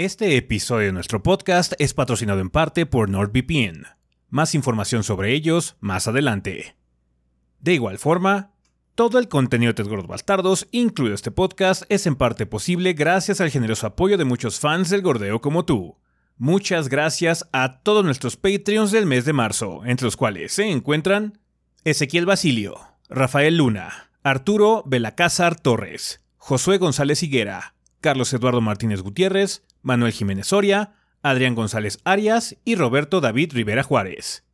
Este episodio de nuestro podcast es patrocinado en parte por NordVPN. Más información sobre ellos más adelante. De igual forma, todo el contenido de Gordos Bastardos, incluido este podcast, es en parte posible gracias al generoso apoyo de muchos fans del gordeo como tú. Muchas gracias a todos nuestros Patreons del mes de marzo, entre los cuales se encuentran Ezequiel Basilio, Rafael Luna, Arturo Belacázar Torres, Josué González Higuera, Carlos Eduardo Martínez Gutiérrez, Manuel Jiménez Soria, Adrián González Arias y Roberto David Rivera Juárez.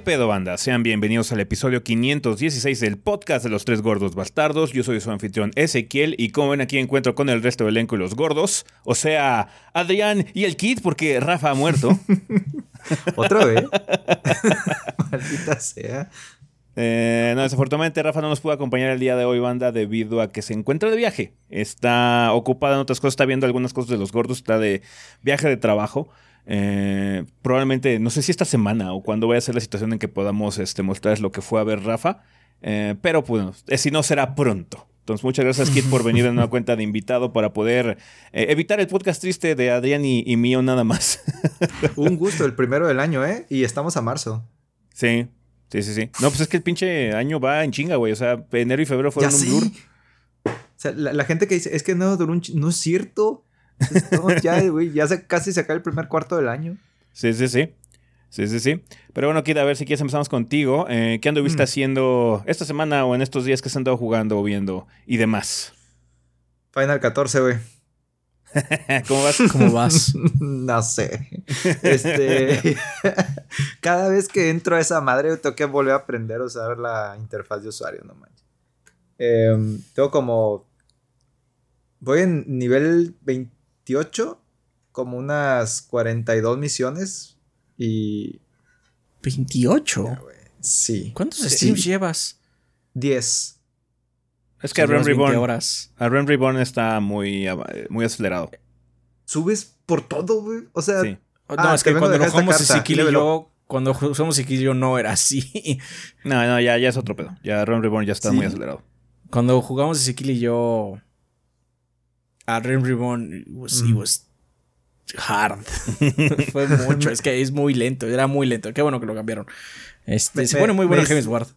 Pedo banda? Sean bienvenidos al episodio 516 del podcast de los tres gordos bastardos. Yo soy su anfitrión Ezequiel y como ven aquí encuentro con el resto del elenco y los gordos, o sea, Adrián y el Kid porque Rafa ha muerto. ¿Otra vez? Maldita sea. Eh, no, desafortunadamente Rafa no nos pudo acompañar el día de hoy, banda, debido a que se encuentra de viaje. Está ocupada en otras cosas, está viendo algunas cosas de los gordos, está de viaje de trabajo. Eh, probablemente, no sé si esta semana o cuando vaya a ser la situación en que podamos este, mostrarles lo que fue a ver Rafa. Eh, pero pues, eh, si no, será pronto. Entonces, muchas gracias, Kit, por venir en una cuenta de invitado para poder eh, evitar el podcast triste de Adrián y, y mío nada más. Un gusto, el primero del año, ¿eh? Y estamos a marzo. sí, sí, sí, sí. No, pues es que el pinche año va en chinga, güey. O sea, enero y febrero fueron un sé. blur. O sea, la, la gente que dice, es que no duró un No es cierto. Estamos ya, güey, ya se, casi se acaba el primer cuarto del año. Sí, sí, sí. Sí, sí, sí. Pero bueno, Kid, a ver si quieres empezamos contigo. Eh, ¿Qué anduviste Mm. haciendo esta semana o en estos días que has andado jugando o viendo y demás? Final 14, güey. ¿Cómo vas? ¿Cómo vas? no sé. Este. cada vez que entro a esa madre, tengo que volver a aprender a usar la interfaz de usuario, no manches. Em, tengo como. Voy en nivel 28, como unas 42 misiones. Y. 28. ya, güey, Sí. ¿Cuántos Sí. streams llevas? 10. Es que a Ren unas 20 Reborn, horas. a Ren Reborn está muy, av- muy acelerado. Subes por todo, güey. O sea, Sí. No, Ah, es te que cuando jugamos Ezequiel y yo, cuando usamos Ezequiel y yo no era así. No, no, ya, ya es otro pedo. Ya Ren Reborn ya está Sí. muy acelerado. Cuando jugamos Ezequiel y yo a Realm Reborn, was, it was hard. Fue mucho, es que es muy lento, era muy lento. Qué bueno que lo cambiaron. Este, Me- se pone muy bueno Heaven's Ward.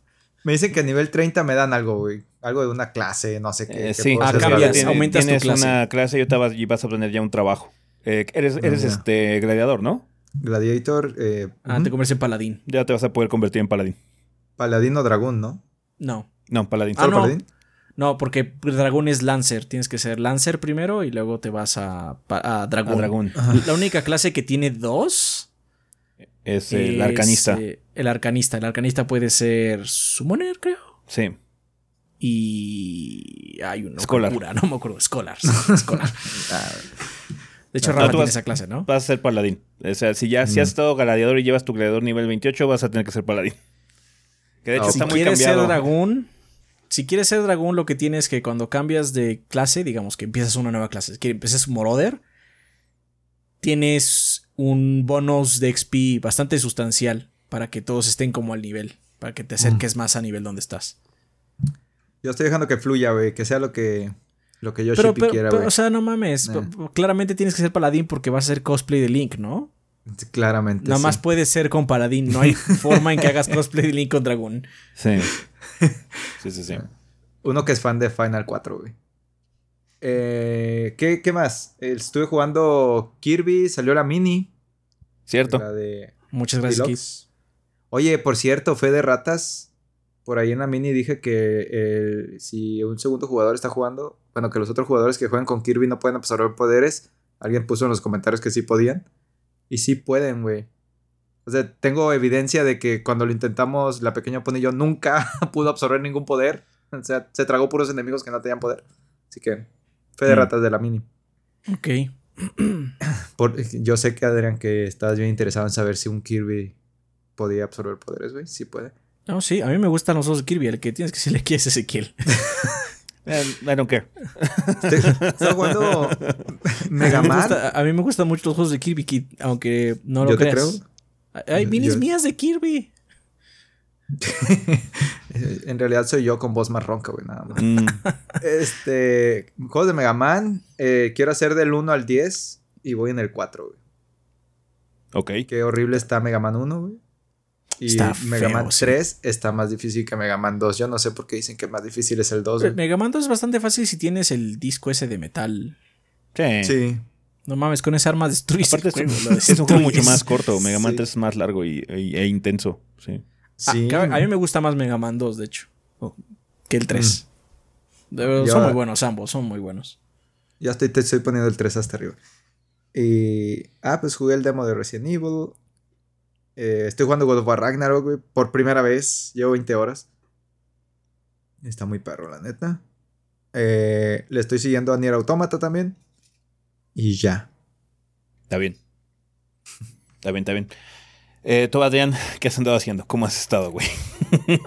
me dicen que a nivel 30 me dan algo, güey. Algo de una clase, no sé qué. Eh, sí, puedo Ah, hacer cambias, tienes, aumentas tu clase. una clase y vas, y vas a obtener ya un trabajo. Eh, eres eres este gladiador, ¿no? Gladiator, eh, Ah, te convertí en paladín. Ya te vas a poder convertir en paladín. paladín o dragón, ¿no? No. No, paladín. Ah, ¿Solo no. paladín? No, porque dragón es Lancer. Tienes que ser Lancer primero y luego te vas a, a A dragón. dragón. La única clase que tiene dos Es el arcanista. eh, el arcanista. El arcanista puede ser Summoner, creo. Sí. Y hay uno. Cura, no me acuerdo. Scholar. Ah, De hecho, No, Rafa tú tiene vas- esa clase, ¿no? Vas a ser paladín. O sea, si ya si has estado gladiador y llevas tu gladiador nivel 28, vas a tener que ser paladín. Que de hecho Ah, está si muy quieres cambiado. ser dragón, si quieres ser dragón, lo que tienes que cuando cambias de clase, digamos que empiezas una nueva clase, que empiezas Moroder, tienes un bonus de XP bastante sustancial para que todos estén como al nivel, para que te acerques más a nivel donde estás. Yo estoy dejando que fluya, güey. Que sea lo que, lo que Yoshi Pero, pero- quiera, pero, güey. o sea, no mames, Eh. claramente tienes que ser paladín porque vas a hacer cosplay de Link, ¿no? Claramente. Nada sí. más puedes ser con paladín, no hay forma en que hagas cosplay de Link con dragón. Sí. Sí, sí, sí. Uno que es fan de Final 4, güey. Eh, ¿qué, qué más? Eh, Estuve jugando Kirby, salió la mini. Cierto. La de Muchas gracias, Kid. Deluxe. Oye, por cierto, fe de ratas. Por ahí en la mini dije que eh, si un segundo jugador está jugando, bueno, que los otros jugadores que juegan con Kirby no pueden absorber poderes. Alguien puso en los comentarios que sí podían. Y sí pueden, güey. O sea, tengo evidencia de que cuando lo intentamos, la pequeña Pony y yo nunca pudo absorber ningún poder. O sea, se tragó puros enemigos que no tenían poder. Así que, fe de Mm. ratas de la mini. Ok. Por- yo sé que, Adrián, que estás bien interesado en saber si un Kirby podía absorber poderes, güey. Sí puede. No, sí, a mí me gustan los juegos de Kirby. El que tienes que decirle que es Ezequiel. Eh, I don't care. Estás jugando Mega Man. a mí me gustan mucho los juegos de Kirby, Kid, aunque no lo Yo te creas. Hay minis yo- mías de Kirby. en realidad soy yo con voz más ronca, güey, nada más. Mm, Este, juegos de Mega Man, eh, quiero hacer del 1 al 10 y voy en el 4, güey. ok. Qué horrible está Mega Man 1, güey. Y Está Mega feo, Man sí. 3 está más difícil que Mega Man 2. Yo no sé por qué dicen que más difícil es el 2, güey. Mega Man 2 es bastante fácil si tienes el disco ese de metal. Sí. Sí. No mames, con esa arma destruyes Aparte el es, juego, es un juego mucho más corto. Mega Man Sí. 3 es más largo y, y- e intenso. Sí. Ah, Sí. a, mí me gusta más Mega Man 2, de hecho, que el 3. De verdad, Mm. Son muy buenos ambos, son muy buenos. Ya estoy, te estoy poniendo el 3 hasta arriba. Y. Ah, pues jugué el demo de Resident Evil. Eh, estoy jugando God of War Ragnarok, güey. Por primera vez. Llevo 20 horas. Está muy perro, la neta. Eh, le estoy siguiendo a Nier Automata también. Y ya. Está bien. Está bien, está bien. Eh, tú, Adrián, ¿qué has andado haciendo? ¿Cómo has estado, güey?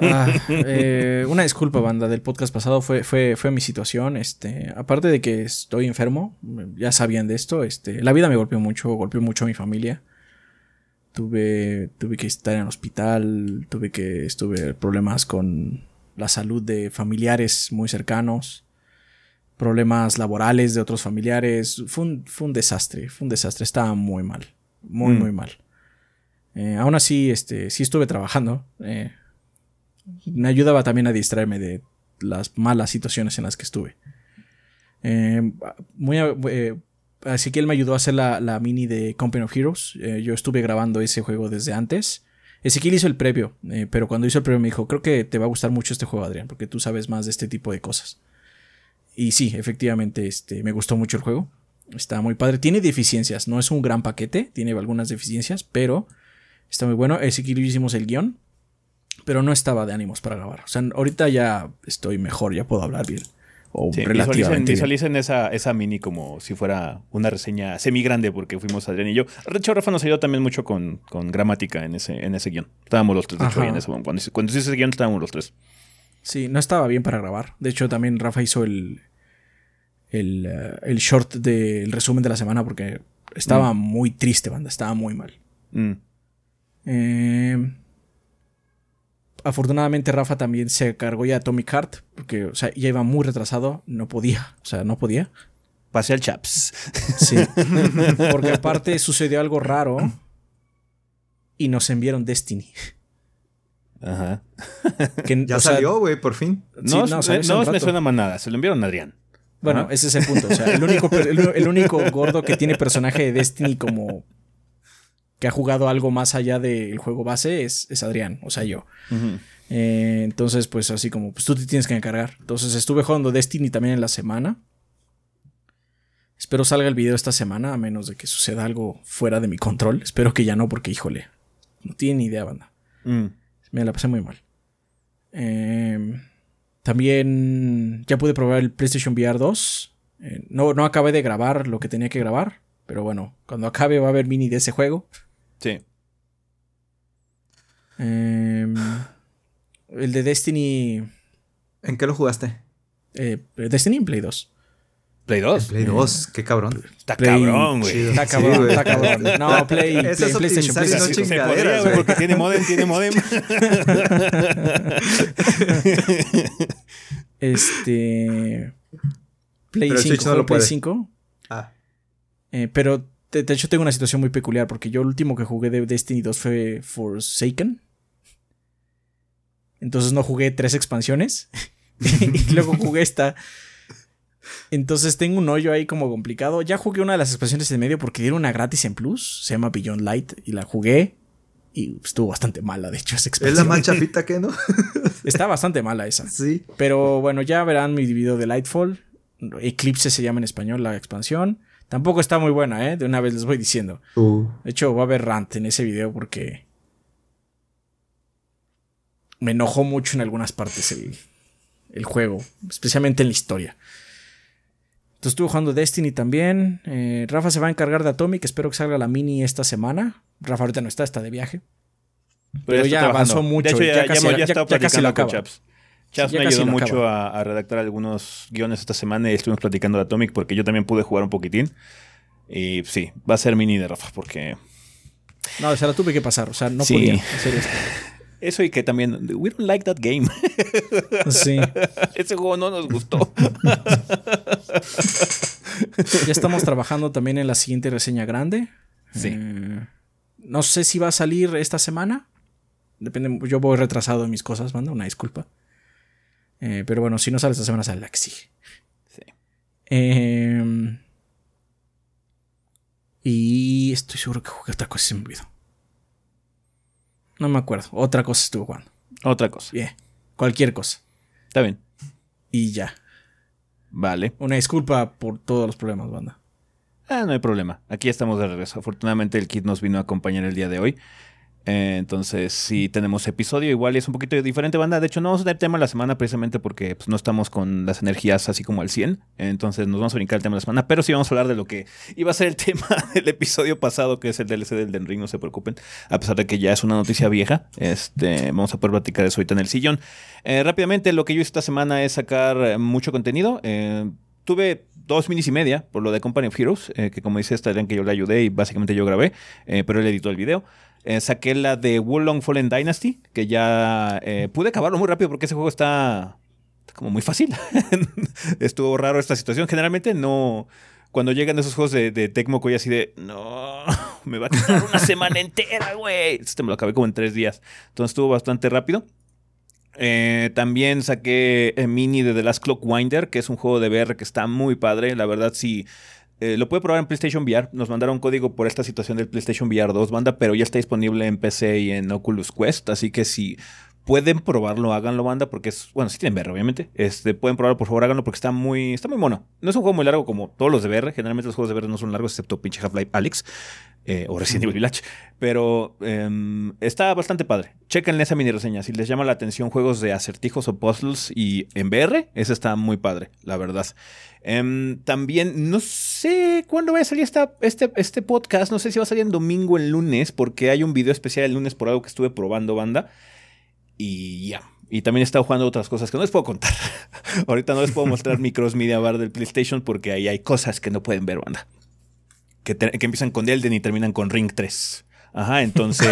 Ah, eh, una disculpa, banda, del podcast pasado fue, fue, fue mi situación. Este, aparte de que estoy enfermo, ya sabían de esto. Este, la vida me golpeó mucho, golpeó mucho a mi familia. Tuve, tuve que estar en el hospital, tuve que estuve problemas con la salud de familiares muy cercanos, problemas laborales de otros familiares. Fue un, fue un desastre, fue un desastre. Estaba muy mal, muy, Mm. muy mal. Eh, aún así, este, sí estuve trabajando. eh, me ayudaba también a distraerme de las malas situaciones en las que estuve. Eh, muy, eh, así que él me ayudó a hacer la, la mini de Company of Heroes. Yo estuve grabando ese juego desde antes. Ezequiel hizo el previo, pero cuando hizo el previo me dijo, creo que te va a gustar mucho este juego, Adrián, porque tú sabes más de este tipo de cosas. Y sí, efectivamente, este, me gustó mucho el juego. Está muy padre. Tiene deficiencias, no es un gran paquete, tiene algunas deficiencias, pero está muy bueno. Ezequiel y yo hicimos el guion, pero no estaba de ánimos para grabar. O sea, ahorita ya estoy mejor, ya puedo hablar bien. O Sí, visualicen, visualicen esa, esa mini como si fuera una reseña semi grande porque fuimos Adrián y yo. De hecho, Rafa nos ayudó también mucho con, con gramática en ese, en ese guion. Estábamos los tres, de hecho, en ese. Cuando, cuando hice ese guion estábamos los tres. Sí, no estaba bien para grabar. De hecho, también Rafa hizo el, el, eh, el short del resumen de la semana porque estaba muy triste, banda. Estaba muy mal. Mm. Eh, afortunadamente, Rafa también se cargó ya Atomic Heart porque o sea, ya iba muy retrasado. No podía. O sea, no podía. Pasé al Chaps. Sí. porque aparte sucedió algo raro y nos enviaron Destiny. Ajá. Que, Ya salió, güey, por fin. Sí, No, no, no, salió un me suena más nada. Se lo enviaron a Adrián. Bueno, Ajá. ese es el punto. O sea, el único, el, el único gordo que tiene personaje de Destiny como que ha jugado algo más allá del juego base es, es Adrián, o sea, yo. Eh, entonces, pues así como, pues tú te tienes que encargar. Entonces estuve jugando Destiny también en la semana. Espero salga el video esta semana, a menos de que suceda algo fuera de mi control. Espero que ya no, porque híjole, no tiene ni idea, banda. Mm. Me la pasé muy mal. Eh, también ya pude probar el PlayStation VR 2. Eh, no, no acabé de grabar lo que tenía que grabar. Pero bueno, cuando acabe va a haber mini de ese juego. Sí. Eh, el de Destiny. ¿En qué lo jugaste? eh, Destiny en Play 2. Play 2. Play 2, qué cabrón. Está Play- cabrón, güey. Está cabrón, está cabrón. No, Play, Eso Play PlayStation, no PlayStation. Chingaderas, podría, güey, porque tiene modem, tiene modem. Este. Play Pero el 5, Switch no juego lo Play puede. 5. Ah, Eh, pero de, de hecho tengo una situación muy peculiar porque yo el último que jugué de Destiny 2 fue Forsaken. Entonces no jugué tres expansiones. y luego jugué esta. Entonces tengo un hoyo ahí como complicado. Ya jugué una de las expansiones en medio porque dieron una gratis en Plus. Se llama Beyond Light. Y la jugué. Y estuvo bastante mala, de hecho, esa es expansión. la más chafita que, ¿no? Está bastante mala esa. sí. Pero bueno, ya verán mi video de Lightfall. Eclipse se llama en español la expansión. Tampoco está muy buena, ¿eh? De una vez les voy diciendo. Uh, De hecho, va a haber rant en ese video porque me enojó mucho en algunas partes el, el juego, especialmente en la historia. Entonces estuve jugando Destiny también. Eh, Rafa se va a encargar de Atomic. Espero que salga la mini esta semana. Rafa ahorita no está, está de viaje. Pero, ya, avanzó mucho. De hecho, ya, casi, ya, platicando con acaba. Chaps. Chaps Sí, ya me casi ayudó lo mucho a, a redactar algunos guiones esta semana y estuvimos platicando de Atomic porque yo también pude jugar un poquitín. Y sí, va a ser mini de Rafa porque No, se la tuve que pasar. O sea, no Sí. podía hacer esto. Eso y que también we don't like that game. Sí. Ese juego no nos gustó. Ya estamos trabajando también en la siguiente reseña grande. Sí. Eh, no sé si va a salir esta semana. Depende, yo voy retrasado en mis cosas, manda una disculpa. Eh, pero bueno, si no sale esta semana, sale la que sigue. Sí. Eh, y estoy seguro que jugué otra cosa y se me olvidó. No me acuerdo. Otra cosa estuve jugando. Otra cosa. Bien. Cualquier cosa. Está bien. Y ya. Vale. Una disculpa por todos los problemas, banda. Ah, no hay problema. Aquí estamos de regreso. Afortunadamente el kit nos vino a acompañar el día de hoy. Entonces, sí tenemos episodio. Igual es un poquito diferente, banda. De hecho, no vamos a tener tema la semana precisamente porque pues, no estamos con las energías así como al 100. Entonces, nos vamos a brincar el tema de la semana. Pero sí vamos a hablar de lo que iba a ser el tema del episodio pasado, que es el DLC del Den Ring. No se preocupen. A pesar de que ya es una noticia vieja, este, vamos a poder platicar de eso ahorita en el sillón. Eh, rápidamente, lo que yo hice esta semana es sacar eh, mucho contenido. Eh, tuve dos minis y media por lo de Company of Heroes, que como dice esta que yo le ayudé y básicamente yo grabé, pero él editó el video. Eh, saqué la de Wulong Fallen Dynasty, que ya eh, pude acabarlo muy rápido porque ese juego está como muy fácil. Estuvo raro esta situación. Generalmente no... Cuando llegan esos juegos de, de Tecmo, que así de, no, me va a quitar una semana entera, güey. Este me lo acabé como en tres días. Entonces estuvo bastante rápido. Eh, también saqué mini de The Last Clockwinder, que es un juego de VR que está muy padre. La verdad, sí. Eh, lo puede probar en PlayStation VR. Nos mandaron código por esta situación del PlayStation VR 2, banda, pero ya está disponible en PC y en Oculus Quest. Así que si pueden probarlo, háganlo, banda, porque es. Bueno, si tienen VR, obviamente. Este, pueden probarlo, por favor, háganlo, porque está muy, está muy mono. No es un juego muy largo como todos los de VR. Generalmente los juegos de VR no son largos, excepto pinche Half-Life Alyx eh, o Resident Evil Village. Pero em, está bastante padre. Chequenle esa mini reseña. Si les llama la atención juegos de acertijos o puzzles y en VR, ese está muy padre, la verdad. Em, también no sé cuándo va a salir esta, este, este podcast. No sé si va a salir en domingo o en lunes, porque hay un video especial el lunes por algo que estuve probando, banda. Y ya. Y también he estado jugando otras cosas que no les puedo contar. Ahorita no les puedo mostrar mi Cross Media Bar del PlayStation porque ahí hay cosas que no pueden ver, banda que, te- que empiezan con Elden y terminan con Ring 3. Ajá, entonces.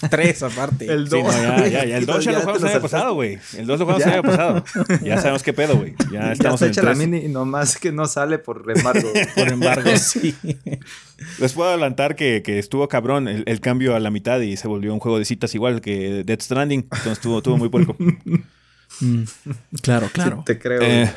Tres aparte. El sí, no, 2. ya, ya, ya. El 2 ya lo jugamos el año pasado, güey. El 2 lo jugamos el Ya. año pasado. Ya sabemos qué pedo, güey. Ya Ya estamos está en el hecha la 3. mini, nomás que no sale por embargo. Por embargo, sí. Les puedo adelantar que, que estuvo cabrón el, el cambio a la mitad y se volvió un juego de citas igual que Death Stranding. Entonces estuvo, estuvo muy puerco. Mm, Claro, claro. Te creo. Eh,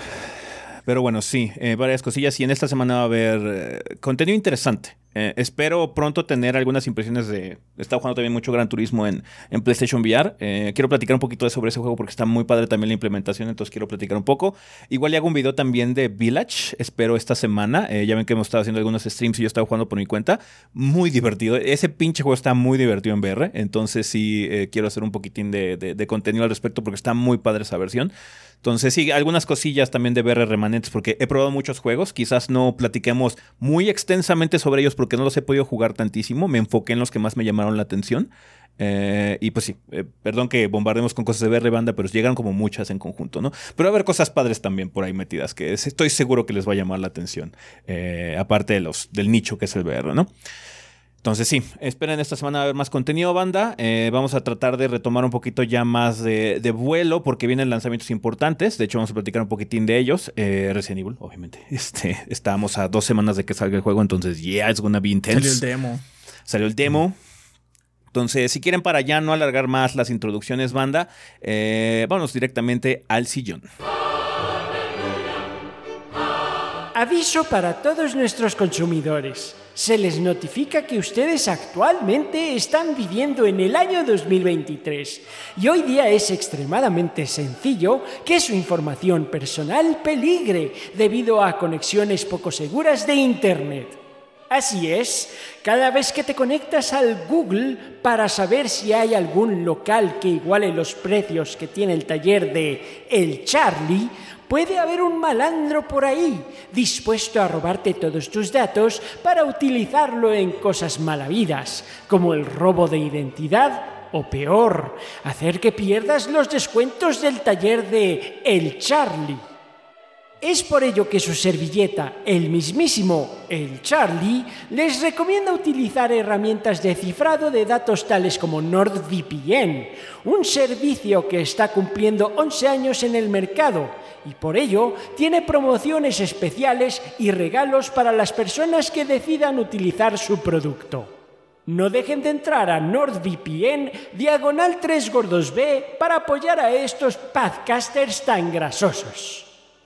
pero bueno, sí, eh, varias cosillas. Y en esta semana va a haber eh, contenido interesante. Eh, espero pronto tener algunas impresiones de... He estado jugando también mucho Gran Turismo en, en PlayStation VR. Eh, quiero platicar un poquito sobre ese juego porque está muy padre también la implementación, entonces quiero platicar un poco. Igual le hago un video también de Village, espero esta semana. Eh, ya ven que hemos estado haciendo algunos streams y yo he estado jugando por mi cuenta. Muy divertido. Ese pinche juego está muy divertido en VR, entonces sí eh, quiero hacer un poquitín de, de- de contenido al respecto porque está muy padre esa versión. Entonces, sí, algunas cosillas también de VR remanentes, porque he probado muchos juegos. Quizás no platiquemos muy extensamente sobre ellos porque no los he podido jugar tantísimo. Me enfoqué en los que más me llamaron la atención. Eh, y pues sí, eh, perdón que bombardemos con cosas de VR banda, pero llegaron como muchas en conjunto, ¿no? Pero va a haber cosas padres también por ahí metidas que es- estoy seguro que les va a llamar la atención. eh, aparte de los, del nicho que es el VR, ¿no? Entonces sí, esperen esta semana a ver más contenido, banda. Eh, vamos a tratar de retomar un poquito ya más de, de vuelo porque vienen lanzamientos importantes. De hecho, vamos a platicar un poquitín de ellos. Eh, Resident Evil, obviamente. Este, estábamos a dos semanas de que salga el juego, entonces yeah, it's gonna be intense. Salió el demo. Salió el demo. Entonces, si quieren para ya no alargar más las introducciones, banda, eh, vámonos directamente al sillón. Aviso para todos nuestros consumidores. Se les notifica que ustedes actualmente están viviendo en el año 2023 y hoy día es extremadamente sencillo que su información personal peligre debido a conexiones poco seguras de Internet. Así es, cada vez que te conectas al Google para saber si hay algún local que iguale los precios que tiene el taller de El Charlie, puede haber un malandro por ahí dispuesto a robarte todos tus datos para utilizarlo en cosas malavidas, como el robo de identidad o peor, hacer que pierdas los descuentos del taller de El Charlie. Es por ello que su servilleta, el mismísimo El Charlie, les recomienda utilizar herramientas de cifrado de datos tales como NordVPN, un servicio que está cumpliendo 11 años en el mercado y por ello tiene promociones especiales y regalos para las personas que decidan utilizar su producto. No dejen de entrar a NordVPN diagonal 3 gordos B para apoyar a estos podcasters tan grasosos.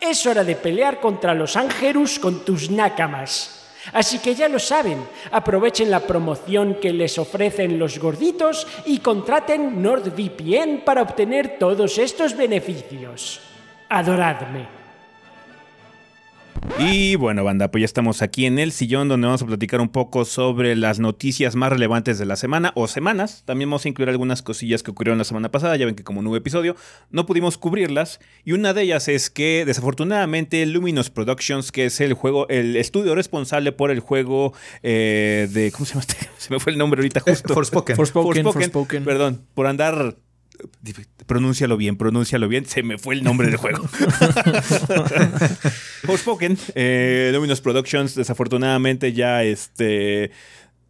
Es hora de pelear contra los ángerus con tus nácamas. Así que ya lo saben, aprovechen la promoción que les ofrecen los gorditos y contraten NordVPN para obtener todos estos beneficios. Adoradme. Y bueno, banda, pues ya estamos aquí en el sillón donde vamos a platicar un poco sobre las noticias más relevantes de la semana o semanas. También vamos a incluir algunas cosillas que ocurrieron la semana pasada. Ya ven que como no hubo episodio, no pudimos cubrirlas. Y una de ellas es que desafortunadamente Luminous Productions, que es el juego, el estudio responsable por el juego eh, de. ¿Cómo se llama este? Se me fue el nombre ahorita justo. Forspoken. Forspoken, Forspoken, Forspoken. Perdón, por andar. Pronúncialo bien, pronúncialo bien. Se me fue el nombre del juego. Forspoken, eh, Luminous Productions, desafortunadamente ya este.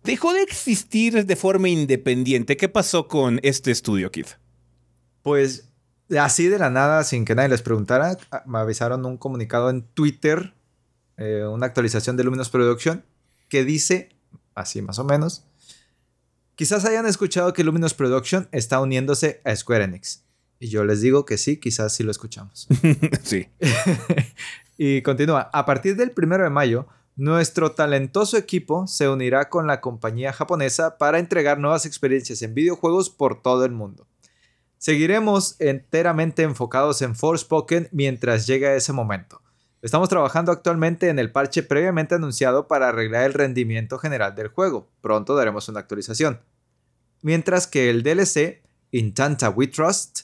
Dejó de existir de forma independiente. ¿Qué pasó con este estudio, Kid? Pues así de la nada, sin que nadie les preguntara, a- me avisaron un comunicado en Twitter, eh, una actualización de Luminous Production, que dice, así más o menos, quizás hayan escuchado que Luminous Production está uniéndose a Square Enix. Y yo les digo que sí, quizás sí lo escuchamos. sí. y continúa, a partir del primero de mayo, nuestro talentoso equipo se unirá con la compañía japonesa para entregar nuevas experiencias en videojuegos por todo el mundo. Seguiremos enteramente enfocados en Forspoken mientras llegue ese momento. Estamos trabajando actualmente en el parche previamente anunciado para arreglar el rendimiento general del juego. Pronto daremos una actualización. Mientras que el DLC, In Tanta We Trust,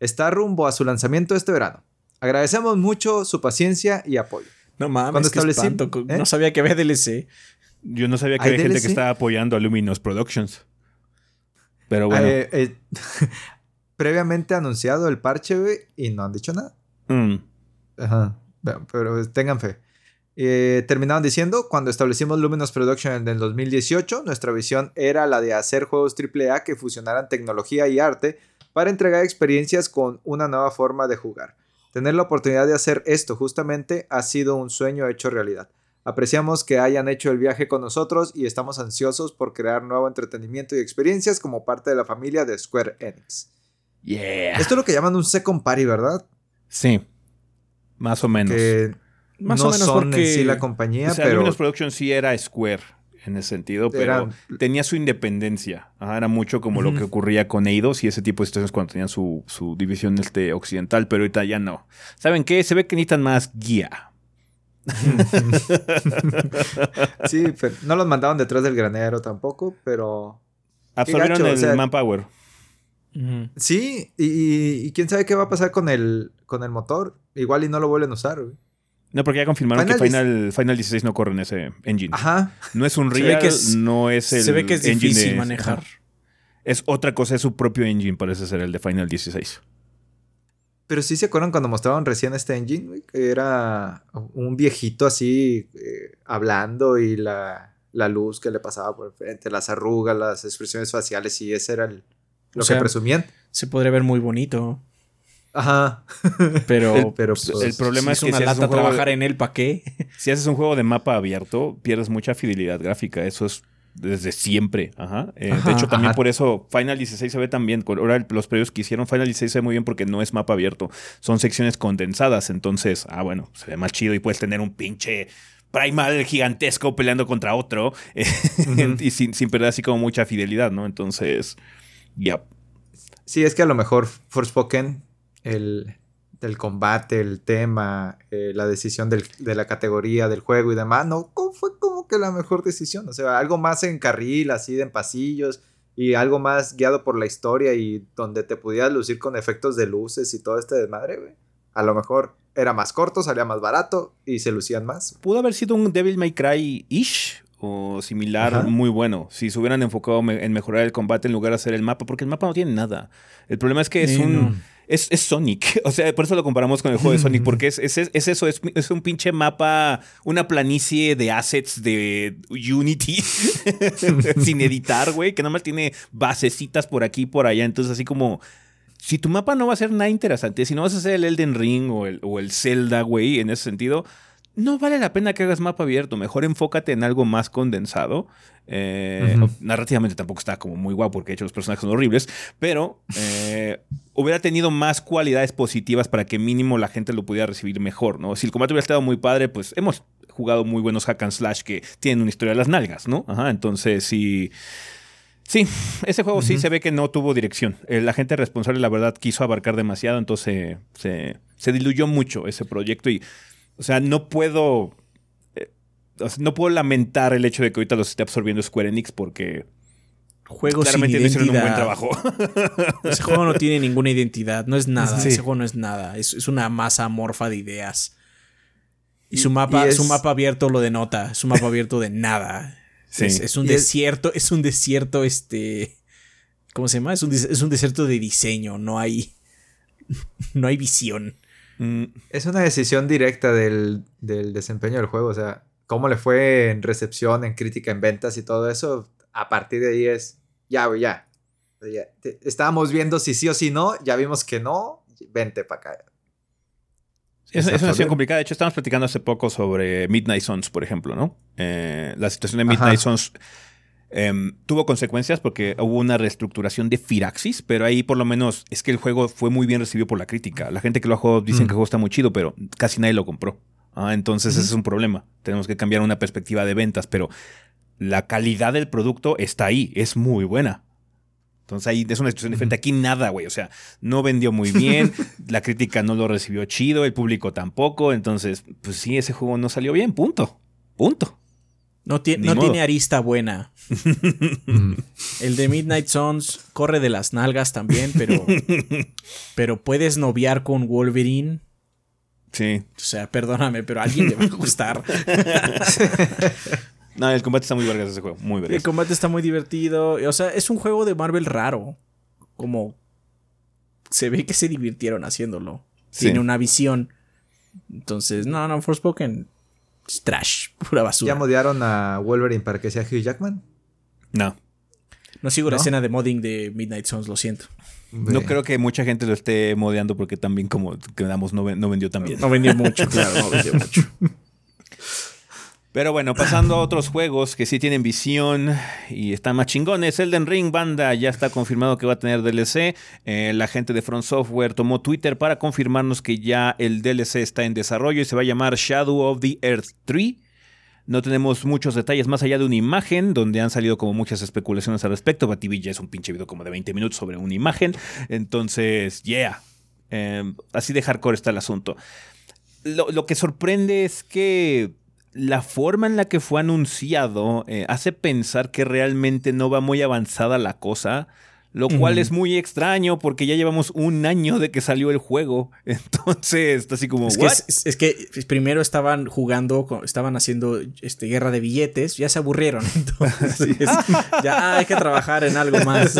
está rumbo a su lanzamiento este verano. Agradecemos mucho su paciencia y apoyo. No mames, Cuando establecí- ¿eh? No sabía que había DLC. Yo no sabía que ¿Hay había gente que estaba apoyando a Luminous Productions. Pero bueno. Eh, eh, previamente anunciado el parche, y no han dicho nada. mm, Ajá. Pero tengan fe. Eh, terminaron diciendo, cuando establecimos Luminous Production en el 2018, nuestra visión era la de hacer juegos AAA que fusionaran tecnología y arte para entregar experiencias con una nueva forma de jugar. Tener la oportunidad de hacer esto justamente ha sido un sueño hecho realidad. Apreciamos que hayan hecho el viaje con nosotros y estamos ansiosos por crear nuevo entretenimiento y experiencias como parte de la familia de Square Enix. yeah. Esto es lo que llaman un second party, ¿verdad? Sí. Más o menos. Que Más no o menos son porque... en sí la compañía, o sea, pero Luminous Productions sí era Square en ese sentido, pero tenía su independencia. Ajá, era mucho como lo que ocurría con Eidos y ese tipo de situaciones cuando tenían su, su división este, occidental, pero ahorita ya no. ¿Saben qué? Se ve que necesitan más guía. sí, pero no los mandaban detrás del granero tampoco, pero Absorbieron gacho, o el sea- manpower. Sí, y, y- y quién sabe qué va a pasar con el, con el motor. Igual y no lo vuelven a usar. güey. No, porque ya confirmaron Final que Final, Final 16 no corre en ese engine. Ajá. No es un real, que es- no es el Se ve que es difícil de- manejar. Ajá. Es otra cosa, es su propio engine, parece ser el de Final 16. Pero sí se acuerdan cuando mostraron recién este engine, güey, que era un viejito así eh, hablando y la, la luz que le pasaba por el frente, las arrugas, las expresiones faciales y ese era el- lo O sea, que presumían. Se podría ver muy bonito. Ajá. Pero, El- Pero pues, pues, el problema si es que una si haces lata un juego trabajar de- en él, ¿para qué? Si haces un juego de mapa abierto, pierdes mucha fidelidad gráfica. Eso es desde siempre. Ajá. Eh, Ajá, de hecho, también ajá. por eso Final 16 se ve tan bien. Ahora los previos que hicieron Final 16 se ve muy bien porque no es mapa abierto. Son secciones condensadas. Entonces, ah, bueno, se ve más chido y puedes tener un pinche primal gigantesco peleando contra otro eh, y sin, sin perder así como mucha fidelidad, ¿no? Entonces, ya. Sí, es que a lo mejor Forspoken, el, el combate, el tema, eh, la decisión del- de la categoría del juego y demás, no fue como que la mejor decisión. O sea, algo más en carril, así de en pasillos y algo más guiado por la historia y donde te pudieras lucir con efectos de luces y todo este desmadre, güey. A lo mejor era más corto, salía más barato y se lucían más. Pudo haber sido un Devil May Cry-ish o similar Ajá. muy bueno si se hubieran enfocado me- en mejorar el combate en lugar de hacer el mapa, porque el mapa no tiene nada. El problema es que es Sí, un... no. Es, es Sonic. O sea, por eso lo comparamos con el juego de Sonic, porque es, es, es eso, es, un pinche mapa, una planicie de assets de Unity sin editar, güey, que nada más tiene basecitas por aquí y por allá. Entonces, así como, si tu mapa no va a ser nada interesante, si no vas a hacer el Elden Ring o el, o el Zelda, güey, en ese sentido, no vale la pena que hagas mapa abierto. Mejor enfócate en algo más condensado. Eh. Narrativamente tampoco está como muy guapo porque de hecho los personajes son horribles, pero eh, hubiera tenido más cualidades positivas para que mínimo la gente lo pudiera recibir mejor, ¿no? Si el combate hubiera estado muy padre, pues hemos jugado muy buenos hack and slash que tienen una historia de las nalgas, ¿no? Ajá, entonces sí. Sí, ese juego sí se ve que no tuvo dirección. Eh, la gente responsable, la verdad, quiso abarcar demasiado, entonces se, se diluyó mucho ese proyecto y, o sea, no puedo, eh, o sea, no puedo lamentar el hecho de que ahorita los esté absorbiendo Square Enix porque Juegos sin claramente no hicieron un buen trabajo. Ese juego no tiene ninguna identidad, no es nada. Sí. Ese juego no es nada. Es, es una masa amorfa de ideas. Y su mapa, y es- su mapa abierto lo denota. Es un mapa abierto de nada. Sí. Es, es un Y desierto, es un desierto, este. ¿Cómo se llama? Es un, es un desierto de diseño. No hay. No hay visión. Mm, Es una decisión directa del, del desempeño del juego, o sea, cómo le fue en recepción, en crítica, en ventas y todo eso, a partir de ahí es, ya, güey, ya. Ya, te- Estábamos viendo si sí o si no, ya vimos que no, vente para acá. Es, es una situación complicada. De hecho, estábamos platicando hace poco sobre Midnight Suns, por ejemplo, ¿no? Eh, la situación de Midnight Ajá. Suns em, tuvo consecuencias porque hubo una reestructuración de Firaxis, pero ahí por lo menos es que el juego fue muy bien recibido por la crítica. La gente que lo ha jugado dicen Mm. que el juego está muy chido, pero casi nadie lo compró. Ah, entonces ese es un problema. Tenemos que cambiar una perspectiva de ventas, pero la calidad del producto está ahí, es muy buena. Entonces ahí es una situación diferente. Aquí nada, güey. O sea, no vendió muy bien, la crítica no lo recibió chido, el público tampoco. Entonces, pues sí, ese juego no salió bien, punto. Punto. No, ti- no tiene arista buena. El de Midnight Suns corre de las nalgas también, pero. pero puedes noviar con Wolverine. Sí. O sea, perdóname, pero a alguien le va a gustar. No, el combate está muy vergas ese juego. Muy El combate está muy divertido. O sea, es un juego de Marvel raro. Como. Se ve que se divirtieron haciéndolo. Sí. Tiene una visión. Entonces, no, no, Forspoken. Trash, pura basura. ¿Ya modiaron a Wolverine para que sea Hugh Jackman? No. no sigo la escena de modding de Midnight Suns, lo siento. No creo que mucha gente lo esté modeando porque también como quedamos no, no vendió tan bien. No vendió mucho, claro, no vendió mucho. Pero bueno, pasando a otros juegos que sí tienen visión y están más chingones. Elden Ring Banda ya está confirmado que va a tener DLC. Eh, la gente de Front Software tomó Twitter para confirmarnos que ya el DLC está en desarrollo y se va a llamar Shadow of the Earth 3. No tenemos muchos detalles más allá de una imagen, donde han salido como muchas especulaciones al respecto. Bativi ya es un pinche video como de 20 minutos sobre una imagen. Entonces, yeah. Eh, así de hardcore está el asunto. Lo, lo que sorprende es que la forma en la que fue anunciado eh, hace pensar que realmente no va muy avanzada la cosa. Lo cual es muy extraño porque ya llevamos un año de que salió el juego. Entonces, está así como, Es que, ¿what? es, es que primero estaban jugando, estaban haciendo este, guerra de billetes, ya se aburrieron. Entonces, ya ah, hay que trabajar en algo más.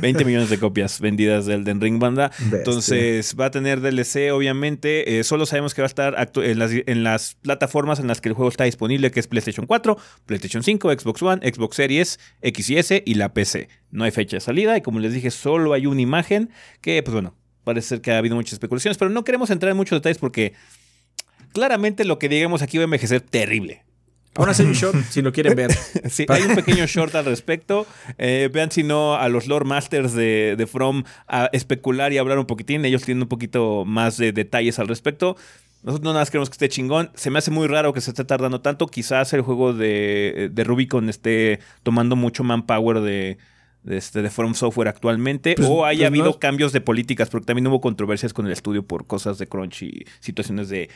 20 millones de copias vendidas del Elden Ring Banda. Bestia. Entonces va a tener DLC, obviamente. Eh, solo sabemos que va a estar actu- en las, en las plataformas en las que el juego está disponible, que es PlayStation 4, PlayStation 5, Xbox One, Xbox Series, X y S y la PC. No hay fecha de salida y como les dije, solo hay una imagen que, pues bueno, parece ser que ha habido muchas especulaciones, pero no queremos entrar en muchos detalles porque claramente lo que digamos aquí va a envejecer terrible. Aún así, un short, si lo quieren ver. Sí, hay un pequeño short al respecto. Eh, vean si no a los lore masters de, de From a especular y hablar un poquitín. Ellos tienen un poquito más de detalles al respecto. Nosotros no nada más queremos que esté chingón. Se me hace muy raro que se esté tardando tanto. Quizás el juego de, de Rubicon esté tomando mucho manpower de, de, este, de From Software actualmente. Pues- o haya pues habido no- cambios de políticas, porque también hubo controversias con el estudio por cosas de crunch y situaciones de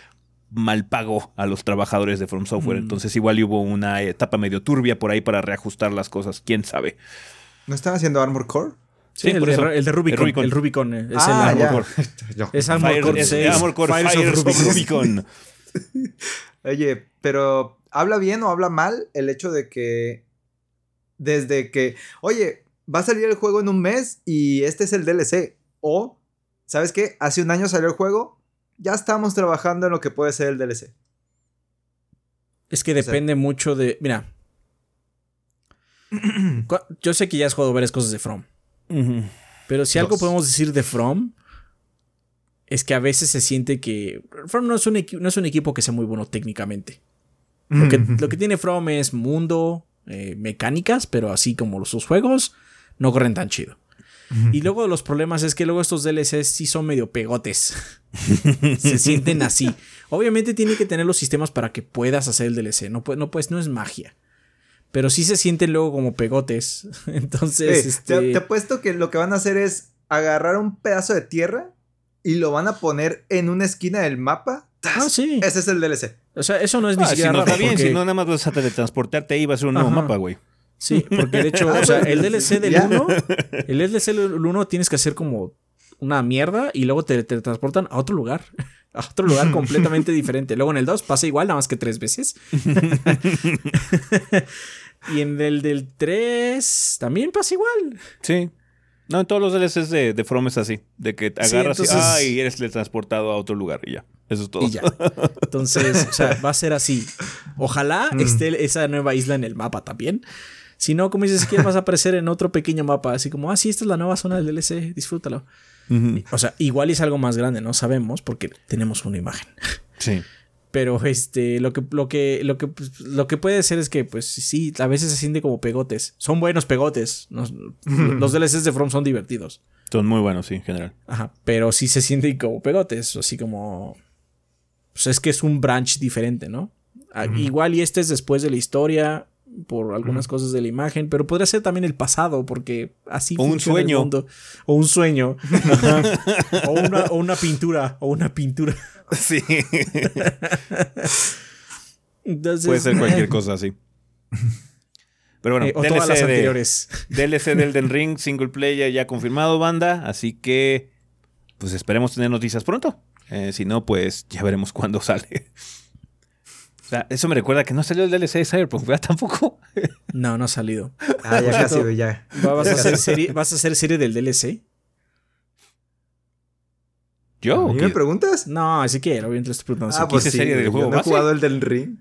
mal pago a los trabajadores de From Software. Mm. Entonces igual hubo una etapa medio turbia por ahí para reajustar las cosas. ¿Quién sabe? ¿No están haciendo Armor Core? Sí, Sí, el, por de, eso. el de Rubicon. El El Rubicon. Eh, es ah, el ya. Armor Core. Es Armor Fire- Core es- 6. Armor Core Fires Fires of of Rubicon. Rubicon. Oye, pero ¿habla bien o habla mal el hecho de que desde que, oye, va a salir el juego en un mes y este es el DLC? O, ¿sabes qué? Hace un año salió el juego, ya estamos trabajando en lo que puede ser el DLC. Es que sea- depende mucho de. Mira. Yo sé que ya has jugado varias cosas de From. Pero si algo podemos decir de From. Es que a veces se siente que. From no es un, no es un equipo que sea muy bueno técnicamente. Lo que, lo que tiene From es mundo, eh, mecánicas, pero así como sus juegos, no corren tan chido. Y luego los problemas es que luego estos DLCs sí son medio pegotes. Se sienten así. Obviamente tiene que tener los sistemas para que puedas hacer el DLC. No, no, pues, no es magia. Pero sí se sienten luego como pegotes. Entonces, este, te, te apuesto que lo que van a hacer es agarrar un pedazo de tierra y lo van a poner en una esquina del mapa. Ah, sí. Ese es el DLC. O sea, eso no es ni Ah, si siquiera no está raro, bien, porque- si no nada más vas a teletransportarte ahí va a ser un nuevo Ajá. mapa, güey. Sí, porque de hecho, Ah, o sea, el DLC del ya. 1, el DLC del 1 tienes que hacer como una mierda y luego te, te transportan a otro lugar. A otro lugar completamente diferente. Luego en el 2 pasa igual, nada más que tres veces. y en el del 3 también pasa igual. Sí. No, en todos los DLCs de, de From es así. De que te Sí, agarras entonces- y, ah, y eres teletransportado a otro lugar y ya. Eso es todo. Y ya. Entonces, o sea, va a ser así. Ojalá Mm. esté esa nueva isla en el mapa también. Si no, como dices, que vas a aparecer en otro pequeño mapa, así como, ah, sí, esta es la nueva zona del DLC, disfrútalo. O sea, igual es algo más grande, no sabemos porque tenemos una imagen. Sí. Pero este, lo que, lo que, lo que, pues, lo que puede ser es que, pues sí, a veces se siente como pegotes. Son buenos pegotes. Los DLCs de From son divertidos. Son muy buenos, sí, en general. Ajá. Pero sí se sienten como pegotes. Así como. Pues es que es un branch diferente, ¿no? Ah, Igual y este es después de la historia. Por algunas cosas de la imagen. Pero podría ser también el pasado. Porque así O un el sueño. mundo. O un sueño. O, una, o una pintura. O una pintura. Sí. Entonces, Puede ser cualquier cosa así. Pero bueno, eh, o todas las DLC, de, anteriores. DLC del Den Ring, single player ya confirmado, banda. Así que, pues esperemos tener noticias pronto. Eh, si no, pues ya veremos cuándo sale. O sea, eso me recuerda que no salió el DLC de Cyberpunk, ¿verdad? Tampoco. No, no ha salido. Ah, ya casi, ya. Va- ¿Vas a hacer serie, vas a hacer serie del DLC? ¿Yo? ¿A mí ¿Qué? me preguntas? No, así que obviamente le estoy preguntando. Ah, pues ¿qué sí, serie del juego yo no he jugado el del ring.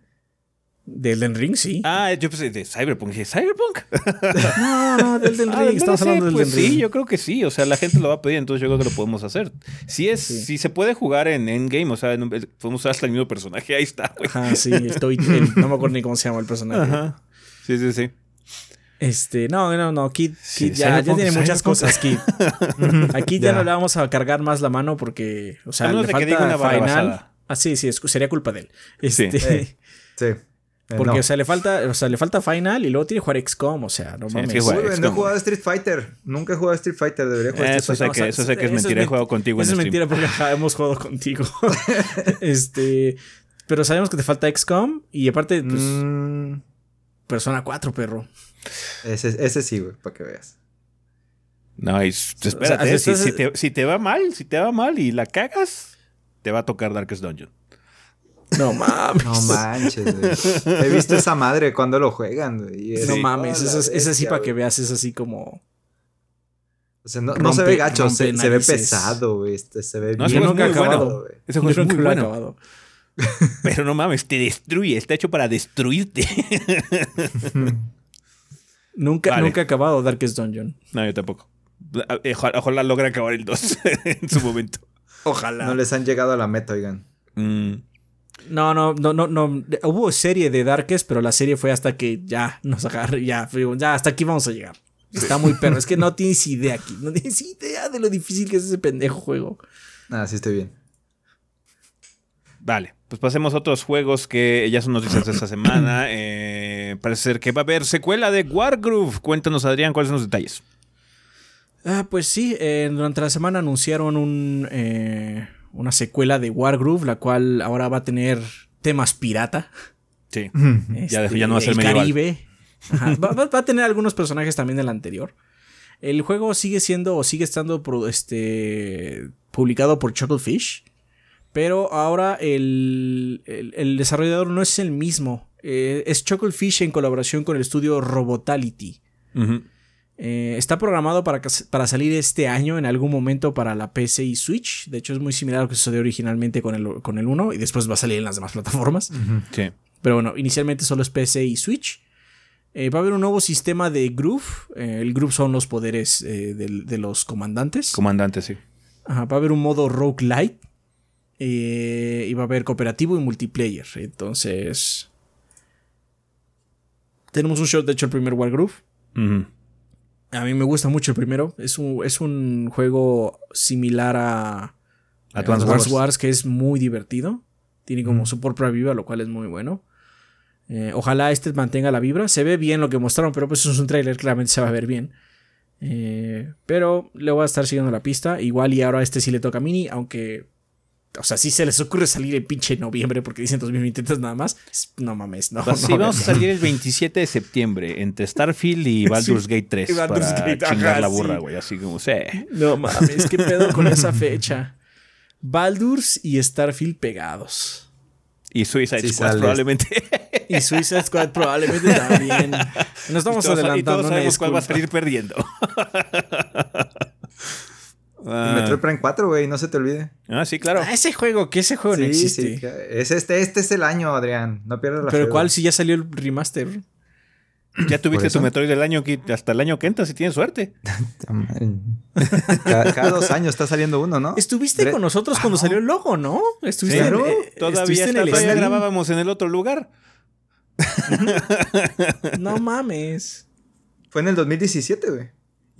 ¿Del Den Ring? Sí. Ah, yo pensé de Cyberpunk. Dije, ¿Cyberpunk? No, no, del Den Ah, Ring. Estamos hablando del pues Den Ring. Sí, yo creo que sí. O sea, la gente lo va a pedir, entonces yo creo que lo podemos hacer. Si es, Sí. si se puede jugar en Endgame, o sea, en un- podemos usar hasta el mismo personaje, ahí está, güey. Ajá, sí, estoy. el- no me acuerdo ni cómo se llama el personaje. Ajá. Sí, sí, sí. Este, no, no, no. Kid, Sí, Kid ya, ya Cyberpunk, tiene muchas cosas, Kid. Aquí ya, Ya. no le vamos a cargar más la mano porque, o sea, le de que diga falta una final. Ah, sí, sí, es- sería culpa de él. Sí. Este, Eh, Sí. Eh, Porque, no. o sea, le falta, o sea, le falta final y luego tiene que jugar XCOM, o sea, no Sí, mames. es que juega Uy, no he jugado a Street Fighter. Nunca he jugado a Street Fighter. Debería jugar a Street Eso sé Fighter. que, o sea, eso sé que es eso es mentira. He jugado contigo en Eso es stream. mentira porque hemos jugado contigo. este, pero sabemos que te falta XCOM y aparte, pues, Mm, Persona 4, perro. ese, ese sí, güey, para que veas. No, y espérate, sea, si, estás- si te, si te va mal, si te va mal y la cagas, te va a tocar Darkest Dungeon. No mames. No manches, güey. He visto esa madre cuando lo juegan, güey. No mames, eso es, así para que veas, es así como. O sea, no, no se ve gacho, se, se ve pesado, güey. Este, se ve No, ese Yo juego nunca es muy acabado. bueno. güey. Ese juego es muy bueno. acabado. Pero no mames, te destruye. Está hecho para destruirte. Nunca, Vale. nunca he acabado Darkest Dungeon. no, yo tampoco. Eh, Ojalá, ojalá logre acabar el 2 en su momento. Ojalá. No les han llegado a la meta, oigan. Mm, No, no, no, no, no. Hubo serie de Darkest, pero la serie fue hasta que ya nos agarré, ya, ya hasta aquí vamos a llegar. Está muy perro. Es que no tienes idea aquí. No tienes idea de lo difícil que es ese pendejo juego. Ah, sí estoy bien. Vale, pues pasemos a otros juegos que ya son noticias de esta semana. Eh, parece ser que va a haber secuela de Wargroove. Cuéntanos, Adrián, cuáles son los detalles. Ah, pues sí, eh, durante la semana anunciaron un, eh, una secuela de Wargroove, la cual ahora va a tener temas pirata. Sí, Este, ya, ya no va a ser el medieval. Caribe. Ajá, Va, va- va a tener algunos personajes también del anterior. El juego sigue siendo o sigue estando pro- este, publicado por Chucklefish. Pero ahora el, el- el desarrollador no es el mismo. Eh, es Chucklefish en colaboración con el estudio Robotality. Ujú. Eh, está programado para, para salir este año en algún momento para la PC y Switch. De hecho, es muy similar a lo que sucedió originalmente con el, con el 1 y después va a salir en las demás plataformas. Sí. Pero bueno, inicialmente solo es PC y Switch. Eh, va a haber un nuevo sistema de Groove. Eh, el Groove son los poderes de, los comandantes. Comandante, sí. Ajá, va a haber un modo roguelite. y va a haber cooperativo y multiplayer. Entonces. Tenemos un shot, de hecho, el primer Wargroove. Ujú. A mí me gusta mucho el primero. Es un, es un juego similar a Advance Wars. Wars. que es muy divertido. Tiene como su propia vibra, lo cual es muy bueno. Eh, ojalá este mantenga la vibra. Se ve bien lo que mostraron, pero pues es un trailer, claramente se va a ver bien. Eh, pero le voy a estar siguiendo la pista. Igual y ahora a este sí le toca a Mini, aunque... O sea, si se les ocurre salir en pinche noviembre porque dicen 2023 nada más. No mames, no. Pues no, sí, vamos a salir el 27 de septiembre entre Starfield y Baldur's Gate 3 Y Baldur's para Gate, chingar ajá, la burra, sí. güey. Así como, sí. No mames, qué pedo con esa fecha. Baldur's y Starfield pegados. Y Suicide Sí Squad probablemente. Y Suicide Squad probablemente también. Nos estamos y todos, y adelantando. todos una sabemos cuál va a salir perdiendo. Ah, Metroid Prime 4, güey, no se te olvide. ah, sí, claro. Ah, ese juego, que ese juego no Sí, existe. sí, es este, este es el año, Adrián. No pierdas la Pero fe, ¿cuál güey. si ya salió el remaster? Ya tuviste tu Metroid del año que hasta el año que entra si tienes suerte. Cada, cada dos años está saliendo uno, ¿no? Estuviste Dre- con nosotros Ah, cuando no. salió el logo, ¿no? Estuviste, Sí, en, eh, Todavía, estuviste en está- el todavía grabábamos en el otro lugar. No mames. Fue en el 2017, güey.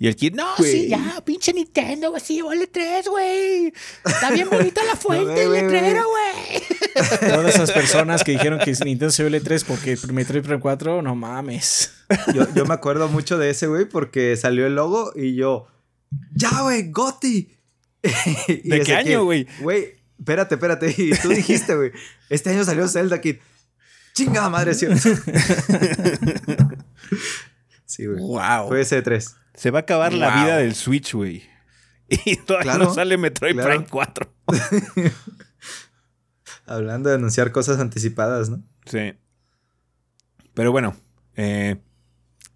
Y el kid, no, sí, ya, pinche Nintendo, güey, sí, vale tres, güey. Está bien bonita la fuente, No, el güey, letrero, güey. Todas esas personas que dijeron que Nintendo se vio 3 porque Metroid Prime 4, no mames. Yo, yo me acuerdo mucho de ese, güey, porque salió el logo y yo. ¡Ya, güey! ¡Goti! ¿De qué año, güey? Güey, espérate, espérate. Y tú dijiste, güey. Este año salió Zelda Kid. ¡Chingada madre, ¿cierto? sí, güey. Wow. Fue ese 3. Se va a acabar la vida del Switch, güey. Y todavía Claro, no sale Metroid claro. Prime 4. Hablando de anunciar cosas anticipadas, ¿no? Sí. Pero bueno, eh,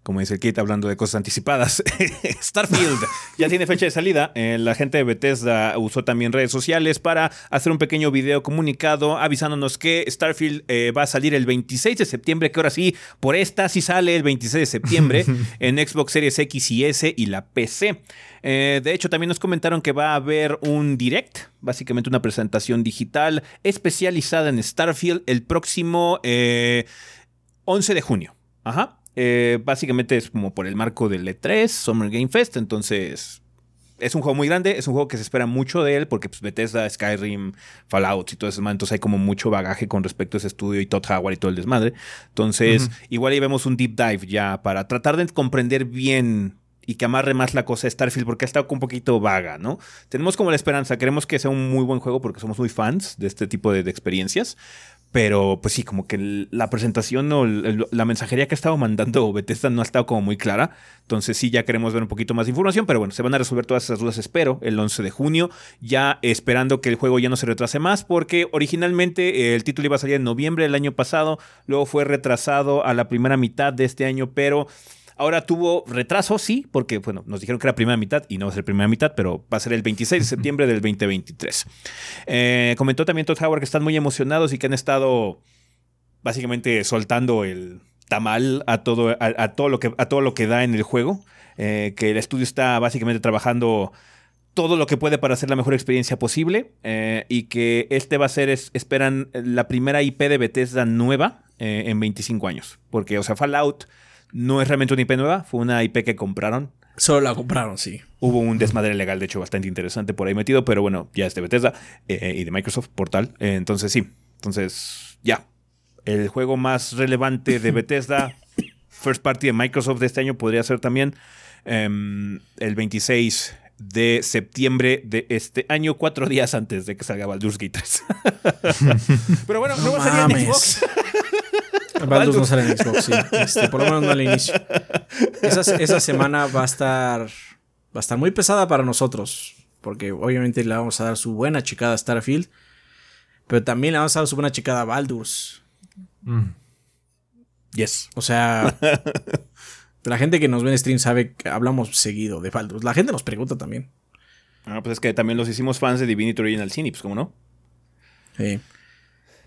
como dice el kit, hablando de cosas anticipadas, Starfield ya tiene fecha de salida. Eh, la gente de Bethesda usó también redes sociales para hacer un pequeño video comunicado avisándonos que Starfield eh, va a salir el 26 de septiembre, que ahora sí, por esta sí sale el 26 de septiembre en Xbox Series X y S y la PC. Eh, de hecho, también nos comentaron que va a haber un direct, básicamente una presentación digital especializada en Starfield el próximo eh, 11 de junio. Ajá. Eh, básicamente es como por el marco del E3, Summer Game Fest. Entonces, es un juego muy grande. Es un juego que se espera mucho de él porque pues, Bethesda, Skyrim, Fallout y todo eso. Entonces, hay como mucho bagaje con respecto a ese estudio y Todd Howard y todo el desmadre. Entonces, igual ahí vemos un deep dive ya para tratar de comprender bien y que amarre más la cosa de Starfield porque ha estado un poquito vaga, ¿no? Tenemos como la esperanza, queremos que sea un muy buen juego porque somos muy fans de este tipo de, de experiencias. Pero pues sí, como que la presentación o la mensajería que ha estado mandando Bethesda no ha estado como muy clara. Entonces sí, ya queremos ver un poquito más de información. Pero bueno, se van a resolver todas esas dudas, espero, el 11 de junio. Ya esperando que el juego ya no se retrase más. Porque originalmente eh, el título iba a salir en noviembre del año pasado. Luego fue retrasado a la primera mitad de este año. Pero Ahora tuvo retraso, sí, porque bueno, nos dijeron que era primera mitad y no va a ser primera mitad, pero va a ser el 26 de septiembre del 2023. Eh, comentó también Todd Howard que están muy emocionados y que han estado básicamente soltando el tamal a todo, a, a todo, lo, que, a todo lo que da en el juego. Eh, que el estudio está básicamente trabajando todo lo que puede para hacer la mejor experiencia posible eh, y que este va a ser, es- esperan la primera IP de Bethesda nueva eh, en 25 años. Porque, o sea, Fallout no es realmente una IP nueva, fue una IP que compraron. Solo la compraron, sí. Hubo un desmadre legal, de hecho, bastante interesante por ahí metido, pero bueno, ya es de Bethesda eh, y de Microsoft Portal. Eh, entonces, sí. Entonces, ya. El juego más relevante de Bethesda, first party de Microsoft de este año, podría ser también em, el 26 de septiembre de este año, cuatro días antes de que salga Baldur's Gate 3. pero bueno, no, va a salir en. Xbox. Baldur's no sale en Xbox, sí. Este, por lo menos no al inicio. Esa, esa semana va a estar. Va a estar muy pesada para nosotros. Porque obviamente le vamos a dar su buena chicada a Starfield. Pero también le vamos a dar su buena chicada a Baldur's. Yes. O sea. la gente que nos ve en stream sabe que hablamos seguido de Baldur's. La gente nos pregunta también. Ah, pues es que también los hicimos fans de Divinity Original Sin, y pues cómo no. Sí.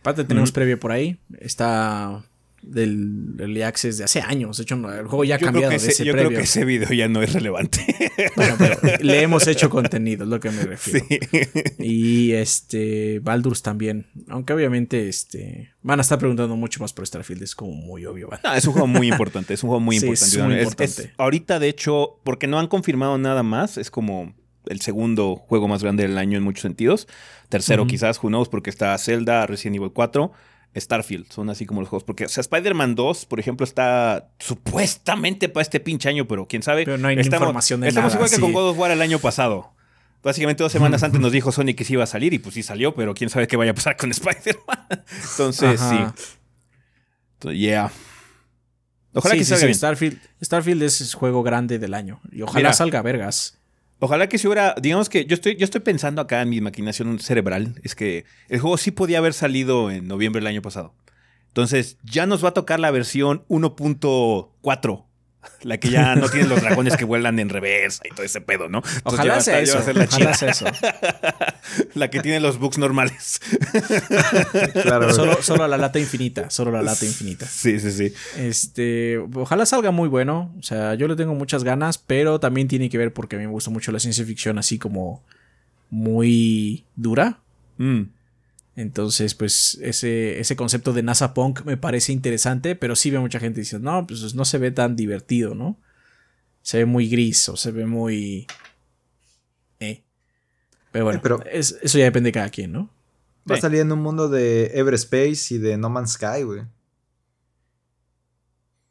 Aparte tenemos previo por ahí. Está del Early Access de hace años. De hecho, el juego ya ha Yo, creo cambiado que, de ese, yo creo que ese video ya no es relevante. Bueno, pero le hemos hecho contenido, es lo que me refiero. Sí. Y este, Baldur's también. Aunque obviamente este, van a estar preguntando mucho más por Starfield, es como muy obvio. es un juego muy importante, es un juego muy Sí, importante. es muy Es- importante. es- ahorita, de hecho, porque no han confirmado nada más, es como el segundo juego más grande del año en muchos sentidos. Tercero, quizás, who knows, porque está Zelda, Resident Evil 4, Starfield. Son así como los juegos. Porque, o sea, Spider-Man 2, por ejemplo, está supuestamente para este pinche año, pero quién sabe. Pero no hay información de Estamos nada, igual que sí. con God of War el año pasado. Básicamente dos semanas antes nos dijo Sony que sí iba a salir y pues sí salió, pero quién sabe qué vaya a pasar con Spider-Man. Entonces, Ajá. sí. Entonces, Yeah. Ojalá Sí, que salga sí, bien. Starfield, Starfield es el juego grande del año. Y ojalá Mira. salga vergas. Ojalá que si hubiera, digamos que yo estoy, yo estoy pensando acá en mi maquinación cerebral, es que el juego sí podía haber salido en noviembre del año pasado. Entonces ya nos va a tocar la versión 1.4, la que ya no tiene los dragones que vuelan en reversa y todo ese pedo, ¿no? Entonces, ya va Ojalá a sea estar- eso. la Ojalá sea eso. La que tiene los bugs normales. Claro. Solo, solo la lata infinita. Solo la lata infinita. Sí, sí, sí. Este, ojalá salga muy bueno. O sea, yo le tengo muchas ganas, pero también tiene que ver porque a mí me gusta mucho la ciencia ficción así como muy dura. Mm. Entonces, pues ese, ese concepto de NASA Punk me parece interesante, pero sí veo mucha gente diciendo, no, pues no se ve tan divertido, ¿no? Se ve muy gris o se ve muy... Eh. Pero bueno, Eh, pero- es- eso ya depende de cada quien, ¿no? Va a salir en un mundo de Everspace y de No Man's Sky, güey.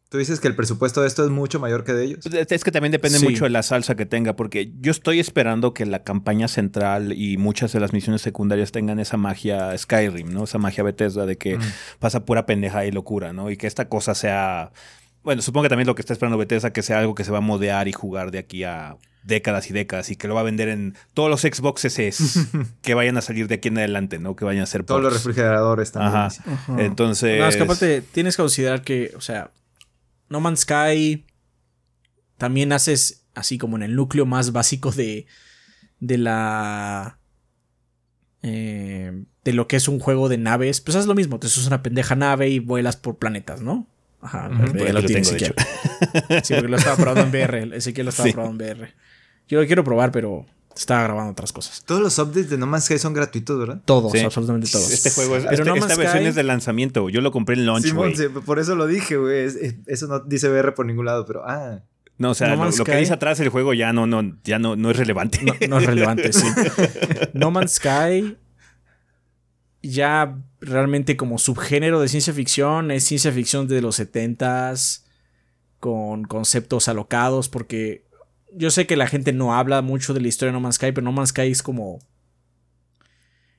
Tú dices que el presupuesto de esto es mucho mayor que de ellos. Pues, Es que también depende Sí. mucho de la salsa que tenga, porque yo estoy esperando que la campaña central y muchas de las misiones secundarias tengan esa magia Skyrim, ¿no? Esa magia Bethesda de que Mm. pasa pura pendeja y locura, ¿no? Y que esta cosa sea. Bueno, supongo que también lo que está esperando Bethesda que sea algo que se va a modear y jugar de aquí a décadas y décadas y que lo va a vender en todos los Xboxes es que vayan a salir de aquí en adelante, ¿no? Que vayan a ser Todos los refrigeradores también. Ajá. Entonces. No, es que aparte tienes que considerar que, o sea, No Man's Sky también haces así como en el núcleo más básico de, de la... eh, de lo que es un juego de naves. Pues es lo mismo, te subes una pendeja nave y vuelas por planetas, ¿no? Ajá, Ujú. ya Por aquí lo tengo, de. Sí, porque lo estaba probando en VR. Ezequiel lo estaba Sí. probando en VR. Yo lo quiero probar, pero estaba grabando otras cosas. Todos los updates de No Man's Sky son gratuitos, ¿verdad? Todos, Sí. absolutamente todos. Este juego es. Pero este- No esta Man's versión Sky- es de lanzamiento. Yo lo compré en launch, Simón, güey. sí, por eso lo dije, güey. Es- es- Eso no dice VR por ningún lado, pero ah. No, o sea, No lo, que Sky- dice atrás el juego ya no, no, ya no, no es relevante. No, no es relevante, sí. No Man's Sky ya realmente como subgénero de ciencia ficción es ciencia ficción de los 70s con conceptos alocados porque yo sé que la gente no habla mucho de la historia de No Man's Sky, pero No Man's Sky es como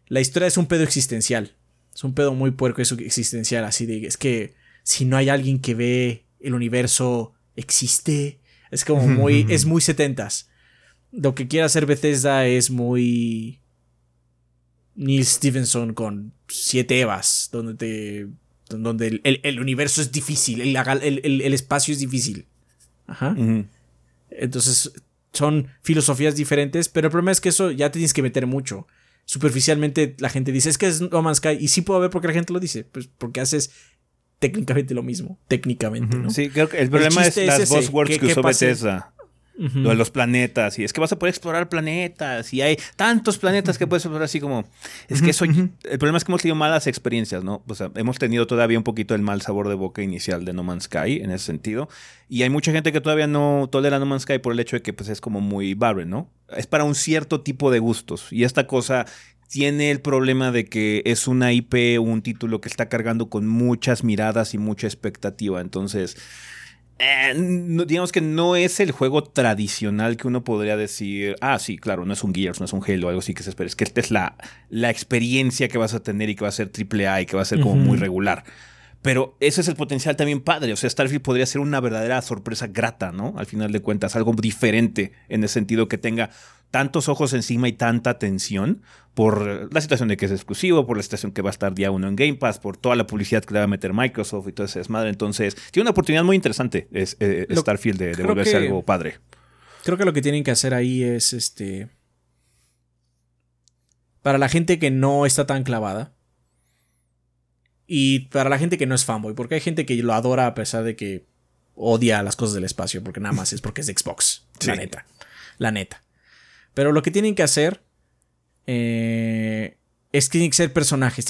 la historia es un pedo existencial. Es un pedo muy puerco eso existencial así de es que si no hay alguien que ve el universo existe, es como muy es muy 70s lo que quiere hacer Bethesda es muy Neil Stevenson con siete Evas, donde te donde el, el- el universo es difícil, el, el- espacio es difícil. Ajá. Entonces son filosofías diferentes, pero el problema es que eso ya te tienes que meter mucho. Superficialmente la gente dice, es que es No Man's Sky, y sí puedo ver por qué la gente lo dice, pues porque haces técnicamente lo mismo, técnicamente, ¿no? Sí, creo que el problema es es las buzzwords que- que, usó Lo de los planetas, y es que vas a poder explorar planetas, y hay tantos planetas que puedes explorar, así como. Es que eso. El problema es que hemos tenido malas experiencias, ¿no? O sea, hemos tenido todavía un poquito el mal sabor de boca inicial de No Man's Sky en ese sentido. Y hay mucha gente que todavía no tolera No Man's Sky por el hecho de que pues, es como muy barren, ¿no? Es para un cierto tipo de gustos. Y esta cosa tiene el problema de que es una IP, un título que está cargando con muchas miradas y mucha expectativa. Entonces eh, digamos que no es el juego tradicional que uno podría decir, ah, sí, claro, no es un Gears, no es un Halo, algo así que se espera. Es que esta es la, la experiencia que vas a tener y que va a ser triple A y que va a ser como muy regular. Pero ese es el potencial también padre. O sea, Starfield podría ser una verdadera sorpresa grata, ¿no? Al final de cuentas, algo diferente en el sentido que tenga tantos ojos encima y tanta atención por la situación de que es exclusivo, por la situación que va a estar día uno en Game Pass, por toda la publicidad que le va a meter Microsoft y todo ese desmadre. Entonces, tiene una oportunidad muy interesante es, eh, Starfield de, volverse algo padre. Creo que lo que tienen que hacer ahí es este. Para la gente que no está tan clavada. Y para la gente que no es fanboy, porque hay gente que lo adora a pesar de que odia las cosas del espacio, porque nada más es porque es de Xbox. La neta. La neta. Pero lo que tienen que hacer eh, es que tienen que ser personajes.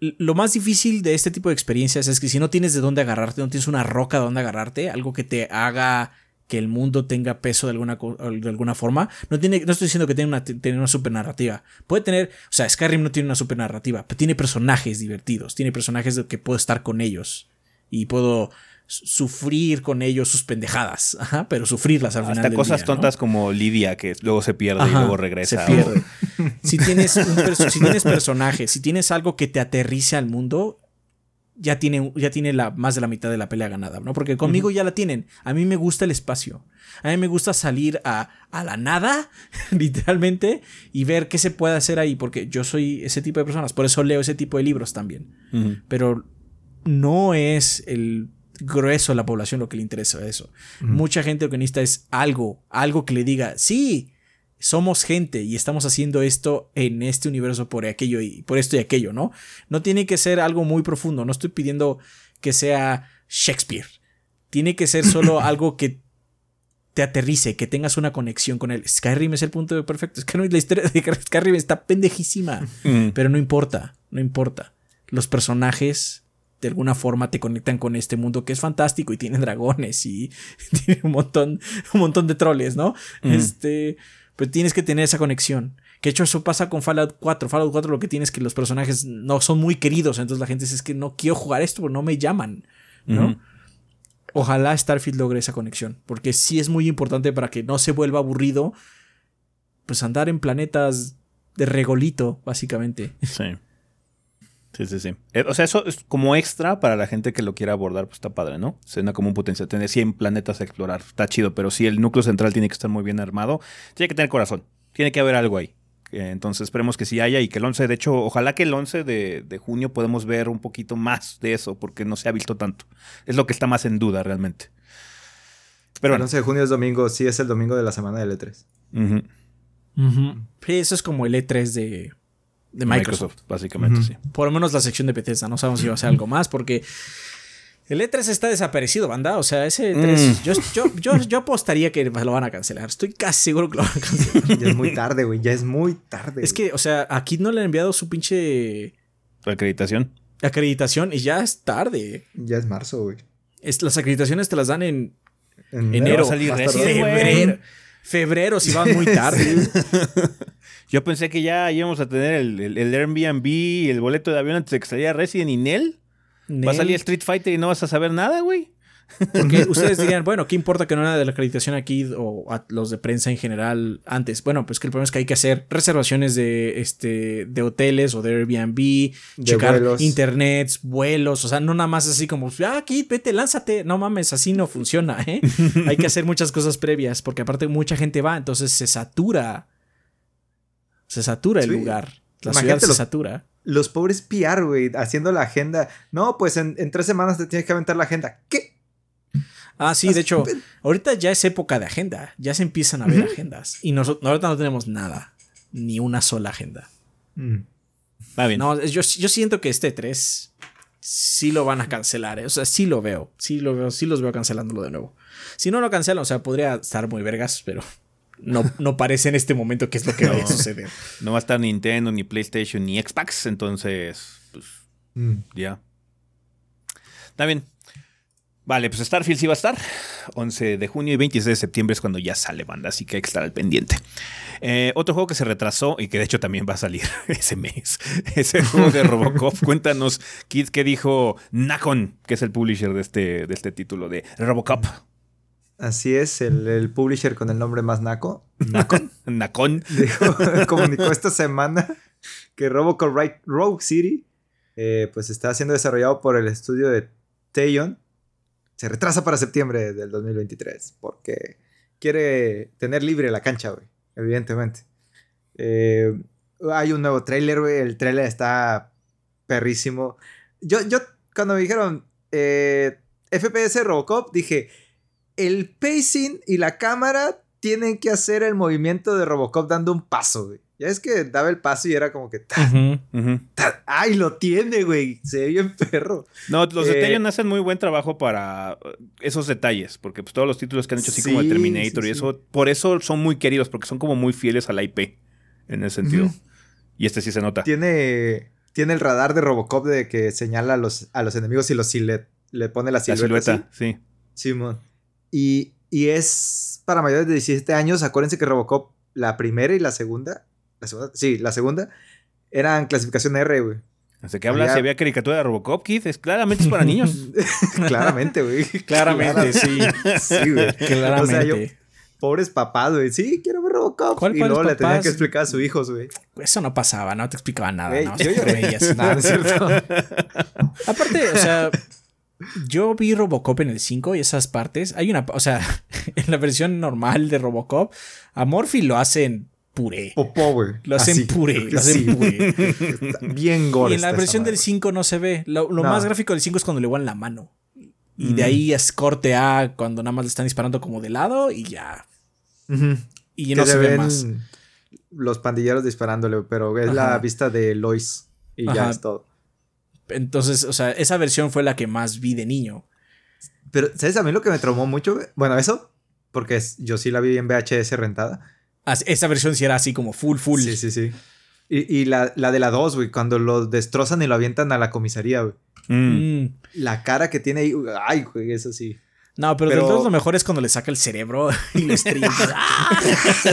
lo más difícil de este tipo de experiencias es que si no tienes de dónde agarrarte, no tienes una roca de dónde agarrarte, algo que te haga que el mundo tenga peso de alguna, de alguna forma. No, tiene, no estoy diciendo que tenga una, una super narrativa. Puede tener, o sea, Skyrim no tiene una super narrativa, pero tiene personajes divertidos, tiene personajes que puedo estar con ellos y puedo sufrir con ellos sus pendejadas, pero sufrirlas al final. Hasta cosas tontas como Lidia, que luego se pierde y luego regresa. Se pierde. si, tienes si tienes personajes, si tienes algo que te aterrice al mundo, ya tiene, ya tiene la, más de la mitad de la pelea ganada, ¿no? Porque conmigo ya la tienen. A mí me gusta el espacio. A mí me gusta salir a, a la nada, literalmente, y ver qué se puede hacer ahí, porque yo soy ese tipo de personas. Por eso leo ese tipo de libros también. Pero no es el grueso de la población lo que le interesa eso. Mucha gente lo que necesita es algo, algo que le diga, sí, somos gente y estamos haciendo esto en este universo por aquello y por esto y aquello, ¿no? No tiene que ser algo muy profundo, no estoy pidiendo que sea Shakespeare. Tiene que ser solo algo que te aterrice, que tengas una conexión con él. Skyrim es el punto perfecto. Es que la historia de Skyrim está pendejísima, pero no importa, no importa. Los personajes de alguna forma te conectan con este mundo que es fantástico y tiene dragones y tiene un montón, un montón de troles, ¿no? Este, pues tienes que tener esa conexión. Que hecho eso pasa con Fallout 4. Fallout 4 lo que tienes es que los personajes no son muy queridos, entonces la gente dice es que no quiero jugar esto porque no me llaman, ¿no? Ojalá Starfield logre esa conexión, porque sí es muy importante para que no se vuelva aburrido, pues andar en planetas de regolito, básicamente. Sí. Sí, sí, sí. Eh, o sea, eso es como extra para la gente que lo quiera abordar, pues está padre, ¿no? Suena como un potencial. Tener 100 planetas a explorar. Está chido, pero sí, el núcleo central tiene que estar muy bien armado. Tiene que tener corazón. Tiene que haber algo ahí. Eh, entonces esperemos que sí haya y que el 11, de hecho, ojalá que el 11 de, junio podemos ver un poquito más de eso, porque no se ha visto tanto. Es lo que está más en duda realmente. Pero el 11 de junio es domingo, sí, es el domingo de la semana del E3. Sí, eso es como el E3 de, de Microsoft. básicamente, sí. Por lo menos la sección de Bethesda. No sabemos si va a ser algo más porque el E3 está desaparecido, banda. O sea, ese E3. Mm. Yo, apostaría que lo van a cancelar. Estoy casi seguro que lo van a cancelar. Ya es muy tarde, güey. Ya es muy tarde. Es que, o sea, aquí no le han enviado su pinche. Acreditación. Acreditación y ya es tarde. Ya es marzo, güey. las acreditaciones te las dan en, enero. febrero. Febrero, si van muy tarde. Yo pensé que ya íbamos a tener el, el, el Airbnb y el boleto de avión antes de que saliera Resident y Nel. Va a salir Street Fighter y no vas a saber nada, güey. Porque ustedes dirían, bueno, ¿qué importa que no haya de la acreditación aquí o a los de prensa en general antes? Bueno, pues que el problema es que hay que hacer reservaciones de, este, de hoteles o de Airbnb, checar internet, vuelos, o sea, no nada más así como, ah, aquí, vete, lánzate. No mames, así no funciona, ¿eh? hay que hacer muchas cosas previas, porque aparte mucha gente va, entonces se satura se satura el lugar. La ciudad se satura. Los pobres PR, güey, haciendo la agenda. No, pues en, tres semanas te tienes que aventar la agenda. ¿Qué? Ah, sí, de hecho, ahorita ya es época de agenda. Ya se empiezan a ver agendas. Y nosotros ahorita no tenemos nada. Ni una sola agenda. Mm. Va bien. No, yo, yo siento que este 3 sí lo van a cancelar. ¿eh? O sea, sí lo veo. Sí lo veo, sí los veo cancelándolo de nuevo. Si no lo cancelan, o sea, podría estar muy vergas, pero no, no parece en este momento que es lo que va a suceder. No va a estar Nintendo, ni PlayStation, ni Xbox, entonces, pues, Mm. ya. Está bien. Vale, pues Starfield sí va a estar. 11 de junio y 26 de septiembre es cuando ya sale banda, así que hay que estar al pendiente. Eh, otro juego que se retrasó y que de hecho también va a salir ese mes. Es el juego de Robocop. Cuéntanos, Kid, qué dijo Nacon, que es el publisher de este, de este título de Robocop. Así es, el, el publisher con el nombre más naco, Nacon, Nacon. dijo, comunicó esta semana que Robocop Right- Rogue City eh, pues está siendo desarrollado por el estudio de Tayon. Se retrasa para septiembre del 2023 porque quiere tener libre la cancha, güey, evidentemente. Eh, hay un nuevo tráiler, güey, el tráiler está perrísimo. Yo, yo cuando me dijeron eh, FPS Robocop, dije, el pacing y la cámara tienen que hacer el movimiento de Robocop dando un paso, güey. Ya es que daba el paso y era como que... ta, ta, ¡Ay, lo tiene, güey! Se ve bien perro. No, los Eh, de Tayon hacen muy buen trabajo para eh, esos detalles, porque pues, todos los títulos que han hecho así como de Terminator sí, y sí. eso, por eso son muy queridos, porque son como muy fieles a la IP en ese sentido. Y este sí se nota. Tiene, tiene el radar de Robocop de que señala a los, a los enemigos y los si le, le pone la La silueta. silueta, así. sí. Simón. Y, y es para mayores de 17 años. Acuérdense que Robocop, la primera y la segunda. La segunda, sí, la segunda. Eran clasificación R, güey. Hasta que hablas Había- si había caricatura de Robocop, Kid, es claramente es para niños. Claramente, güey. Claramente, sí. Sí, güey. Claramente. O sea, yo, pobres papás, güey. Sí, quiero ver Robocop. ¿Cuál y luego le tenían que explicar a sus hijos, güey. Eso no pasaba, no te explicaba nada. Güey, no, yo- yo- veías. Nada, no es cierto. Aparte, o sea, yo vi Robocop en el 5 y esas partes. Hay una, o sea, en la versión normal de Robocop, a Morphy lo hacen puré. Popó, güey. Lo hacen Así. puré, lo hacen Sí. puré. Está Bien gore. Y en la versión del 5 no se ve. Lo, lo No. más gráfico del 5 es cuando le van la mano. Y de ahí es corte A cuando nada más le están disparando como de lado y ya. Ujú. Y Que no se, ve más. Los pandilleros disparándole, pero es Ajá. la vista de Lois. Y ya es todo. Entonces, o sea, esa versión fue la que más vi de niño. Pero, ¿sabes a mí lo que me traumó mucho? Bueno, eso, porque yo sí la vi en VHS rentada. Esa versión sí era así como full, full. Sí, sí, sí. Y, y la, la de la 2, güey, cuando lo destrozan y lo avientan a la comisaría, güey. Mm. Mm. La cara que tiene ahí, ay, güey, eso sí. No, pero, Pero- del 2 lo mejor es cuando le saca el cerebro y lo estrella.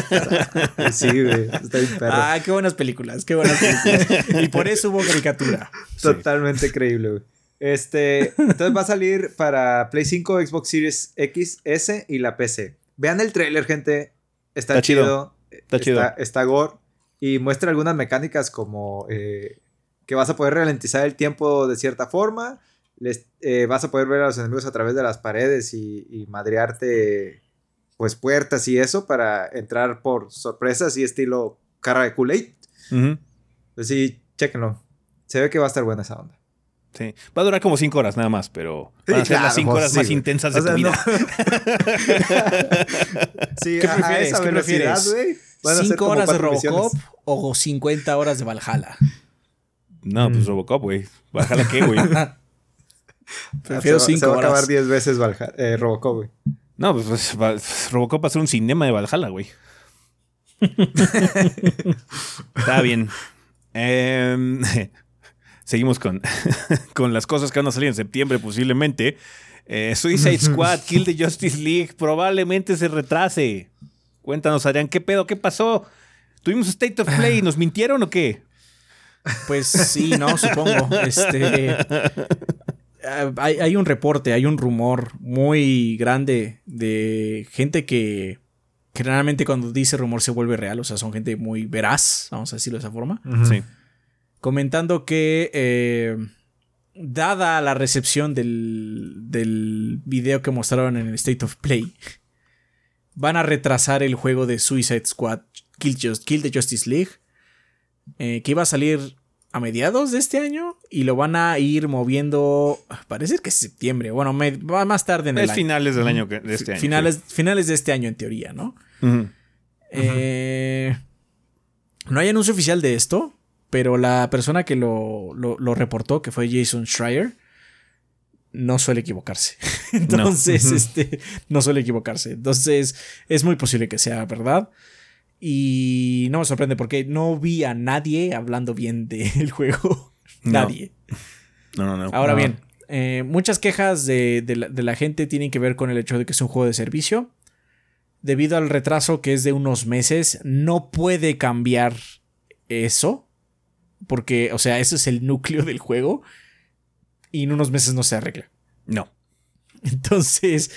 Sí, güey, está bien perro. ah, qué buenas películas, qué buenas películas. y por eso hubo caricatura. Totalmente creíble, güey. Este, entonces va a salir para Play 5, Xbox Series X, S y la PC. Vean el trailer, gente. Está, Está chido. chido. Está chido. Está gore. Y muestra algunas mecánicas como eh, que vas a poder ralentizar el tiempo de cierta forma. Les, eh, vas a poder ver a los enemigos a través de las paredes y, y madrearte pues puertas y eso para entrar por sorpresas y estilo cara de Kool-Aid. Ujú. Pues sí, chéquenlo. Se ve que va a estar buena esa onda. Sí. Va a durar como 5 horas nada más, pero van a ser las claro, 5 horas sí, más güey. intensas de O sea, tu vida. sí, ¿Qué prefieres? ¿Qué prefieres? güey, van a ser ¿Cinco como horas de Robocop misiones. o 50 horas de Valhalla? No, pues Mm. Robocop, güey. Bájala qué, güey. Prefiero se, va- 5 se va a acabar. 10 veces Valha- eh, Robocop, güey. No, pues, pues, va- Robocop va a ser un cinema de Valhalla, güey. Está bien. Em, seguimos con, con las cosas que van a salir en septiembre, posiblemente. Eh, Suicide Squad, Kill the Justice League, probablemente se retrase. Cuéntanos, Adrián, ¿qué pedo? ¿Qué pasó? ¿Tuvimos State of Play? ¿Nos mintieron o qué? Pues sí, no, supongo. Este. Hay, hay un reporte, hay un rumor muy grande de gente que generalmente cuando dice rumor se vuelve real, o sea, son gente muy veraz, vamos a decirlo de esa forma, Sí. Comentando que eh, dada la recepción del, del video que mostraron en el State of Play, van a retrasar el juego de Suicide Squad Kill, Just- Kill the Justice League, eh, que iba a salir a mediados de este año y lo van a ir moviendo, parece que es septiembre, bueno, me- va más tarde en el Es año. finales del año que- de este año. finales, finales de este año en teoría, ¿no? Eh, no hay anuncio oficial de esto, pero la persona que lo, lo- lo reportó, que fue Jason Schreier, no suele equivocarse. Entonces, este, no suele equivocarse. Entonces, es muy posible que sea verdad. Y no me sorprende porque no vi a nadie hablando bien del juego. Nadie. No, no, no. Ahora No. bien, eh, muchas quejas de, de la, de la gente tienen que ver con el hecho de que es un juego de servicio. Debido al retraso que es de unos meses, no puede cambiar eso. Porque, o sea, ese es el núcleo del juego. Y en unos meses no se arregla. No. Entonces,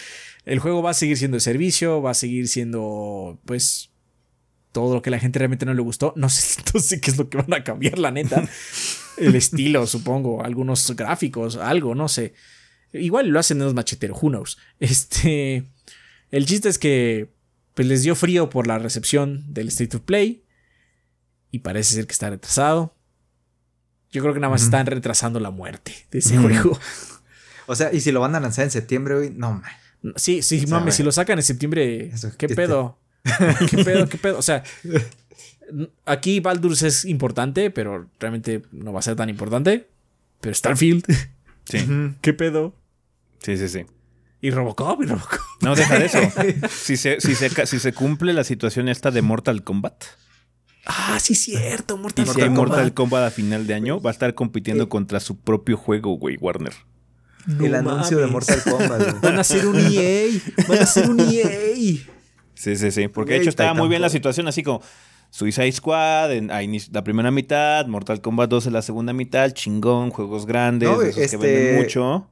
el juego va a seguir siendo de servicio, va a seguir siendo, pues, todo lo que la gente realmente no le gustó. No sé, no sé qué es lo que van a cambiar, la neta. El estilo, supongo, algunos gráficos, algo, no sé. Igual lo hacen menos machetero, who knows. Este, el chiste es que pues, les dio frío por la recepción del State of Play y parece ser que está retrasado. Yo creo que nada más están retrasando la muerte de ese juego. O sea, y si lo van a lanzar en septiembre, güey, no, man. Sí, sí, sea, mames, si lo sacan en septiembre, Eso, ¿qué pedo? ¿Qué pedo? ¿Qué pedo? O sea, aquí Baldur's es importante, pero realmente no va a ser tan importante. Pero Starfield, Sí. ¿qué pedo? Sí, sí, sí. Y Robocop, y Robocop. No, deja de eso. si, se, si, se, si se cumple la situación esta de Mortal Kombat, Ah, sí, cierto, y Mortal, si hay Kombat. Mortal Kombat a final de año, va a estar compitiendo contra su propio juego, güey, Warner. No el anuncio de. Mortal Kombat, güey. Van a hacer un EA. Van a hacer un E EA. Sí, sí, sí. Porque de Güey, hecho estaba muy bien la situación, así como Suicide Squad en a inicio- la primera mitad, Mortal Kombat 2 en la segunda mitad, chingón, juegos grandes, No, esos que este- venden mucho.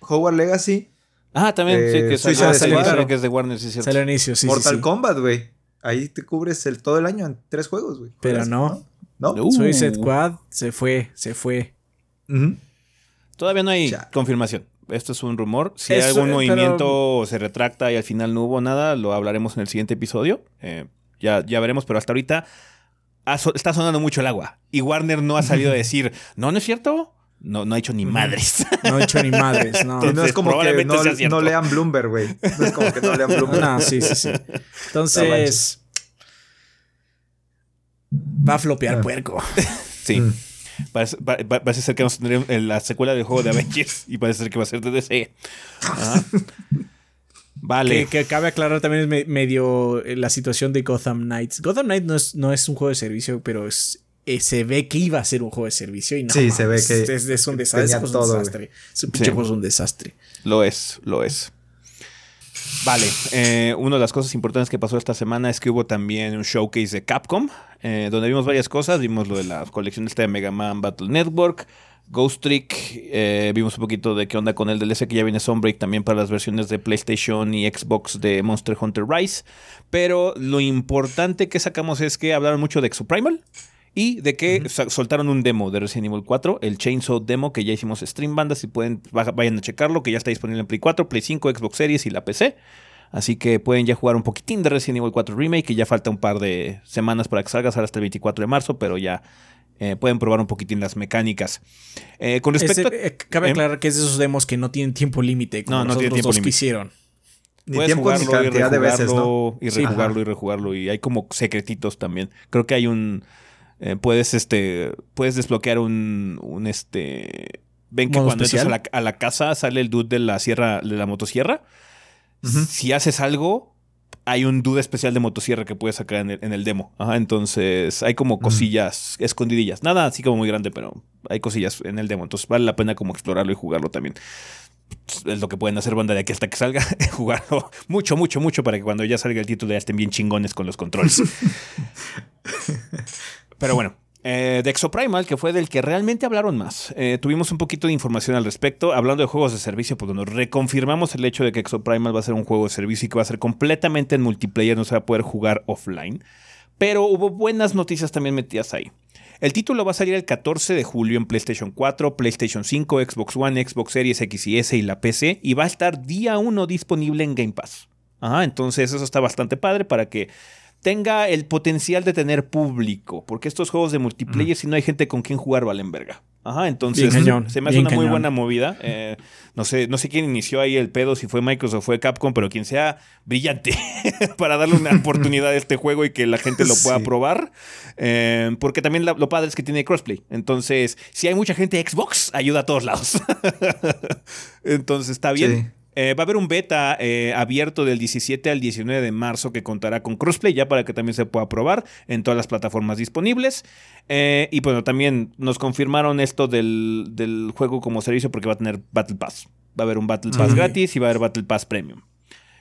Hogwarts Legacy, Ah, también, sí, eh, que sale, Suicide ah, sale que es de Warner, sí, es cierto. Sale al inicio, sí, sí, Mortal sí. Kombat, güey. Ahí te cubres el, todo el año en tres juegos, güey. Pero ¿Juegas? no. ¿No? Uh. Suicide Squad se fue, se fue. Todavía no hay Ya. confirmación. Esto es un rumor. Si Eso, hay algún eh, movimiento o se retracta y al final no hubo nada, lo hablaremos en el siguiente episodio. Eh, ya, ya veremos, pero hasta ahorita ha so- está sonando mucho el agua. Y Warner no ha salido a decir, no, no es cierto. No, no ha hecho ni madres. No he hecho ni madres, no. Y no es Entonces, como que probablemente no, lean Bloomberg, güey. No es como que no lean Bloomberg. No, sí, sí, sí. Entonces. Va a flopear Ah. puerco. sí. Mm. Parece, pa- pa- parece ser que vamos a tener la secuela del juego de Avengers y parece ser que va a ser de DC. Ajá. Vale. Que, que cabe aclarar también es me- medio eh, la situación de Gotham Knights. Gotham Knights no es, no es un juego de servicio, pero es, eh, se ve que iba a ser un juego de servicio y no. Sí, se ve que es, es un desastre. es un desastre. Ese pinche Sí. juego es un desastre. Lo es, lo es. Vale, eh, una de las cosas importantes que pasó esta semana es que hubo también un showcase de Capcom, eh, donde vimos varias cosas. Vimos lo de la colección esta de Mega Man Battle Network, Ghost Trick, eh, vimos un poquito de qué onda con el DLC que ya viene Sunbreak también para las versiones de PlayStation y Xbox de Monster Hunter Rise. Pero lo importante que sacamos es que hablaron mucho de Exoprimal. Y de que soltaron un demo de Resident Evil 4, el Chainsaw Demo, que ya hicimos stream banda. Si pueden, va- vayan a checarlo, que ya está disponible en Play 4, Play 5, Xbox Series y la PC. Así que pueden ya jugar un poquitín de Resident Evil 4 Remake, que ya falta un par de semanas para que salga, sale hasta el 24 de marzo, pero ya eh, pueden probar un poquitín las mecánicas. Eh, con respecto Ese, eh, cabe ¿eh? aclarar que es de esos demos que no tienen tiempo límite. Como No, no los tiene tiempo dos que hicieron. Ni Puedes tiempo ni jugarlo y cantidad de veces, ¿no? rejugarlo y Sí. rejugarlo Ajá. y rejugarlo. Y hay como secretitos también. Creo que hay un. Eh, puedes, este. Puedes desbloquear un. un este. Ven que ¿Modo cuando entras a la, a la casa sale el dude de la sierra, de la motosierra. Si haces algo, hay un dude especial de motosierra que puedes sacar en el, en el demo. Ajá, entonces hay como cosillas escondidillas. Nada así como muy grande, pero hay cosillas en el demo. Entonces vale la pena como explorarlo y jugarlo también. Es lo que pueden hacer banda de aquí hasta que salga. jugarlo mucho, mucho, mucho para que cuando ya salga el título ya estén bien chingones con los controles. Pero bueno, eh, de Exoprimal, que fue del que realmente hablaron más. Eh, tuvimos un poquito de información al respecto. Hablando de juegos de servicio, pues nos reconfirmamos el hecho de que Exoprimal va a ser un juego de servicio y que va a ser completamente en multiplayer, no se va a poder jugar offline. Pero hubo buenas noticias también metidas ahí. El título va a salir el 14 de julio en PlayStation 4, PlayStation 5, Xbox One, Xbox Series X y S y la PC y va a estar día 1 disponible en Game Pass. Ajá, entonces eso está bastante padre para que tenga el potencial de tener público, porque estos juegos de multiplayer, si no hay gente con quien jugar, valen verga. Ajá, entonces cañón, se me hace una muy buena movida. Eh, no sé, no sé quién inició ahí el pedo, si fue Microsoft o fue Capcom, pero quien sea brillante para darle una oportunidad a este juego y que la gente lo pueda Sí. probar. Eh, porque también la- lo padre es que tiene crossplay. Entonces, si hay mucha gente Xbox, ayuda a todos lados. entonces está bien. Sí. Eh, va a haber un beta eh, abierto del 17 al 19 de marzo que contará con crossplay ya para que también se pueda probar en todas las plataformas disponibles. Eh, y bueno, también nos confirmaron esto del, del juego como servicio porque va a tener Battle Pass. Va a haber un Battle Pass gratis y va a haber Battle Pass Premium.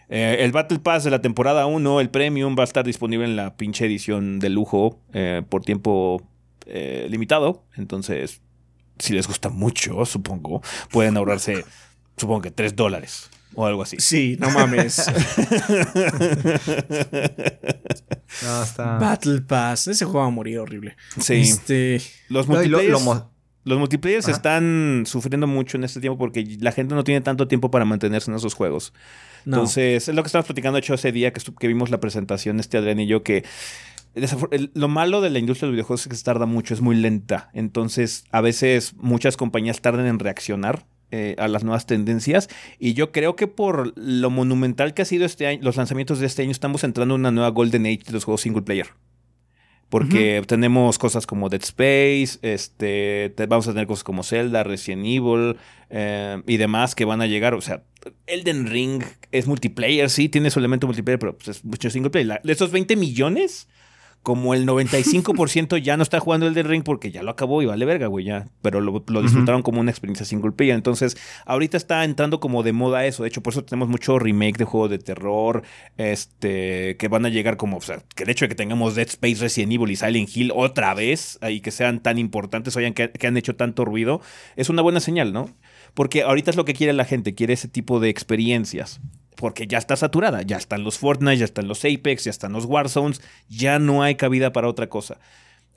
El Battle Pass de la temporada 1, el Premium, va a estar disponible en la pinche edición de lujo por tiempo limitado. Entonces, si les gusta mucho, supongo, pueden ahorrarse, supongo que 3 dólares o algo así. Sí, no mames. No, está. Battle Pass. Ese juego va a morir horrible. Sí. Este. Los lo- multiplayers, lo los multiplayers Ajá. están sufriendo mucho en este tiempo porque la gente no tiene tanto tiempo para mantenerse en esos juegos. No. Entonces, es lo que estábamos platicando, de hecho, ese día que, que vimos la presentación, este Adrián y yo, que lo malo de la industria de los videojuegos es que se tarda mucho, es muy lenta. Entonces, a veces muchas compañías tardan en reaccionar eh, a las nuevas tendencias. Y yo creo que por lo monumental que ha sido este año, los lanzamientos de este año, estamos entrando en una nueva Golden Age de los juegos single player. Porque tenemos cosas como Dead Space, este, te- vamos a tener cosas como Zelda, Resident Evil eh, y demás que van a llegar. O sea, Elden Ring es multiplayer, sí, tiene su elemento multiplayer, pero pues, es mucho single player. La- de esos 20 millones, como el 95% ya no está jugando Elden Ring porque ya lo acabó y vale verga, güey, ya. Pero lo, lo disfrutaron como una experiencia single player. Entonces, ahorita está entrando como de moda eso. De hecho, por eso tenemos mucho remake de juegos de terror, este, que van a llegar como, o sea, que el hecho de que tengamos Dead Space, Resident Evil y Silent Hill otra vez, y que sean tan importantes, oigan, que, que han hecho tanto ruido, es una buena señal, ¿no? Porque ahorita es lo que quiere la gente, quiere ese tipo de experiencias. Porque ya está saturada, ya están los Fortnite, ya están los Apex, ya están los Warzones, ya no hay cabida para otra cosa.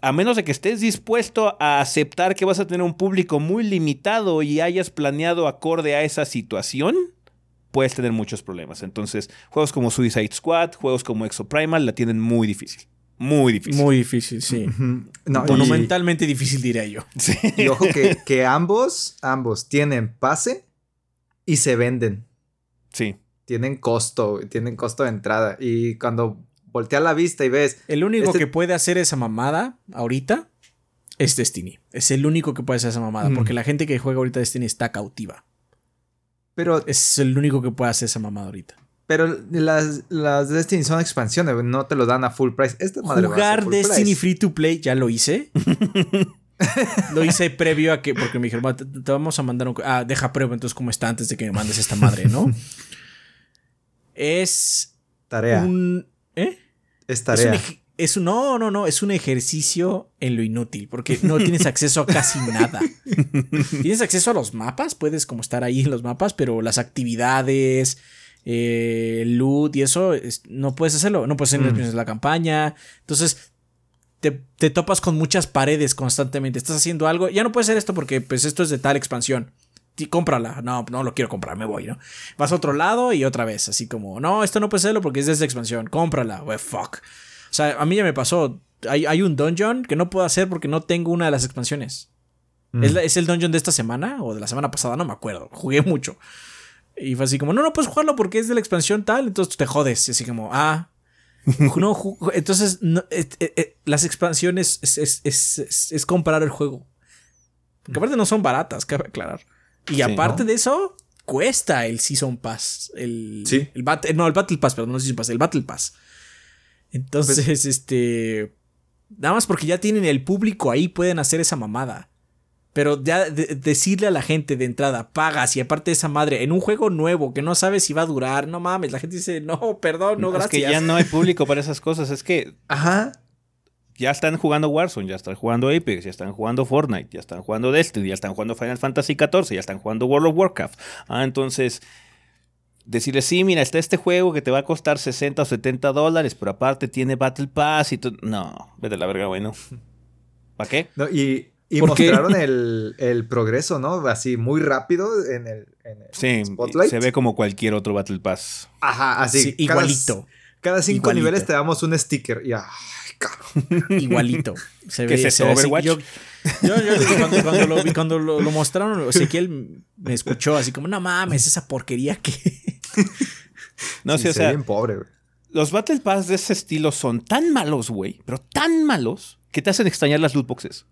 A menos de que estés dispuesto a aceptar que vas a tener un público muy limitado y hayas planeado acorde a esa situación, puedes tener muchos problemas. Entonces, juegos como Suicide Squad, juegos como Exoprimal la tienen muy difícil. Muy difícil. Muy difícil, sí. Ujú. No, y- Monumentalmente difícil, diría yo. Sí. Y ojo que, que ambos, ambos tienen pase y se venden. Sí. Tienen costo, tienen costo de entrada. Y cuando volteas la vista y ves, El único Este- que puede hacer esa mamada ahorita es Destiny. Es el único que puede hacer esa mamada. Mm. Porque la gente que juega ahorita Destiny está cautiva. pero, Es el único que puede hacer esa mamada ahorita. pero las, las Destiny son expansiones, no te lo dan a full price. Esta madre va a Jugar full Destiny price. free to play ya lo hice. lo hice previo a que, porque me dijeron, "Va, te, te vamos a mandar un. Ah, deja prueba entonces cómo está antes de que me mandes esta madre, ¿no? es Tarea. un. ¿Eh? es Es un, tarea. es un- no, no, no, es un ejercicio en lo inútil, porque no tienes acceso a casi nada. tienes acceso a los mapas, puedes como estar ahí en los mapas, pero las actividades, eh, loot y eso, es- no puedes hacerlo, no puedes hacer Mm. la campaña. Entonces, te, te topas con muchas paredes constantemente. Estás haciendo algo, ya no puedes hacer esto porque pues esto es de tal expansión. Ti- cómprala. No, no lo quiero comprar, me voy, ¿no? Vas a otro lado y otra vez, así como, no, esto no puedes hacerlo porque es de esta expansión, cómprala, güey, fuck. O sea, a mí ya me pasó, hay, hay un dungeon que no puedo hacer porque no tengo una de las expansiones. Mm. ¿Es, la- es el dungeon de esta semana o de la semana pasada? No me acuerdo, jugué mucho. Y fue así como, no, no puedes jugarlo porque es de la expansión tal, entonces te jodes. Y así como, ah. No, entonces no, eh, eh, eh, las expansiones es, es- es- es- es comprar el juego. Porque aparte no son baratas, cabe aclarar. Y aparte ¿no? de eso, cuesta el Season Pass. El, Sí. el bat- no, el Battle Pass, perdón, no el Season Pass, el Battle Pass. Entonces, Pues este. Nada más porque ya tienen el público ahí, pueden hacer esa mamada. Pero ya de- decirle a la gente de entrada, pagas y aparte esa madre, en un juego nuevo que no sabes si va a durar, no mames, la gente dice, no, perdón, no, es gracias. que ya no hay público para esas cosas. Es que Ajá. Ya están jugando Warzone, ya están jugando Apex, ya están jugando Fortnite, ya están jugando Destiny, ya están jugando Final Fantasy XIV, ya están jugando World of Warcraft. Ah, entonces, decirle, sí, mira, está este juego que te va a costar 60 o 70 dólares, pero aparte tiene Battle Pass y todo. No, vete a la verga, bueno. ¿Para qué? No, y y mostraron el, el progreso, ¿no? Así muy rápido en el, en el Sí, Spotlight. se ve como cualquier otro Battle Pass. Ajá, así. Sí, igualito. Cada cinco Igualito. niveles te damos un sticker. Y ay, cabrón. Igualito. Se ¿Qué ve, es se. Overwatch? Yo, yo, yo cuando, cuando lo, vi- cuando lo, lo mostraron, Ezequiel me escuchó así como, no mames, esa porquería que... No, sí, Sí, o se sea, bien pobre, güey. los Battle Pass de ese estilo son tan malos, güey, pero tan malos que te hacen extrañar las loot boxes.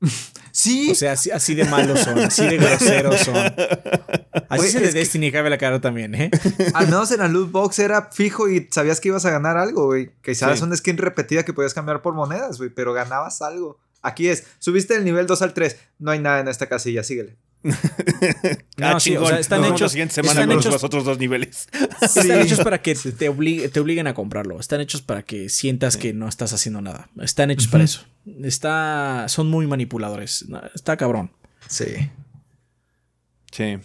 Sí, O sea, así, así de malos son, así de groseros son. Así Güey, se de Destiny cabe la cara también, ¿eh? al menos en la loot box era fijo y sabías que ibas a ganar algo, güey. Quizás Sí. una skin repetida que podías cambiar por monedas, güey, pero ganabas algo. Aquí es, subiste del nivel 2 al 3, no hay nada en esta casilla, síguele. No, sí, o sea, están Nos hechos- La siguiente semana están hechos- los otros dos niveles. Están hechos para que te, obli- te obliguen a comprarlo. Están hechos para que sientas que no estás haciendo nada. Están hechos para eso. Está, son muy manipuladores. Está cabrón. Sí. Sí.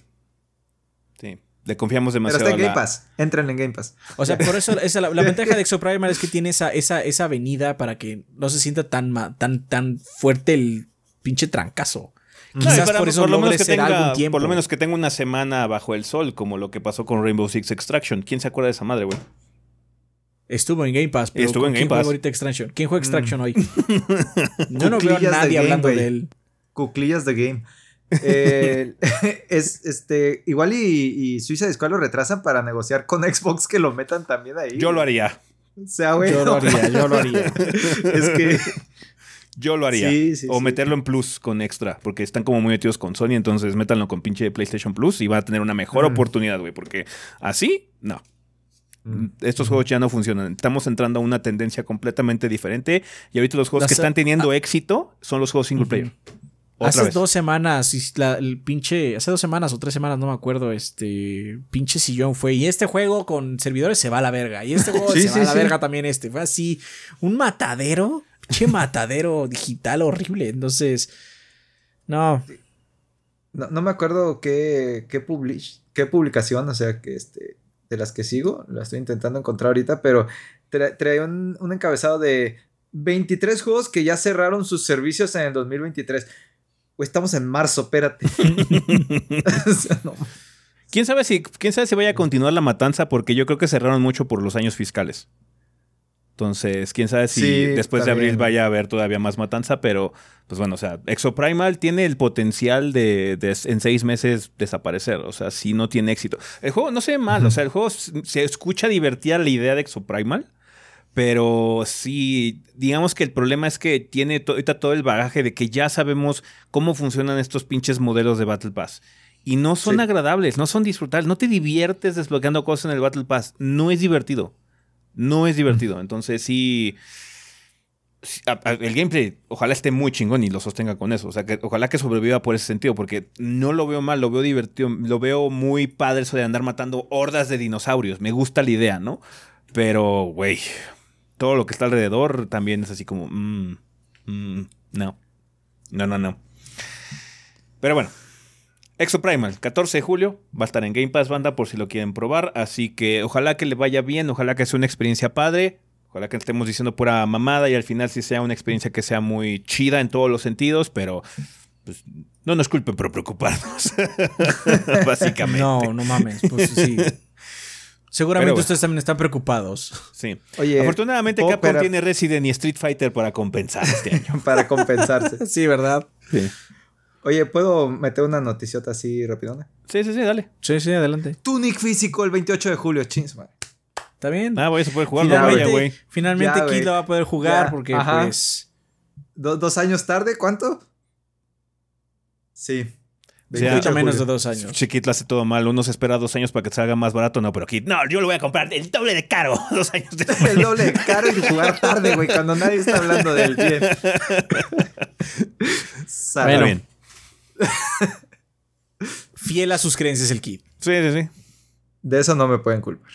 Sí. Le confiamos Pero demasiado está en Game la- Pass, entren en Game Pass. O sea, por eso esa, la, la ventaja de Exoprimal es que tiene esa, esa, esa avenida para que no se sienta tan, tan, tan fuerte el pinche trancazo. Claro, Quizás para- por eso lo menos que ser tenga, algún tiempo. Por lo menos que tenga una semana bajo el sol, como lo que pasó con Rainbow Six Extraction. ¿Quién se acuerda de esa madre, güey? Estuvo en Game Pass. Pero Estuvo en ¿quién Game Pass. juega ahorita Extraction? ¿Quién juega Extraction hoy? Yo no veo a de nadie Game, hablando de él. Cuclillas de Game. Eh, es este igual y, y Suiza Squad lo retrasan para negociar con Xbox que lo metan también ahí. Yo lo haría. O sea, güey. Yo lo haría, yo lo haría. es que Yo lo haría. Sí, sí, o sí. meterlo en Plus con extra, porque están como muy metidos con Sony, entonces métanlo con pinche PlayStation Plus y va a tener una mejor oportunidad, güey, porque así, no. Mm. Estos juegos ya no funcionan. Estamos entrando a una tendencia completamente diferente y ahorita los juegos que están teniendo éxito son los juegos single player. Otra hace vez. dos semanas, la- el pinche, hace dos semanas o tres semanas, no me acuerdo, este pinche sillón fue. Y este juego con servidores se va a la verga. Y este juego Sí, se va a la sí. verga también este. Fue así, un matadero, pinche matadero digital horrible. Entonces, no, No, no me acuerdo qué, qué, publish- qué publicación, o sea, que este, de las que sigo, la estoy intentando encontrar ahorita, pero tra- trae un, un encabezado de 23 juegos que ya cerraron sus servicios en el 2023. Güey, estamos en marzo, espérate. O sea, no. ¿Quién sabe si quién sabe si vaya a continuar la matanza? Porque yo creo que cerraron mucho por los años fiscales. Entonces, quién sabe si Sí, después de abril vaya a haber todavía más matanza, pero pues bueno, o sea, Exoprimal tiene el potencial de, de en seis meses desaparecer. O sea, si no tiene éxito. El juego no se ve mal, o sea, el juego se escucha divertida la idea de Exoprimal. Pero sí, digamos que el problema es que tiene to- ahorita todo el bagaje de que ya sabemos cómo funcionan estos pinches modelos de Battle Pass. Y no son Sí. agradables, no son disfrutables. No te diviertes desbloqueando cosas en el Battle Pass. No es divertido. No es divertido. Entonces sí. El gameplay, ojalá esté muy chingón y lo sostenga con eso. O sea, que ojalá que sobreviva por ese sentido, porque no lo veo mal, lo veo divertido, lo veo muy padre eso de andar matando hordas de dinosaurios. Me gusta la idea, ¿no? Pero, güey, todo lo que está alrededor también es así como, mm, mm, no, no, no, no. Pero bueno, Exoprimal, 14 de julio, va a estar en Game Pass Banda por si lo quieren probar, así que ojalá que le vaya bien, ojalá que sea una experiencia padre, ojalá que estemos diciendo pura mamada y al final sí sea una experiencia que sea muy chida en todos los sentidos, pero pues, no nos culpen por preocuparnos, básicamente. no, no mames. Pues sí. Seguramente bueno. ustedes también están preocupados. Sí. Oye, Afortunadamente ¿puedo Capcom tiene Resident y Street Fighter para compensar este año. para compensarse. Sí, ¿verdad? Sí, Oye, ¿puedo meter una noticiota así rapidona? sí, sí, dale. Sí, sí, adelante. Tunic físico el 28 de julio, chins, madre. Está bien. Ah, voy a poder jugarlo, finalmente, vaya, güey. finalmente Ya. Kid lo va a poder jugar Ya, porque ajá. pues Do- ¿Dos años tarde? ¿Cuánto? Sí. O sea, 28 mucho menos de dos años. Chiquit lo hace todo mal. Uno se espera dos años para que te salga más barato. No, pero Kid, no, yo lo voy a comprar el doble de caro. Dos años después. El doble de caro y jugar tarde, güey, cuando nadie está hablando del bien. Bueno. bien. Fiel a sus creencias el Kid. Sí, sí, sí. De eso no me pueden culpar.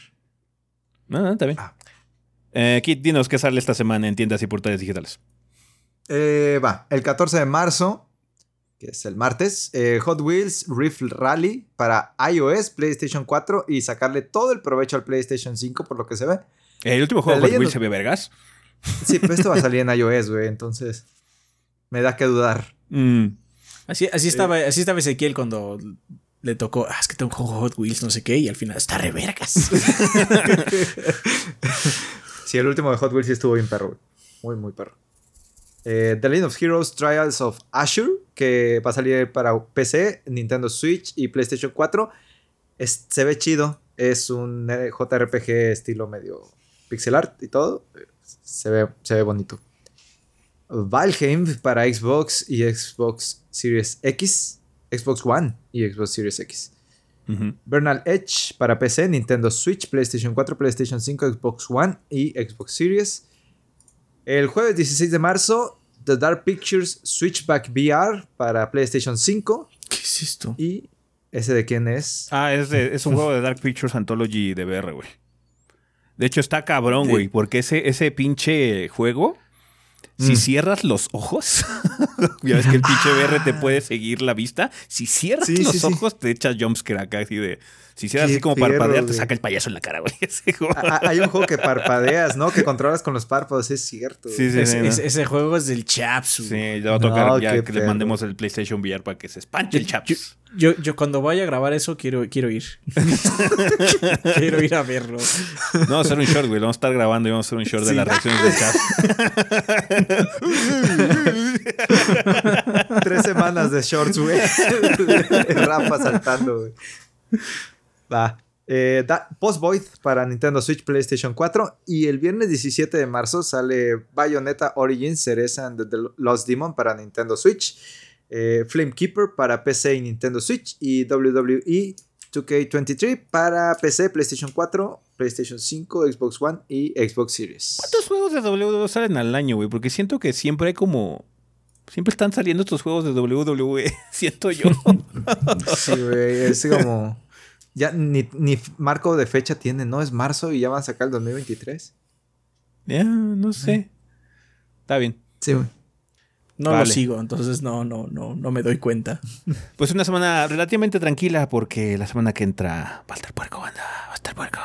No, no, está bien. Ah. Eh, Kid, dinos qué sale esta semana en tiendas y portales digitales. Eh, va, el 14 de marzo, que es el martes, eh, Hot Wheels Rift Rally para iOS, PlayStation 4 y sacarle todo el provecho al PlayStation 5 por lo que se ve. El último juego de Hot Wheels se ve vergas. Sí, pero esto va a salir en iOS, güey, entonces me da que dudar. Mm. Así, así, estaba, así estaba Ezequiel cuando le tocó, ah, es que tengo Hot Wheels, no sé qué, y al final está re vergas. Sí, el último de Hot Wheels sí estuvo bien perro. Muy, muy perro. Eh, The Legend of Heroes Trials of Asher, que va a salir para PC, Nintendo Switch y PlayStation 4. Es- se ve chido. Es un JRPG estilo medio pixel art y todo. Se ve, se ve bonito. Valheim para Xbox y Xbox Series X. Xbox One y Xbox Series X. Bernal Edge para PC, Nintendo Switch, PlayStation 4, PlayStation 5, Xbox One y Xbox Series. El jueves 16 de marzo, The Dark Pictures Switchback VR para PlayStation 5. ¿Qué es esto? ¿Y ese de quién es? Ah, es, de- es un juego de Dark Pictures Anthology de VR, güey. De hecho, está cabrón, güey, porque ese, ese pinche juego, si Mm. cierras los ojos, ya ves que el pinche VR te puede seguir la vista. Si cierras Sí, los sí, sí. ojos, te echas jumpscare acá, así de. Si cierras Qué así como fierro, parpadear, te saca el payaso en la cara, güey. Ah, ah, Hay un juego que parpadeas, ¿no? Que controlas con los párpados, es cierto. Sí, sí, Es- sí. es- ¿no? ese juego es del Chapsu. Sí, le va a tocar No, ya que le mandemos el PlayStation VR para que se espanche el chaps. Yo, yo cuando vaya a grabar eso quiero, quiero ir. quiero ir a verlo. No, vamos a hacer un short, güey. Lo vamos a estar grabando y vamos a hacer un short de las reacciones del chat. Tres semanas de shorts, güey. Rafa saltando, güey. Va. Eh, da- Post Void para Nintendo Switch, PlayStation 4. Y el viernes 17 de marzo sale Bayonetta Origins, Cereza and the Lost Demon para Nintendo Switch. Eh, Flame Keeper para PC y Nintendo Switch. Y E WWE 2K23 para PC, PlayStation 4, PlayStation 5, Xbox One y Xbox Series. ¿Cuántos juegos de WWE salen al año, güey? Porque siento que siempre hay como. Siempre están saliendo estos juegos de WWE, siento yo. Sí, güey, es como... Ya ni, ni marco de fecha tiene, ¿no? Es marzo y ya van a sacar el 2023. Ya, no sé. Está bien. Sí, güey. No Vale. lo sigo, entonces no, no, no, no me doy cuenta. Pues una semana relativamente tranquila porque la semana que entra va a estar puerco, banda. Va a estar puerco.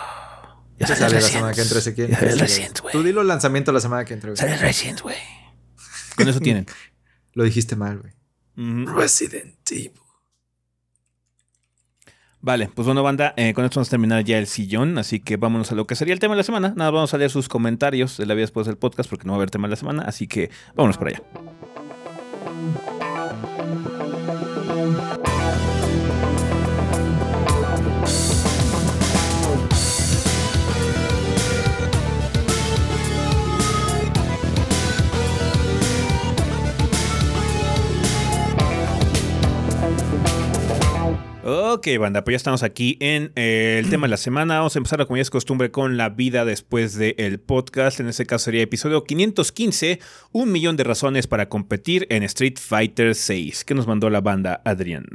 Ya sale sale la semana que entra, Sale. recién, güey. Tú dilo el lanzamiento la semana que entra, güey. Sale recién, güey. Con eso tienen. Lo dijiste mal, güey. Ujú. Resident Evil. Vale, pues bueno, banda, eh, con esto vamos a terminar ya el sillón, así que vámonos a lo que sería el tema de la semana. Nada, vamos a leer sus comentarios de la vida después del podcast porque no va a haber tema de la semana, así que vámonos para allá. Ok, banda, pues ya estamos aquí en eh, el tema de la semana. Vamos a empezar, como ya es costumbre, con la vida después del podcast. En este caso sería episodio 515, un millón de razones para competir en Street Fighter 6. ¿Qué nos mandó la banda Adrián?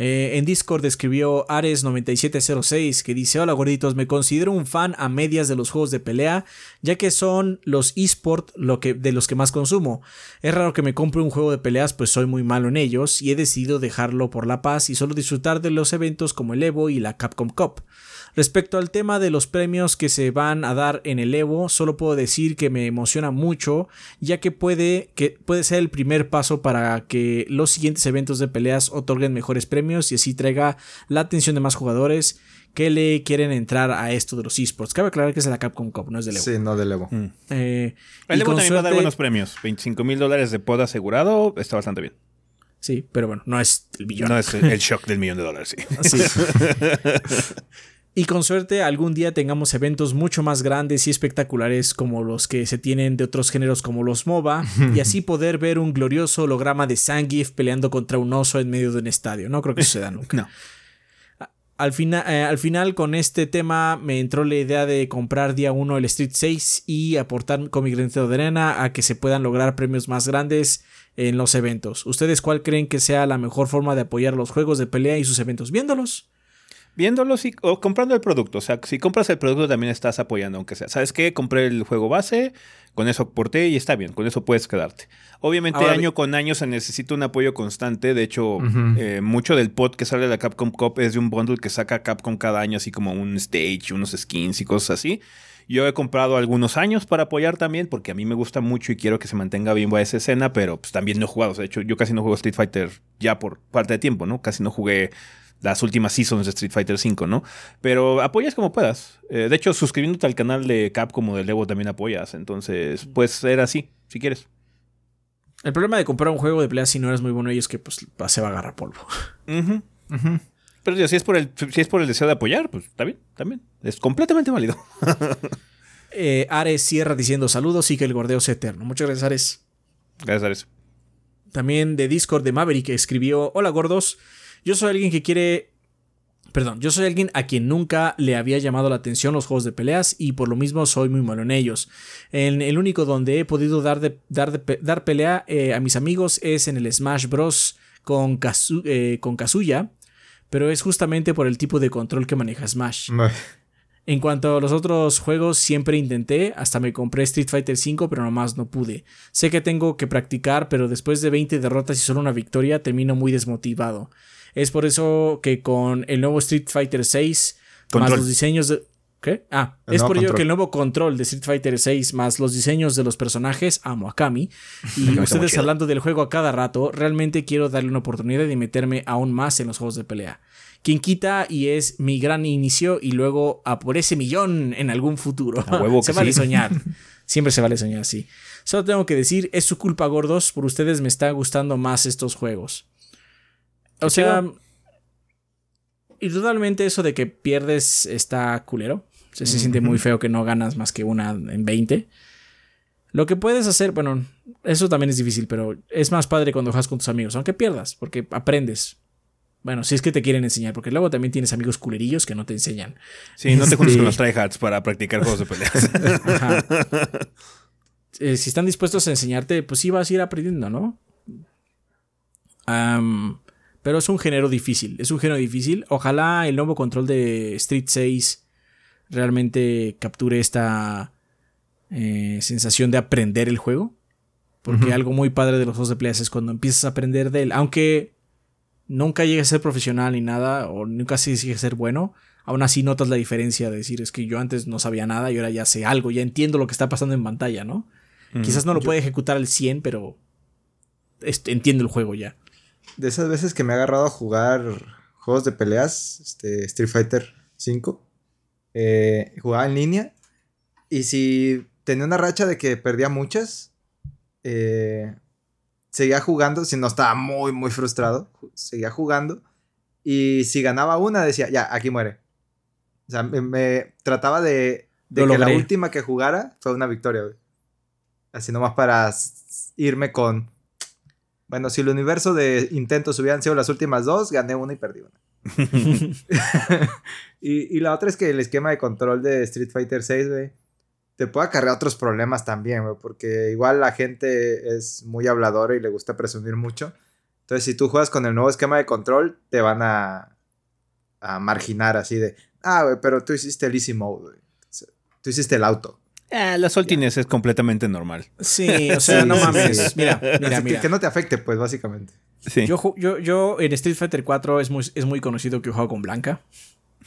Eh, en Discord escribió Ares9706 que dice: Hola gorditos, me considero un fan a medias de los juegos de pelea, ya que son los eSport lo de los que más consumo. Es raro que me compre un juego de peleas, pues soy muy malo en ellos y he decidido dejarlo por la paz y solo disfrutar de los eventos como el Evo y la Capcom Cup. Respecto al tema de los premios que se van a dar en el Evo, solo puedo decir que me emociona mucho, ya que puede, que puede ser el primer paso para que los siguientes eventos de peleas otorguen mejores premios y así traiga la atención de más jugadores que le quieren entrar a esto de los esports. Cabe aclarar que es de la Capcom Cup, no es del Evo. Sí, no de Evo. Mm. Eh, El Evo también va a dar buenos premios. 25 mil dólares de pod asegurado, está bastante bien. Sí, pero bueno, no es el billón. No es el el shock del millón de dólares, sí. Sí. Y con suerte algún día tengamos eventos mucho más grandes y espectaculares como los que se tienen de otros géneros como los MOBA y así poder ver un glorioso holograma de Zangief peleando contra un oso en medio de un estadio. No creo que suceda nunca. No. Al, fina- eh, al final con este tema me entró la idea de comprar día 1 el Street 6 y aportar con mi granito de arena a que se puedan lograr premios más grandes en los eventos. ¿Ustedes cuál creen que sea la mejor forma de apoyar los juegos de pelea y sus eventos? Viéndolos. Viéndolos y, o comprando el producto. O sea, si compras el producto también estás apoyando, aunque sea. ¿Sabes qué? Compré el juego base, con eso aporté y está bien, con eso puedes quedarte. Obviamente, Ahora, año con año se necesita un apoyo constante. De hecho, eh, mucho del pod que sale de la Capcom Cup es de un bundle que saca Capcom cada año, así como un stage, unos skins y cosas así. Yo he comprado algunos años para apoyar también, porque a mí me gusta mucho y quiero que se mantenga viva esa escena, pero pues también no he jugado. O sea, de hecho, yo casi no juego Street Fighter ya por falta de tiempo, ¿no? Casi no jugué las últimas seasons de Street Fighter V, ¿no? Pero apoyas como puedas. Eh, de hecho, suscribiéndote al canal de Cap como de Evo también apoyas. Entonces, puedes ser así, si quieres. El problema de comprar un juego de pelea si no eres muy bueno y es que pues se va a agarrar polvo. Pero si es, por el, si es por el deseo de apoyar, pues está bien, también. Es completamente válido. eh, Ares cierra diciendo saludos y que el gordeo sea eterno. Muchas gracias, Ares. Gracias, Ares. También de Discord de Maverick escribió: Hola gordos, yo soy alguien que quiere Perdón, yo soy alguien a quien nunca le había llamado la atención los juegos de peleas y por lo mismo soy muy malo en ellos. En el único donde he podido dar, de, dar, dar pelea eh, a mis amigos es en el Smash Bros. con, eh, con Kazuya, pero es justamente por el tipo de control que maneja Smash. En cuanto a los otros juegos, siempre intenté, hasta me compré Street Fighter V, pero nomás no pude. Sé que tengo que practicar, pero después de 20 derrotas y solo una victoria, termino muy desmotivado. Es por eso que con el nuevo Street Fighter 6, más los diseños de. ¿Qué? Ah, es por ello que el nuevo control de Street Fighter 6 más los diseños de los personajes, amo a Kami. Y ustedes hablando del juego a cada rato, realmente quiero darle una oportunidad de meterme aún más en los juegos de pelea. Quien quita y es mi gran inicio y luego a por ese millón en algún futuro. se vale soñar. Siempre se vale soñar, sí. Solo tengo que decir, es su culpa, gordos, por ustedes me está gustando más estos juegos. O sea, y totalmente eso de que pierdes está culero. se siente muy feo que no ganas más que una en 20. Lo que puedes hacer, bueno, eso también es difícil, pero es más padre cuando juegas con tus amigos, aunque pierdas, porque aprendes. Bueno, si es que te quieren enseñar, porque luego también tienes amigos culerillos que no te enseñan. Sí, no te juntes con los tryhards para practicar juegos de peleas. Eh, si están dispuestos a enseñarte, pues sí vas a ir aprendiendo, ¿no? Pero es un género difícil. Es un género difícil. Ojalá el nuevo control de Street 6 realmente capture esta eh, sensación de aprender el juego. Porque algo muy padre de los juegos de peleas es cuando empiezas a aprender de él. Aunque nunca llegue a ser profesional ni nada, o nunca sigue a ser bueno, aún así notas la diferencia de decir, es que yo antes no sabía nada y ahora ya sé algo, ya entiendo lo que está pasando en pantalla, ¿no? Quizás no lo puede ejecutar al 100, pero entiendo el juego ya de esas veces que me ha agarrado a jugar juegos de peleas, este, Street Fighter 5, eh, jugaba en línea y si tenía una racha de que perdía muchas, eh, seguía jugando, si no estaba muy, muy frustrado, seguía jugando y si ganaba una decía, ya, aquí muere. O sea, me, trataba de, de que la última que jugara fue una victoria, Así nomás para irme con bueno, si el universo de intentos hubieran sido las últimas dos, gané una y perdí una. y, la otra es que el esquema de control de Street Fighter 6, güey, te puede acarrear otros problemas también, güey, porque igual la gente es muy habladora y le gusta presumir mucho. Entonces, si tú juegas con el nuevo esquema de control, te van a, a marginar así de, ah, güey, pero tú hiciste el easy mode, güey. Tú hiciste el auto. Ah, la soltinez es completamente normal. Sí, o sea, no mames. Mira, mira, mira. Que, no te afecte, pues, básicamente. Sí. Yo, yo, yo en Street Fighter 4 es muy, es muy conocido que juego con Blanca.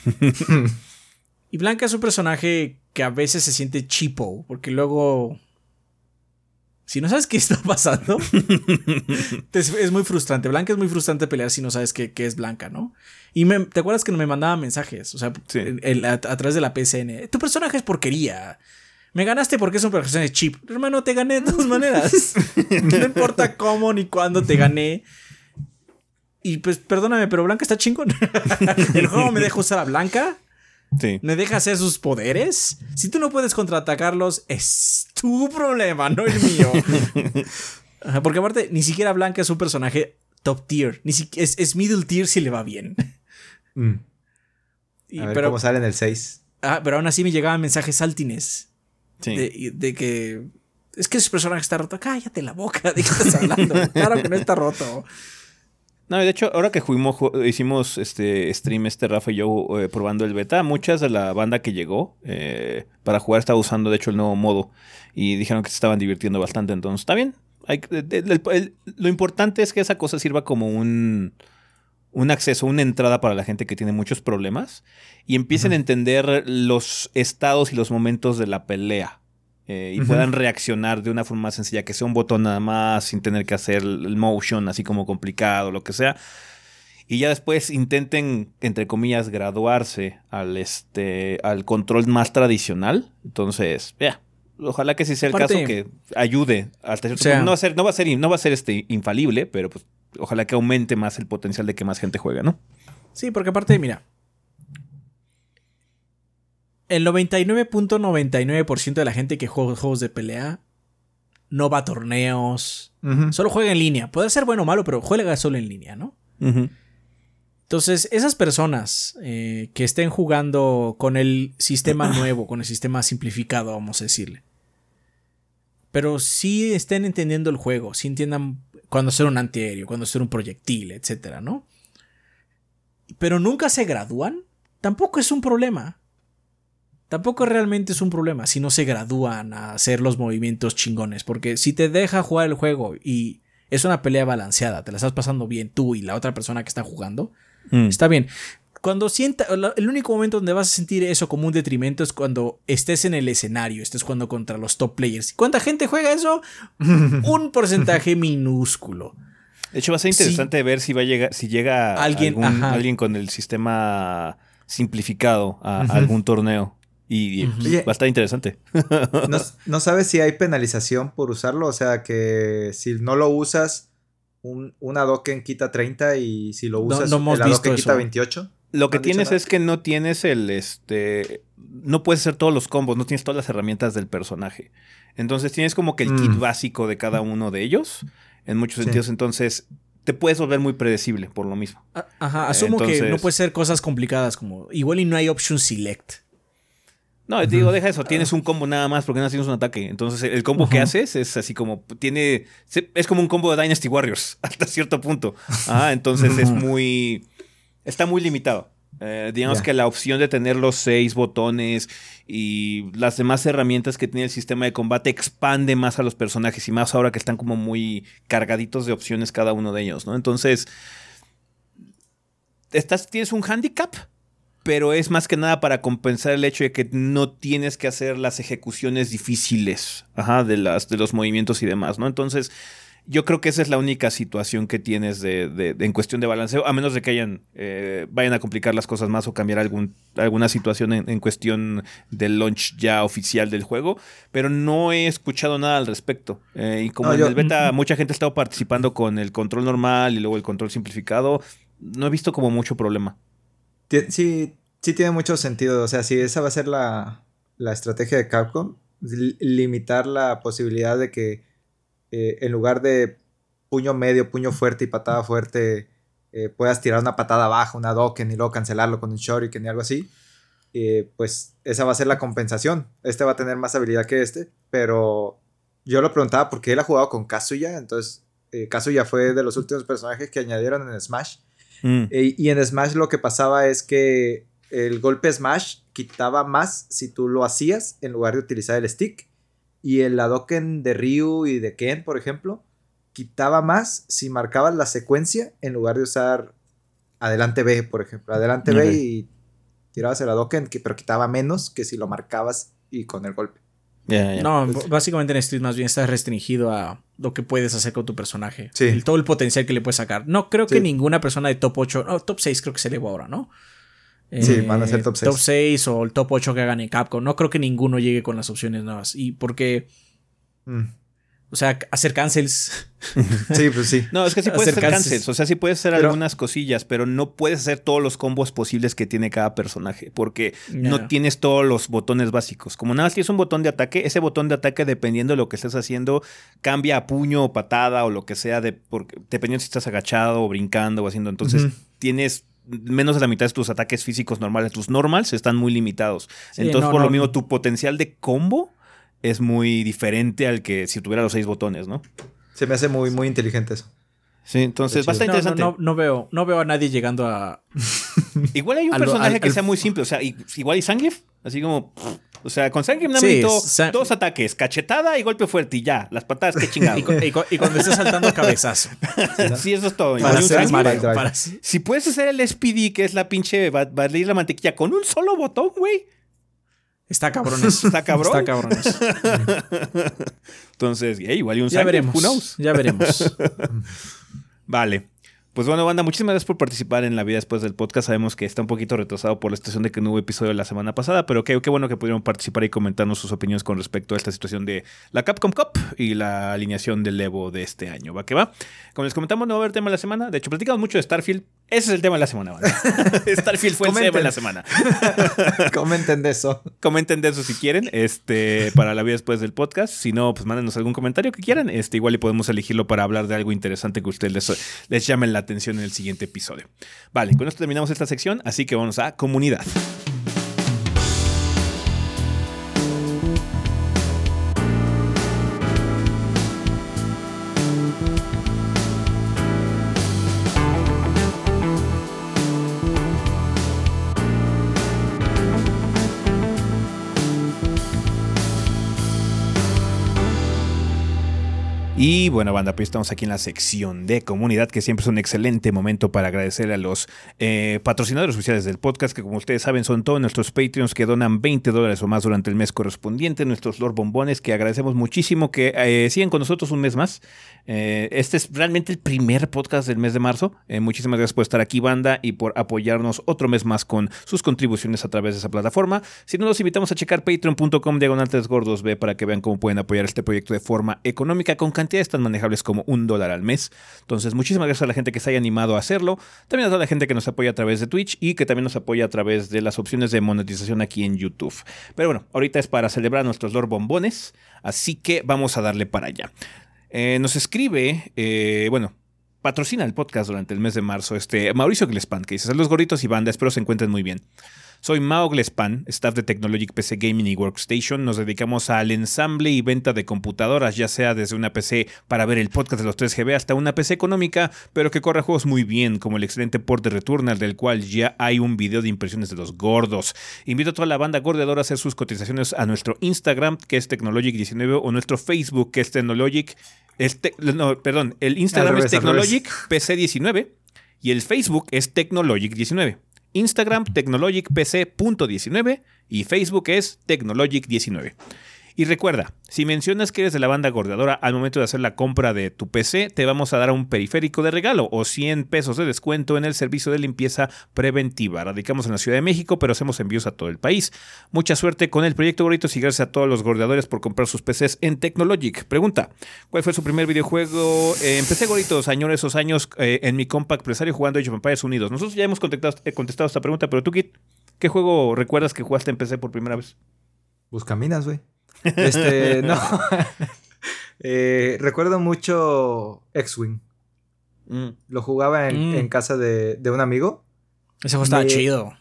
y Blanca es un personaje que a veces se siente chipo, porque luego. Si no sabes qué está pasando, es, muy frustrante. Blanca es muy frustrante pelear si no sabes qué, es Blanca, ¿no? Y te acuerdas que me mandaba mensajes, o sea, a, a, través de la PSN. Tu personaje es porquería. Me ganaste porque es un personaje chip. Hermano, te gané de todas maneras. no importa cómo ni cuándo te gané. Y pues perdóname, pero Blanca está chingón. el juego me deja usar a Blanca. Sí. Me deja hacer sus poderes. Si tú no puedes contraatacarlos, es tu problema, no el mío. Porque aparte, ni siquiera Blanca es un personaje top tier. Ni es, es middle tier si le va bien. Mm. a ver cómo sale en el 6. Ah, pero aún así me llegaban mensajes altines. De, que es que ese personaje está roto. Cállate la boca, ¿de qué estás hablando? claro que no está roto. No, de hecho, ahora que fuimos, hicimos este stream, este Rafa y yo eh, probando el beta, muchas de la banda que llegó eh, para jugar estaba usando, de hecho, el nuevo modo. Y dijeron que se estaban divirtiendo bastante. Entonces, está bien. lo importante es que esa cosa sirva como un, un acceso, una entrada para la gente que tiene muchos problemas y empiecen a entender los estados y los momentos de la pelea. Eh, y puedan reaccionar de una forma más sencilla, que sea un botón nada más, sin tener que hacer el motion así como complicado, lo que sea. y ya después intenten, entre comillas, graduarse al, este, al control más tradicional. Entonces, ya. Ojalá que sí sea el caso que ayude hasta cierto O sea- punto. No va a ser, no va a ser, no va a ser este infalible, pero pues ojalá que aumente más el potencial de que más gente juegue, ¿no? Sí, porque aparte, mira. El 99.99% de la gente que juega juegos de pelea no va a torneos. Solo juega en línea. Puede ser bueno o malo, pero juega solo en línea, ¿no? Entonces, esas personas eh, que estén jugando con el sistema nuevo, con el sistema simplificado, vamos a decirle. Pero sí estén entendiendo el juego, sí entiendan cuándo hacer un antiaéreo, cuándo hacer un proyectil, etcétera, ¿no? Pero nunca se gradúan, tampoco es un problema. Tampoco realmente es un problema si no se gradúan a hacer los movimientos chingones. Porque si te deja jugar el juego y es una pelea balanceada, te la estás pasando bien tú y la otra persona que está jugando, Mm. Está bien. Cuando sienta, la- el único momento donde vas a sentir eso como un detrimento es cuando estés en el escenario, estés jugando contra los top players. ¿Cuánta gente juega eso? un porcentaje minúsculo. De hecho, va a ser Sí. interesante ver si va a llegar, si llega Alguien, algún- alguien con el sistema simplificado a, algún torneo. Y. Oye. va a estar interesante. ¿No, no sabes si hay penalización por usarlo? O sea, que si no lo usas, un, un Adoken quita 30 y si lo No- usas, no hemos visto Adoken quita eso. 28. Lo que ¿No han dicho tienes es que no tienes el este. No puedes hacer todos los combos, no tienes todas las herramientas del personaje. Entonces tienes como que el kit Mm. básico de cada uno de ellos. En muchos Sí. sentidos. Entonces, te puedes volver muy predecible por lo mismo. A- Ajá, asumo que no puede ser cosas complicadas como igual y no hay option select. No, te digo, deja eso. Tienes un combo nada más porque no tienes un ataque. Entonces, el combo que haces es así como. Tiene. Es como un combo de Dynasty Warriors hasta cierto punto. Ah, entonces es muy. Está muy limitado. Eh, digamos que la opción de tener los seis botones y las demás herramientas que tiene el sistema de combate expande más a los personajes y más ahora que están como muy cargaditos de opciones cada uno de ellos, ¿no? Entonces, estás, tienes un handicap, pero es más que nada para compensar el hecho de que no tienes que hacer las ejecuciones difíciles ajá, de, las, de los movimientos y demás, ¿no? Entonces, yo creo que esa es la única situación que tienes de, de- de- en cuestión de balanceo, a menos de que hayan, eh, vayan a complicar las cosas más o cambiar algún, alguna situación en, en cuestión del launch ya oficial del juego, pero no he escuchado nada al respecto. Eh, y como No, en yo- el beta mucha gente ha estado participando con el control normal y luego el control simplificado, no he visto como mucho problema. Sí, sí tiene mucho sentido. O sea, si esa va a ser la, la estrategia de Capcom, li- limitar la posibilidad de que eh, en lugar de puño medio, puño fuerte y patada fuerte, eh, puedas tirar una patada baja, una Doken y luego cancelarlo con un Shuriken y algo así. eh, pues esa va a ser la compensación. Este va a tener más habilidad que este, pero yo lo preguntaba porque él ha jugado con Kazuya, entonces eh, Kazuya fue de los últimos personajes que añadieron en Smash. Mm. Eh, y en Smash lo que pasaba es que el golpe Smash quitaba más si tú lo hacías en lugar de utilizar el stick. Y el Hadoken de Ryu y de Ken, por ejemplo, quitaba más si marcabas la secuencia en lugar de usar adelante B, por ejemplo. Adelante Ok. B y tirabas el Hadoken, que- pero quitaba menos que si lo marcabas y con el golpe. No, básicamente en Street más bien estás restringido a lo que puedes hacer con tu personaje. Sí. El- todo el potencial que le puedes sacar. No creo que ninguna persona de top 8, no, top 6 creo que se elevó ahora, ¿no? Sí, van a ser top 6. Top 6 o el top 8 que hagan en Capcom. No creo que ninguno llegue con las opciones nuevas. Y porque, Mm. o sea, hacer cancels. Sí, pues sí. No, es que sí puedes hacer Acercarse. cancels, o sea, sí puedes hacer Pero- algunas cosillas, pero no puedes hacer todos los combos posibles que tiene cada personaje, porque no tienes todos los botones básicos. Como nada más tienes un botón de ataque, ese botón de ataque, dependiendo de lo que estés haciendo, cambia a puño o patada o lo que sea, de, porque, dependiendo si estás agachado o brincando o haciendo. Entonces, tienes menos de la mitad de tus ataques físicos normales. Tus normals están muy limitados. Sí, Entonces, no, por no, lo mismo, no. tu potencial de combo es muy diferente al que si tuviera los seis botones, ¿no? Se me hace muy, muy inteligente eso. Sí, entonces estar No, veo, no veo a nadie llegando a. Igual hay un Al- personaje al- que al- sea muy simple, o sea, igual y Zangief, así como, o sea, con más Sí, necesito Sa- dos ataques, cachetada y golpe fuerte y ya, las patadas qué chingado. Y, cu- y y cuando estés saltando cabezazo. sí, eso es todo. Para hacer para- si puedes hacer el SPD, que es la pinche ba- batir la mantequilla con un solo botón, güey, Está cabrón eso. Está cabrón. Está cabrón eso. entonces, igual y un Ya veremos. who knows? Ya veremos. Vale. Pues bueno, banda, muchísimas gracias por participar en la vida después del podcast. Sabemos que está un poquito retrasado por la situación de que no hubo episodio la semana pasada, pero qué, qué bueno que pudieron participar y comentarnos sus opiniones con respecto a esta situación de la Capcom Cup y la alineación del Evo de este año. ¿Va que va? Como les comentamos, no va a haber tema de la semana. De hecho, platicamos mucho de Starfield. Ese es el tema de la semana. Starfield fue el tema de la semana. Comenten de eso. Comenten de eso si quieren, este, para la vida después del podcast. Si no, pues mándenos algún comentario que quieran. Este, igual y podemos elegirlo para hablar de algo interesante que ustedes les, les llamen la atención en el siguiente episodio. Vale, con esto terminamos esta sección, así que vamos a comunidad. Y bueno, banda, pues estamos aquí en la sección de comunidad, que siempre es un excelente momento para agradecer a los eh, patrocinadores oficiales del podcast, que como ustedes saben son todos nuestros Patreons que donan 20 dólares o más durante el mes correspondiente, nuestros Lord Bombones, que agradecemos muchísimo que eh, sigan con nosotros un mes más. Eh, este es realmente el primer podcast del mes de marzo. muchísimas gracias por estar aquí, banda, y por apoyarnos otro mes más con sus contribuciones a través de esa plataforma. Si no, los invitamos a checar patreon.com diagonal gordos B para que vean cómo pueden apoyar este proyecto de forma económica con cantidad tan manejables como un dólar al mes. Entonces, muchísimas gracias a la gente que se haya animado a hacerlo. También a toda la gente que nos apoya a través de Twitch y que también nos apoya a través de las opciones de monetización aquí en YouTube. Pero bueno, ahorita es para celebrar nuestros Lord Bombones, así que vamos a darle para allá. Eh, nos escribe, eh, bueno, patrocina el podcast durante el mes de marzo, este Mauricio Glespan, que dice, saludos gorditos y banda, espero se encuentren muy bien. Soy Mao Glespan, staff de Technologic PC Gaming y Workstation. Nos dedicamos al ensamble y venta de computadoras, ya sea desde una PC para ver el podcast de los 3GB hasta una PC económica, pero que corre juegos muy bien, como el excelente port de Returnal, del cual ya hay un video de impresiones de los gordos. Invito a toda la banda gordeadora a hacer sus cotizaciones a nuestro Instagram, que es Technologic19, o nuestro Facebook, que es Technologic. no, perdón, el Instagram es Technologic PC19 y el Facebook es Technologic19. Instagram tecnologicpc.19 y Facebook es tecnologic19. Y recuerda, si mencionas que eres de la banda gordeadora al momento de hacer la compra de tu PC, te vamos a dar un periférico de regalo o 100 pesos de descuento en el servicio de limpieza preventiva. Radicamos en la Ciudad de México, pero hacemos envíos a todo el país. Mucha suerte con el proyecto Gorditos y gracias a todos los gordeadores por comprar sus PCs en Tecnologic. Pregunta, ¿cuál fue su primer videojuego? Eh, empecé Gorditos, años esos años eh, en mi compact presario jugando Age of Empires Unidos. Nosotros ya hemos contestado, eh, contestado esta pregunta, pero tú, Kit, ¿qué juego recuerdas que jugaste en PC por primera vez? Buscaminas, güey. Este, no. Eh, recuerdo mucho X-Wing. Mm. Lo jugaba en, mm. casa de, un amigo. Ese juego estaba chido.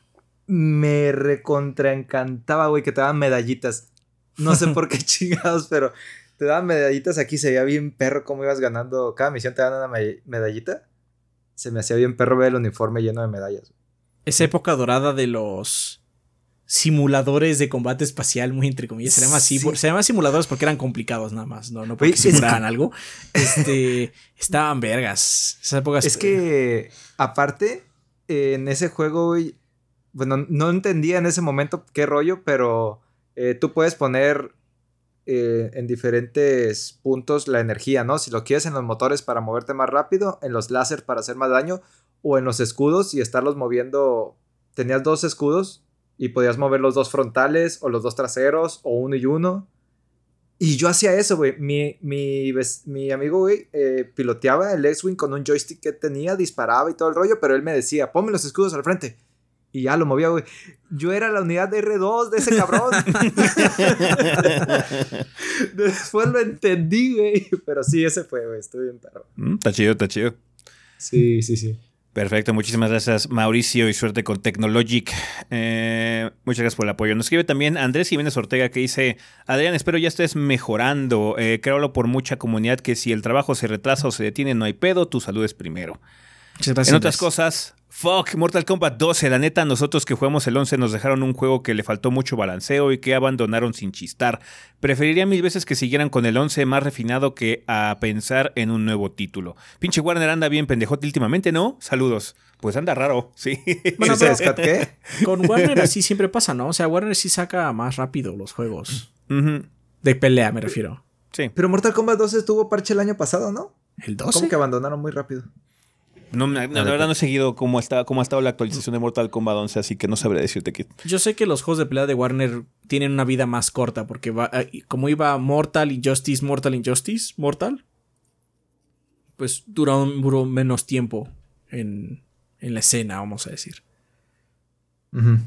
Me recontra encantaba, güey, que te daban medallitas. No sé por qué chingados, pero te daban medallitas aquí. Se veía bien perro cómo ibas ganando. Cada misión te daban una medallita. Se me hacía bien perro ver el uniforme lleno de medallas. Esa época dorada de los simuladores de combate espacial, muy entre comillas. Se llaman, se llaman simuladores porque eran complicados nada más, no, no porque simularan algo. Este, estaban vergas. Esa época es que, aparte, en ese juego, bueno, no entendía en ese momento qué rollo, pero eh, tú puedes poner eh, en diferentes puntos la energía, ¿no? Si lo quieres en los motores para moverte más rápido, en los láser para hacer más daño, o en los escudos y estarlos moviendo. Tenías dos escudos y podías mover los dos frontales o los dos traseros o uno y uno. Y yo hacía eso, güey. Mi, mi, amigo, güey, eh, piloteaba el X-Wing con un joystick que tenía, disparaba y todo el rollo, pero él me decía, ponme los escudos al frente. Y ya lo movía, güey. Yo era la unidad de R2 de ese cabrón. Después lo entendí, güey. Pero sí, ese fue, güey. Estoy bien perro. Mm, está chido, está chido. Sí, sí, sí. Perfecto, muchísimas gracias Mauricio y suerte con Technologic. Eh, muchas gracias por el apoyo. Nos escribe también Andrés Jiménez Ortega que dice, Adrián, espero ya estés mejorando. Eh, créalo por mucha comunidad que si el trabajo se retrasa o se detiene no hay pedo, tu salud es primero. En otras cosas, Fuck, Mortal Kombat 12. La neta, nosotros que jugamos el 11 nos dejaron un juego que le faltó mucho balanceo y que abandonaron sin chistar. Preferiría mil veces que siguieran con el 11 más refinado que a pensar en un nuevo título. Pinche Warner anda bien pendejote últimamente, ¿no? Saludos. Pues anda raro, sí. Bueno, ¿qué? Con Warner así siempre pasa, ¿no? O sea, Warner sí saca más rápido los juegos. De pelea, me refiero. Sí. Pero Mortal Kombat 12 estuvo parche el año pasado, ¿no? ¿El 12? ¿Cómo que abandonaron muy rápido? No, la, la verdad no he seguido cómo, está, cómo ha estado la actualización de Mortal Kombat 11, así que no sabré decirte qué. Yo sé que los juegos de pelea de Warner tienen una vida más corta, porque va, eh, como iba Mortal Injustice, Mortal Injustice, Mortal, pues duró, duró menos tiempo en, en la escena, vamos a decir. Ujú.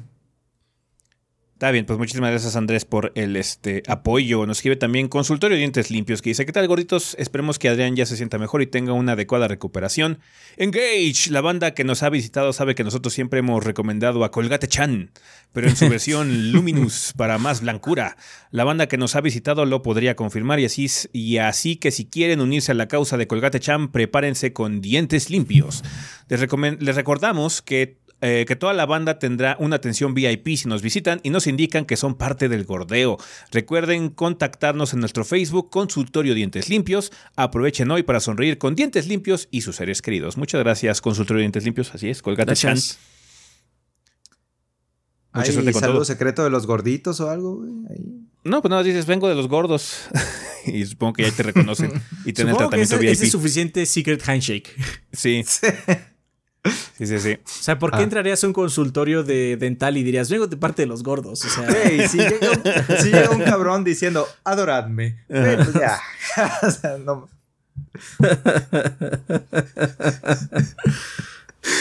Está bien, pues muchísimas gracias Andrés por el este, apoyo. Nos escribe también Consultorio Dientes Limpios que dice, ¿qué tal gorditos? Esperemos que Adrián ya se sienta mejor y tenga una adecuada recuperación. Engage, la banda que nos ha visitado sabe que nosotros siempre hemos recomendado a Colgate Chan, pero en su versión Luminous para más blancura. La banda que nos ha visitado lo podría confirmar y así, y así que si quieren unirse a la causa de Colgate Chan, prepárense con dientes limpios. Les recordamos que eh, que toda la banda tendrá una atención VIP si nos visitan y nos indican que son parte del gordeo. Recuerden contactarnos en nuestro Facebook Consultorio Dientes Limpios. Aprovechen hoy para sonreír con dientes limpios y sus seres queridos. Muchas gracias, Consultorio Dientes Limpios. Así es, Colgate Chan. Gracias. Mucha ¿Hay suerte con saludo todo. secreto de los gorditos o algo, güey? Ahí. No, pues nada, dices, vengo de los gordos. y supongo que ya te reconocen y tienen el que tratamiento ese, VIP. ese es suficiente secret handshake. Sí. Sí, sí, sí. O sea, ¿por qué Ah. entrarías a un consultorio de dental y dirías, vengo de parte de los gordos? O sea, si llega, un, si llega un cabrón diciendo, adoradme. Pues ya. o sea, no.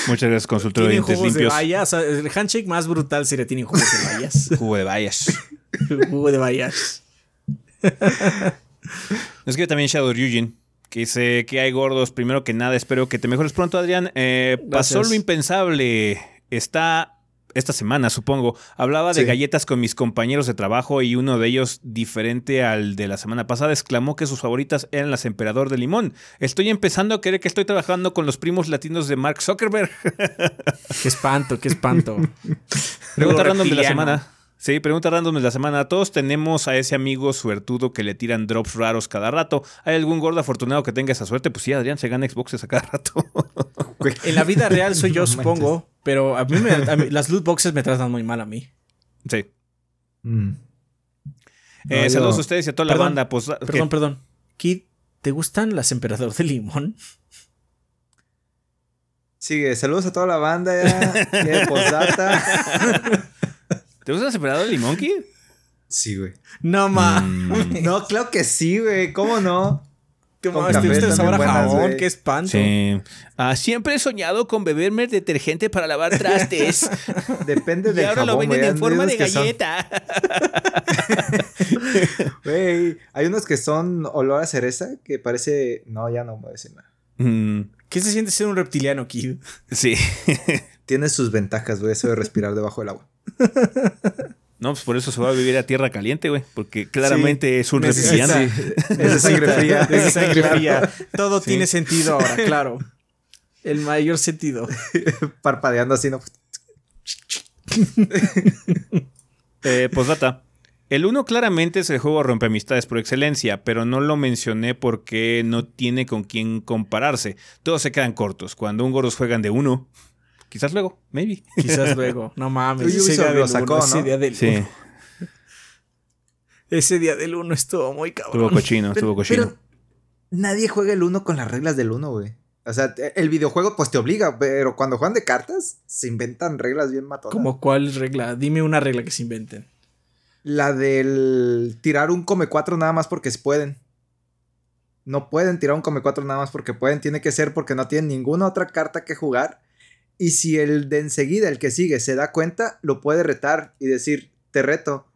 Muchas gracias, Consultorio de Dientes jugos Limpios. vallas. O sea, el handshake más brutal sería tienen jugos de vallas. Jugo de vallas. Jugo de vallas. Nos escribe también Shadow Ryujin, que dice que hay gordos. Primero que nada, espero que te mejores pronto, Adrián. Eh, pasó lo impensable. Está esta semana, supongo. Hablaba de Sí. galletas con mis compañeros de trabajo y uno de ellos, diferente al de la semana pasada, exclamó que sus favoritas eran las Emperador de Limón. Estoy empezando a creer que estoy trabajando con los primos latinos de Mark Zuckerberg. Qué espanto, qué espanto. Pregunta random de la semana. Sí, pregunta random de la semana. Todos tenemos a ese amigo suertudo que le tiran drops raros cada rato. ¿Hay algún gordo afortunado que tenga esa suerte? Pues sí, Adrián se gana Xboxes a cada rato. En la vida real soy yo, No supongo. Pero a mí, me- a mí- las loot boxes me tratan muy mal a mí. sí. Mm. Eh, No, yo- saludos a ustedes y a toda la banda. Pues, ¿qué? Perdón, perdón. Kid, ¿te gustan las emperador de limón? Sigue, saludos a toda la banda. Ya, ya, postdata. ¿Te gusta el separador de limón, Kid? Sí, güey. No ma. Mm. No, claro que sí, güey. ¿Cómo no? ¿Te con gusta el sabor a jabón? Qué espanto. Sí. Ah, siempre he soñado con beberme detergente para lavar trastes. Depende y del ahora lo jabón, venden güey. en forma de galleta. Güey, hay unos que son olor a cereza que parece. No, ya no voy a decir nada. Mm, ¿Qué se siente ser un reptiliano, Kid? sí. Tiene sus ventajas, güey, eso de respirar debajo del agua. No, pues por eso se va a vivir a tierra caliente, güey. Porque claramente es un reptiliano. Es de sangre fría. Es sangre fría. Todo Sí. tiene sentido ahora, claro. El mayor sentido. Parpadeando así, ¿no? Eh, postdata. El 1 claramente es el juego rompeamistades por excelencia, pero no lo mencioné porque no tiene con quién compararse. Todos se quedan cortos. Cuando un gordos juegan de uno, quizás luego, maybe. Quizás luego. No mames. Ese día lo del sacó, uno, ese ¿no? día del Sí, uno. Ese día del uno estuvo muy estuvo cabrón. cochino, estuvo cochino. Pero nadie juega el uno con las reglas del uno, güey. O sea, el videojuego pues te obliga, pero cuando juegan de cartas se inventan reglas bien matonas. ¿Como cuál regla? Dime una regla que se inventen. La del tirar un come 4 nada más porque se pueden. No pueden tirar un come 4 nada más porque pueden. Tiene que ser porque no tienen ninguna otra carta que jugar. Y si el de enseguida, el que sigue, se da cuenta, lo puede retar y decir, te reto.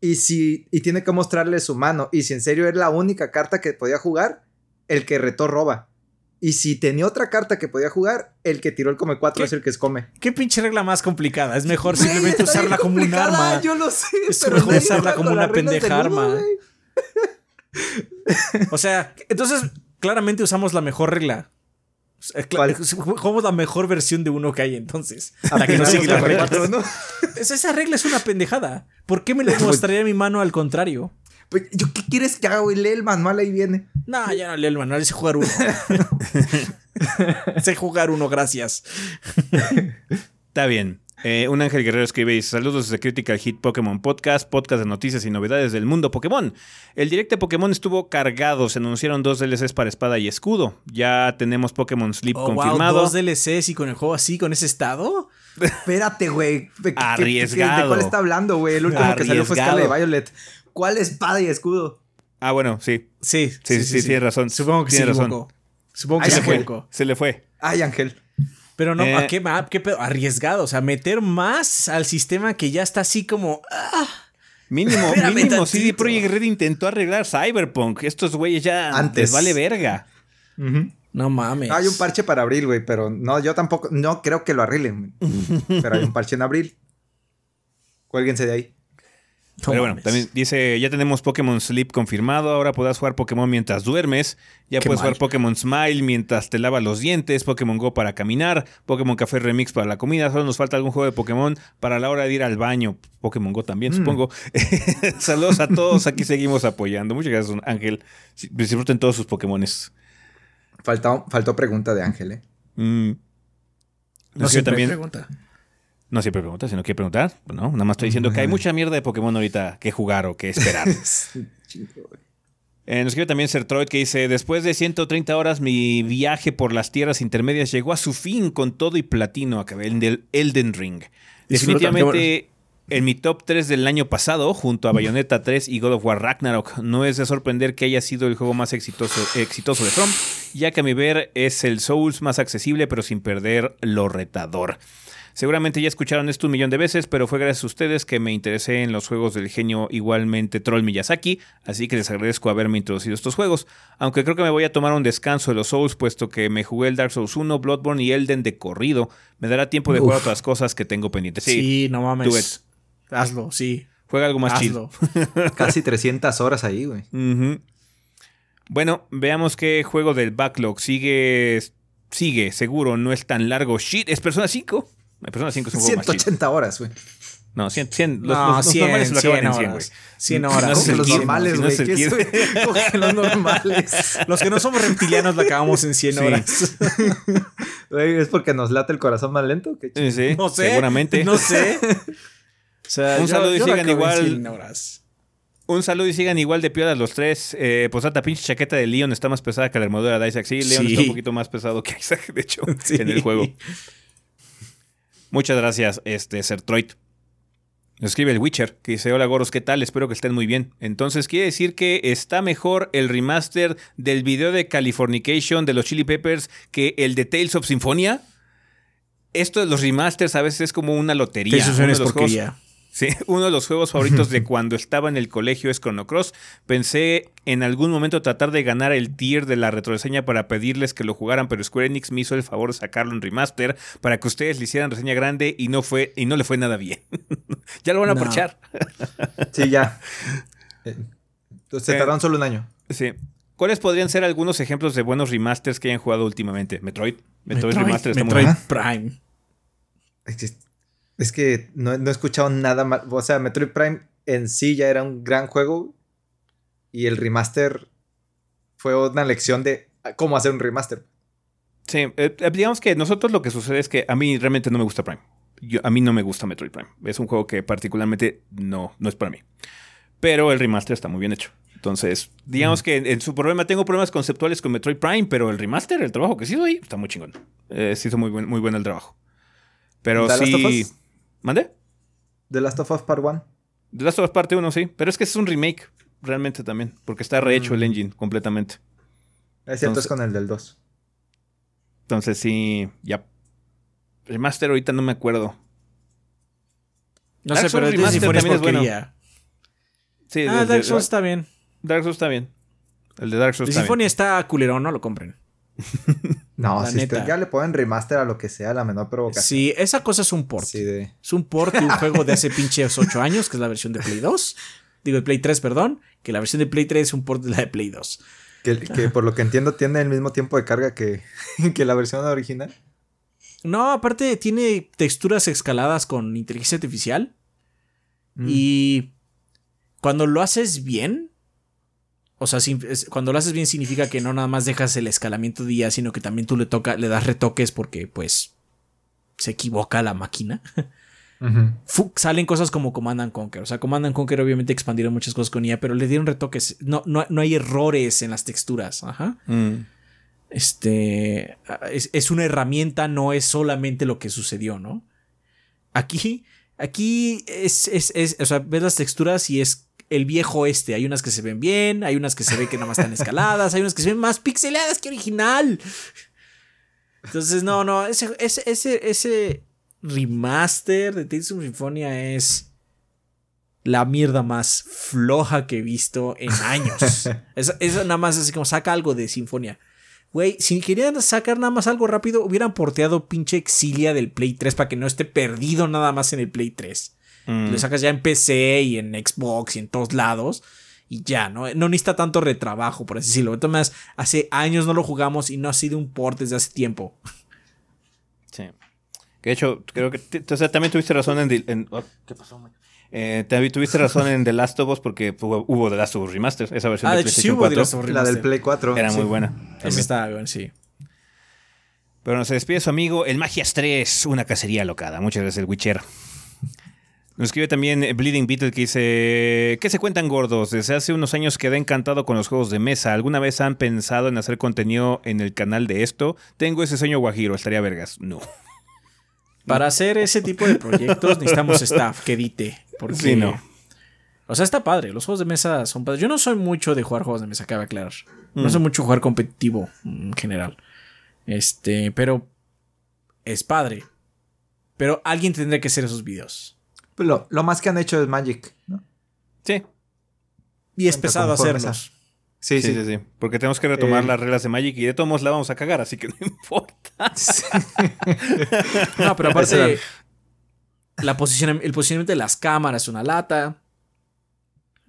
Y si. Y tiene que mostrarle su mano. Y si en serio es la única carta que podía jugar, el que retó roba. Y si tenía otra carta que podía jugar, el que tiró el come 4 ¿Qué? es el que escome. ¿Qué pinche regla más complicada? Es mejor simplemente usarla como un arma. Yo lo sé. Es pero mejor usarla como una pendeja arma. O sea, entonces claramente usamos la mejor regla. ¿Cuál? Jugamos la mejor versión de uno que hay entonces. Ah, La que no las la. Es- Esa regla es una pendejada. ¿Por qué me le mostraría mi mano al contrario? Pues, ¿yo qué quieres que haga, güey? Lee el manual, ahí viene. No, ya no leo el manual, sé jugar uno. sé jugar uno, gracias. Está bien. Eh, un Ángel Guerrero escribe y dice, saludos desde Critical Hit Pokémon Podcast, podcast de noticias y novedades del mundo Pokémon. El directo de Pokémon estuvo cargado, se anunciaron dos DLCs para espada y escudo. Ya tenemos Pokémon Sleep Oh, wow, confirmado. dos DLCs y con el juego así, con ese estado. Espérate, güey. ¿De- qué- Arriesgado. ¿De cuál está hablando, güey? El último que salió fue. Scarlet Violet. ¿Cuál espada y escudo? Ah, bueno, sí. Sí, Sí, sí, tienes razón. Supongo que se Tienes razón. equivocó. Supongo que Ay, se. Se le fue. Ay, Ángel. Pero no, Eh. ¿a qué, ma- qué pedo? Arriesgado. O sea, meter más al sistema que ya está así como. ah, Mínimo, mínimo. CD Projekt Red intentó arreglar Cyberpunk. Estos güeyes ya Antes. les vale verga. no mames. Hay un parche para abril, güey, pero no, yo tampoco, no creo que lo arreglen. pero hay un parche en abril. Cuélguense de ahí. No Pero bueno, también dice, ya tenemos Pokémon Sleep confirmado, ahora podrás jugar Pokémon mientras duermes, ya Qué puedes mal. jugar Pokémon Smile mientras te lavas los dientes, Pokémon Go para caminar, Pokémon Café Remix para la comida, solo nos falta algún juego de Pokémon para la hora de ir al baño, Pokémon Go también, Mm. supongo. Saludos a todos, aquí seguimos apoyando. Muchas gracias, Ángel. Disfruten todos sus Pokémones. Faltó, faltó pregunta de Ángel, ¿eh? Mm. No Nos siempre también, pregunta. No siempre pregunta, si no quiere preguntar, no, nada más estoy diciendo que hay mucha mierda de Pokémon ahorita que jugar o que esperar. Eh, nos escribe también Sertroid que dice, después de 130 horas mi viaje por las tierras intermedias llegó a su fin con todo y platino, acabé en el Elden Ring. Definitivamente en mi top 3 del año pasado, junto a Bayonetta 3 y God of War Ragnarok, no es de sorprender que haya sido el juego más exitoso, exitoso de From, ya que a mi ver es el Souls más accesible pero sin perder lo retador. Seguramente ya escucharon esto un millón de veces, pero fue gracias a ustedes que me interesé en los juegos del genio igualmente Troll Miyazaki, así que les agradezco haberme introducido estos juegos. Aunque creo que me voy a tomar un descanso de los Souls, puesto que me jugué el Dark Souls 1, Bloodborne y Elden de corrido. Me dará tiempo de jugar otras cosas que tengo pendientes. Sí, Sí, no mames. Hazlo, sí. juega algo más. Hazlo. Casi 300 horas ahí, güey. Bueno, veamos qué juego del backlog sigue. Sigue, seguro, no es tan largo. Shit, es Persona 5. Persona 5 es un juego más. 180 horas, güey. No, 100, 100. Los, No, los- los 100, normales se lo acaban en 100 100, güey. horas. 100 No horas. el los normales, si no güey. Coge los normales. Los que no somos reptilianos lo acabamos en 100 Sí. horas. Güey, ¿Es porque nos late el corazón más lento? Qué. Eh, sí, No sé. seguramente. No sé. O sea, Un yo- saludo y yo lo sigan igual. 100 horas. Un saludo y sigan igual de piolas los tres. Eh, posata, pinche chaqueta de Leon está más pesada que la armadura de Isaac. Sí, Leon Sí. está un poquito más pesado que Isaac, de hecho, Sí. en el juego. Muchas gracias, este, Sertroid. Escribe el Witcher, que dice, hola goros, ¿qué tal? Espero que estén muy bien. Entonces, ¿quiere decir que está mejor el remaster del video de Californication de los Chili Peppers que el de Tales of Symphonia? Esto de los remasters a veces es como una lotería. Eso es juegos- porquería. Sí, uno de los juegos favoritos de cuando estaba en el colegio es Chrono Cross. Pensé en algún momento tratar de ganar el tier de la retroreseña para pedirles que lo jugaran, pero Square Enix me hizo el favor de sacarlo en remaster para que ustedes le hicieran reseña grande y no fue y no le fue nada bien. ya lo van a No. parchar. Sí, ya. Eh, se Eh. tardaron solo un año. Sí. ¿Cuáles podrían ser algunos ejemplos de buenos remasters que hayan jugado últimamente? Metroid. Metroid, Remaster está muy Metroid. Prime. Es es que no, no he escuchado nada mal. O sea, Metroid Prime en sí ya era un gran juego. Y el remaster fue una lección de cómo hacer un remaster. Sí, eh, eh, digamos que nosotros lo que sucede es que a mí realmente no me gusta Prime. Yo- a mí no me gusta Metroid Prime. Es un juego que particularmente no, no es para mí. Pero el remaster está muy bien hecho. Entonces, digamos que en su problema tengo problemas conceptuales con Metroid Prime, pero el remaster, el trabajo que se hizo ahí, está muy chingón. Eh, se hizo muy, buen, muy bueno el trabajo. Pero ¿The Last sí... ¿Mande? The Last of Us Part 1. The Last of Us parte 1, sí. Pero es que es un remake, realmente también. Porque está rehecho el Mm. engine completamente. Es cierto, Entonces- es con el del 2. Entonces sí, ya. Remaster ahorita no me acuerdo. No Dark sé, pero Souls el de Remaster Sinfonía es también es bueno. Sí, Ah, de- Dark de- Souls está bien. Dark Souls está bien. El de Dark Souls El está bien. Está culerón, no lo compren. No, La si neta. usted ya le ponen remaster a lo que sea, la menor provocación. Sí, esa cosa es un port. Sí, de... Es un port de un juego de hace pinches 8 años, que es la versión de Play 2. Digo, de Play 3, perdón. Que la versión de Play 3 es un port de la de Play 2. Que, que por lo que entiendo tiene el mismo tiempo de carga que, que la versión original. No, aparte tiene texturas escaladas con inteligencia artificial. Mm. Y cuando lo haces bien, o sea, cuando lo haces bien significa que no nada más dejas el escalamiento de IA, sino que también tú le toca, le das retoques porque pues se equivoca la máquina. Salen cosas como Command and Conquer. O sea, Command and Conquer obviamente expandieron muchas cosas con IA, pero le dieron retoques. No, no, no hay errores en las texturas. Ajá. Mm. Este es, es una herramienta, no es solamente lo que sucedió, ¿no? Aquí, aquí es, es, es, o sea, ves las texturas y es el viejo este. Hay unas que se ven bien, hay unas que se ve que nada más están escaladas, hay unas que se ven más pixeladas que original. Entonces, no, no, ese, ese, ese, ese remaster de Tales of Symphonia es la mierda más floja que he visto en años. Eso, nada más así como saca algo de Sinfonia. Güey, si querían sacar nada más algo rápido, hubieran porteado pinche Exilia del Play 3 para que no esté perdido nada más en el Play 3. Mm. Lo sacas ya en PC y en Xbox y en todos lados. Y ya, ¿no? No necesita tanto retrabajo, por así decirlo. Entonces, hace años no lo jugamos y no ha sido un port desde hace tiempo. Sí. Que de hecho, creo que o sea, también tuviste razón en... Oh, ¿Qué pasó, Mike? Eh, también tuviste razón en The Last of Us porque hubo, hubo The Last of Us Remaster, esa versión Ah, de de sí PlayStation hubo 4 The Last of Us La del. Play 4. era sí. muy buena. También. está bien, sí. Pero nos despide su amigo El Magias 3, una cacería locada. Muchas gracias, el Witcher. Nos escribe también eh, Bleeding Beetle que dice: ¿Qué se cuentan gordos? Desde hace unos años quedé encantado con los juegos de mesa. ¿Alguna vez han pensado en hacer contenido en el canal de esto? Tengo ese sueño guajiro, estaría vergas. No. Para hacer ese tipo de proyectos necesitamos staff que edite. Porque, Sí, no. O sea, está padre. Los juegos de mesa son padres. Yo no soy mucho de jugar juegos de mesa, cabe aclarar. No Mm. soy mucho jugar competitivo en general. Este, pero es padre. Pero alguien tendría que hacer esos videos. Pues Lo, lo más que han hecho es Magic, ¿no? Sí. Y es pesado hacerlos. Sí, Sí, sí. sí, sí. Porque tenemos que retomar Eh. las reglas de Magic y de todos modos la vamos a cagar, así que no importa. No, pero aparte, la posición, el posicionamiento de las cámaras es una lata.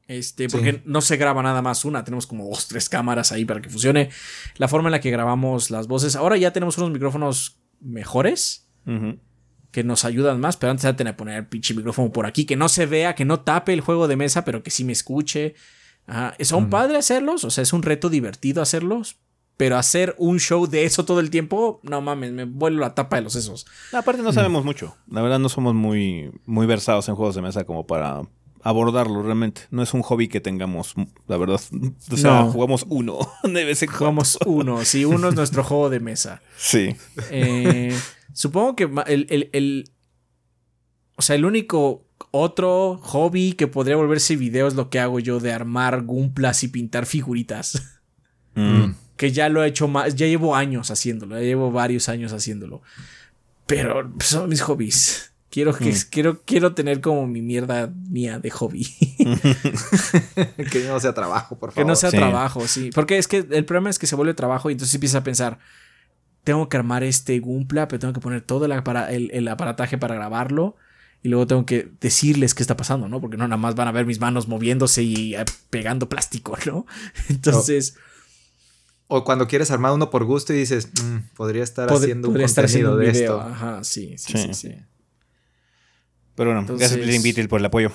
Este, Sí. porque no se graba nada más una, tenemos como dos, tres cámaras ahí para que funcione. La forma en la que grabamos las voces. Ahora ya tenemos unos micrófonos mejores Ujú. Que nos ayudan más, pero antes que poner el pinche micrófono por aquí, que no se vea, que no tape el juego de mesa, pero que sí me escuche. Ajá. Son padre hacerlos, o sea, es un reto divertido hacerlos, pero hacer un show de eso todo el tiempo, no mames, me vuelo la tapa de los sesos. Aparte no sabemos mucho. La verdad no somos muy, muy versados en juegos de mesa como para abordarlo realmente. No es un hobby que tengamos, la verdad. O sea, No. jugamos uno de vez en cuando. Jugamos uno, sí, uno es nuestro juego de mesa. Sí. Eh, supongo que el, el- el- O sea, el único otro hobby que podría volverse video es lo que hago yo de armar gumplas y pintar figuritas. Mm. Que ya lo he hecho más. Ya llevo años haciéndolo. Ya llevo varios años haciéndolo. Pero son mis hobbies. Quiero, que, quiero, quiero tener como mi mierda mía de hobby. que no sea trabajo, por que favor. no sea Sí. trabajo, sí. Porque es que el problema es que se vuelve trabajo y entonces empiezas a pensar. Tengo que armar este Gumpla, pero tengo que poner todo el, apara- el- el aparataje para grabarlo. Y luego tengo que decirles qué está pasando, ¿no? Porque no nada más van a ver mis manos moviéndose y eh, pegando plástico, ¿no? Entonces, O cuando quieres armar uno por gusto y dices, "Mm, podría estar pod- haciendo un podría estar haciendo contenido un de video. esto. Ajá, sí, sí, Sí. sí, sí. Pero bueno, Entonces- gracias Bleeding Beetle por el apoyo.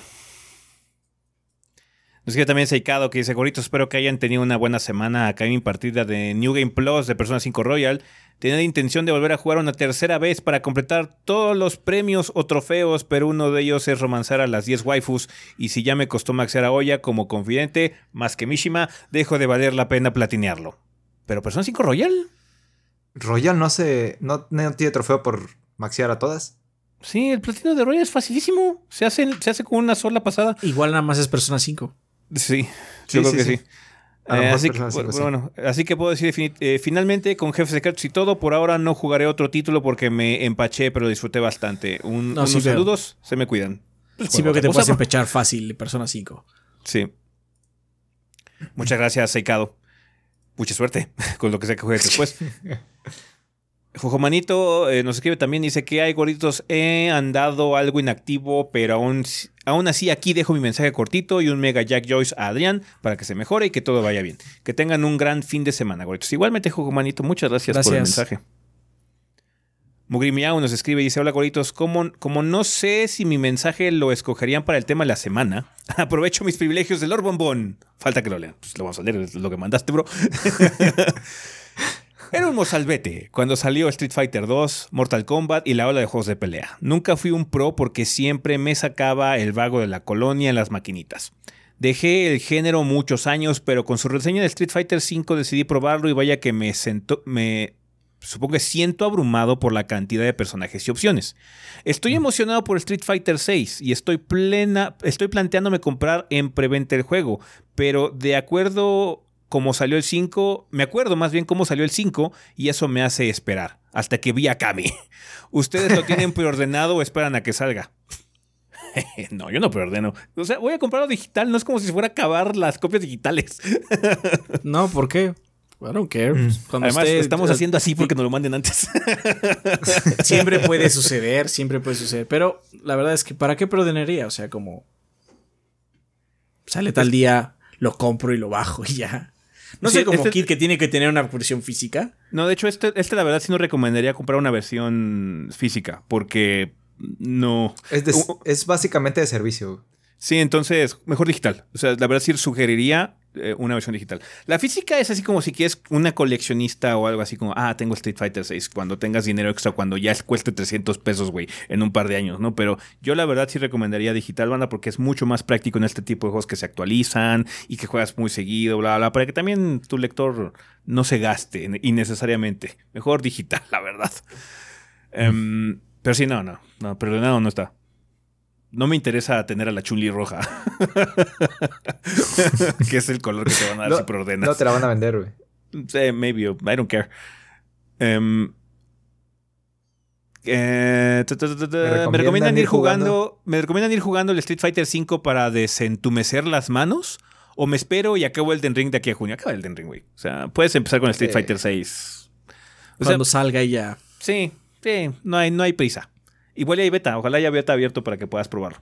Nos escribe también Seikado que dice, Goritos, espero que hayan tenido una buena semana acá en mi partida de New Game Plus de Persona 5 Royal. Tenía la intención de volver a jugar una tercera vez para completar todos los premios o trofeos, pero uno de ellos es romanzar a las 10 waifus. Y si ya me costó maxear a Oya como confidente, más que Mishima, dejo de valer la pena platinearlo. ¿Pero Persona 5 Royal? Royal no se. No, no tiene trofeo por maxear a todas. Sí, el platino de Royal es facilísimo. Se hace, se hace con una sola pasada. Igual nada más es Persona 5. Sí, Sí, yo creo sí, que sí. Eh, así, que, bueno, así puedo decir eh, finalmente con jefes secretos y todo, por ahora no jugaré otro título porque me empaché, pero disfruté bastante. Un- No, unos sí veo. saludos, se me cuidan. Pues, Sí veo que te puedes empechar fácil Persona 5. Sí. Muchas gracias, Seikado. Mucha suerte con lo que sea que juegues después. Jojomanito eh, nos escribe también, dice que hay gorditos, he andado algo inactivo, pero aún, aún así aquí dejo mi mensaje cortito y un mega Jack Joyce a Adrián para que se mejore y que todo vaya bien. Que tengan un gran fin de semana, gorditos. Igualmente, Jojomanito, muchas gracias, por el mensaje. Mugrimiao nos escribe y dice, hola gorditos, como, como no sé si mi mensaje lo escogerían para el tema de la semana, aprovecho mis privilegios del Lord Bombón. Falta que lo lean, pues lo vamos a leer, es lo que mandaste, bro. Era un mozalbete cuando salió Street Fighter 2, Mortal Kombat y la ola de juegos de pelea. Nunca fui un pro porque siempre me sacaba el vago de la colonia en las maquinitas. Dejé el género muchos años, pero con su reseña de Street Fighter 5 decidí probarlo y vaya que me sentó, me supongo que siento abrumado por la cantidad de personajes y opciones. Estoy emocionado por Street Fighter 6 y estoy plena, estoy planteándome comprar en preventa el juego, pero de acuerdo como salió el 5, me acuerdo más bien cómo salió el 5 y eso me hace esperar hasta que vi a Kami. ¿Ustedes lo tienen preordenado o esperan a que salga? no, yo no preordeno. O sea, voy a comprarlo digital, no es como si fuera a acabar las copias digitales. no, ¿por qué? I don't care. Mm. Además, estamos haciendo así porque nos lo manden antes. siempre puede suceder, siempre puede suceder. Pero la verdad es que, ¿para qué preordenaría? O sea, como. Sale tal día, lo compro y lo bajo y ya. No sé, como este Kid que tiene que tener una versión física. No, de hecho, este, este la verdad sí no recomendaría comprar una versión física, porque no. Es, es básicamente de servicio. Sí, entonces, mejor digital. O sea, la verdad sí sugeriría eh, una versión digital. La física es así como si quieres una coleccionista o algo así como, ah, tengo Street Fighter 6, cuando tengas dinero extra, cuando ya cueste 300 pesos, güey, en un par de años, ¿no? Pero yo la verdad sí recomendaría digital, banda, porque es mucho más práctico en este tipo de juegos que se actualizan y que juegas muy seguido, bla, bla, para que también tu lector no se gaste innecesariamente. Mejor digital, la verdad. Em, pero sí, no, no, no, perdonado no está. No me interesa tener a la chuli roja. que es el color que te van a dar si preordenas. No te la van a vender, güey. Sí, maybe. I don't care. Em, eh, me, recomiendan ir jugando, Me recomiendan ir jugando el Street Fighter V para desentumecer las manos. O me espero y acabo el Den Ring de aquí a junio. Acaba el Den Ring, güey. O sea, puedes empezar con el Street Fighter VI. Cuando salga ya. Sí, sí. No hay, no hay prisa. Igual hay beta, ojalá haya beta abierto para que puedas probarlo.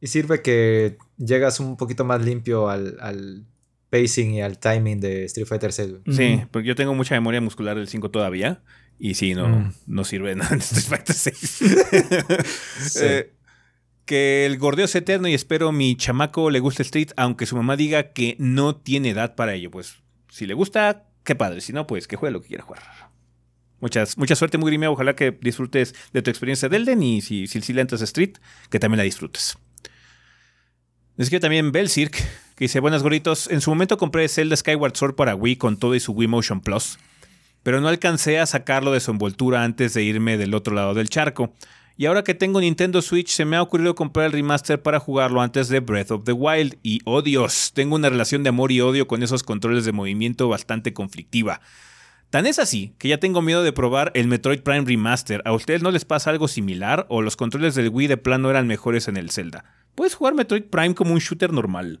Y sirve que llegas un poquito más limpio al, pacing y al timing de Street Fighter 6. Sí, porque yo tengo mucha memoria muscular del 5 todavía. Y sí, no, mm. no sirve nada en Street Fighter 6. Eh, que el gordeo es eterno y espero mi chamaco le guste Street, aunque su mamá diga que no tiene edad para ello. Pues si le gusta, qué padre. Si no, pues que juegue lo que quiera jugar. Muchas, mucha suerte, muy grimea. Ojalá que disfrutes de tu experiencia de Elden y si, si, si entras a Street, que también la disfrutes. Es que también Belsirk, que dice, buenas gorritos, en su momento compré Zelda Skyward Sword para Wii con todo y su Wii Motion Plus, pero no alcancé a sacarlo de su envoltura antes de irme del otro lado del charco. Y ahora que tengo Nintendo Switch, se me ha ocurrido comprar el remaster para jugarlo antes de Breath of the Wild. Y oh Dios, tengo una relación de amor y odio con esos controles de movimiento bastante conflictiva. Tan es así que ya tengo miedo de probar el Metroid Prime Remaster. ¿A ustedes no les pasa algo similar o los controles del Wii de plano eran mejores en el Zelda? Puedes jugar Metroid Prime como un shooter normal.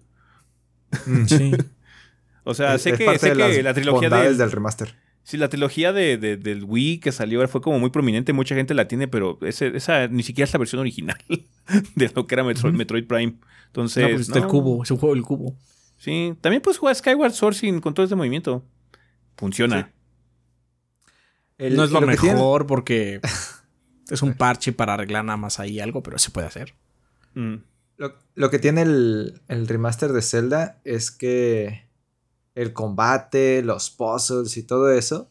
Mm, sí. o sea, sé que, sé que la trilogía del remaster. Sí, la trilogía de, del Wii que salió fue como muy prominente, mucha gente la tiene, pero esa ni siquiera es la versión original de lo que era Metroid, Prime. Entonces, no, pues el cubo, es un juego del cubo. Sí, también puedes jugar Skyward Sword sin controles de movimiento. Funciona no es lo, mejor porque es un parche para arreglar nada más ahí algo, pero se puede hacer. Mm. Lo, que tiene el, remaster de Zelda es que el combate, los puzzles y todo eso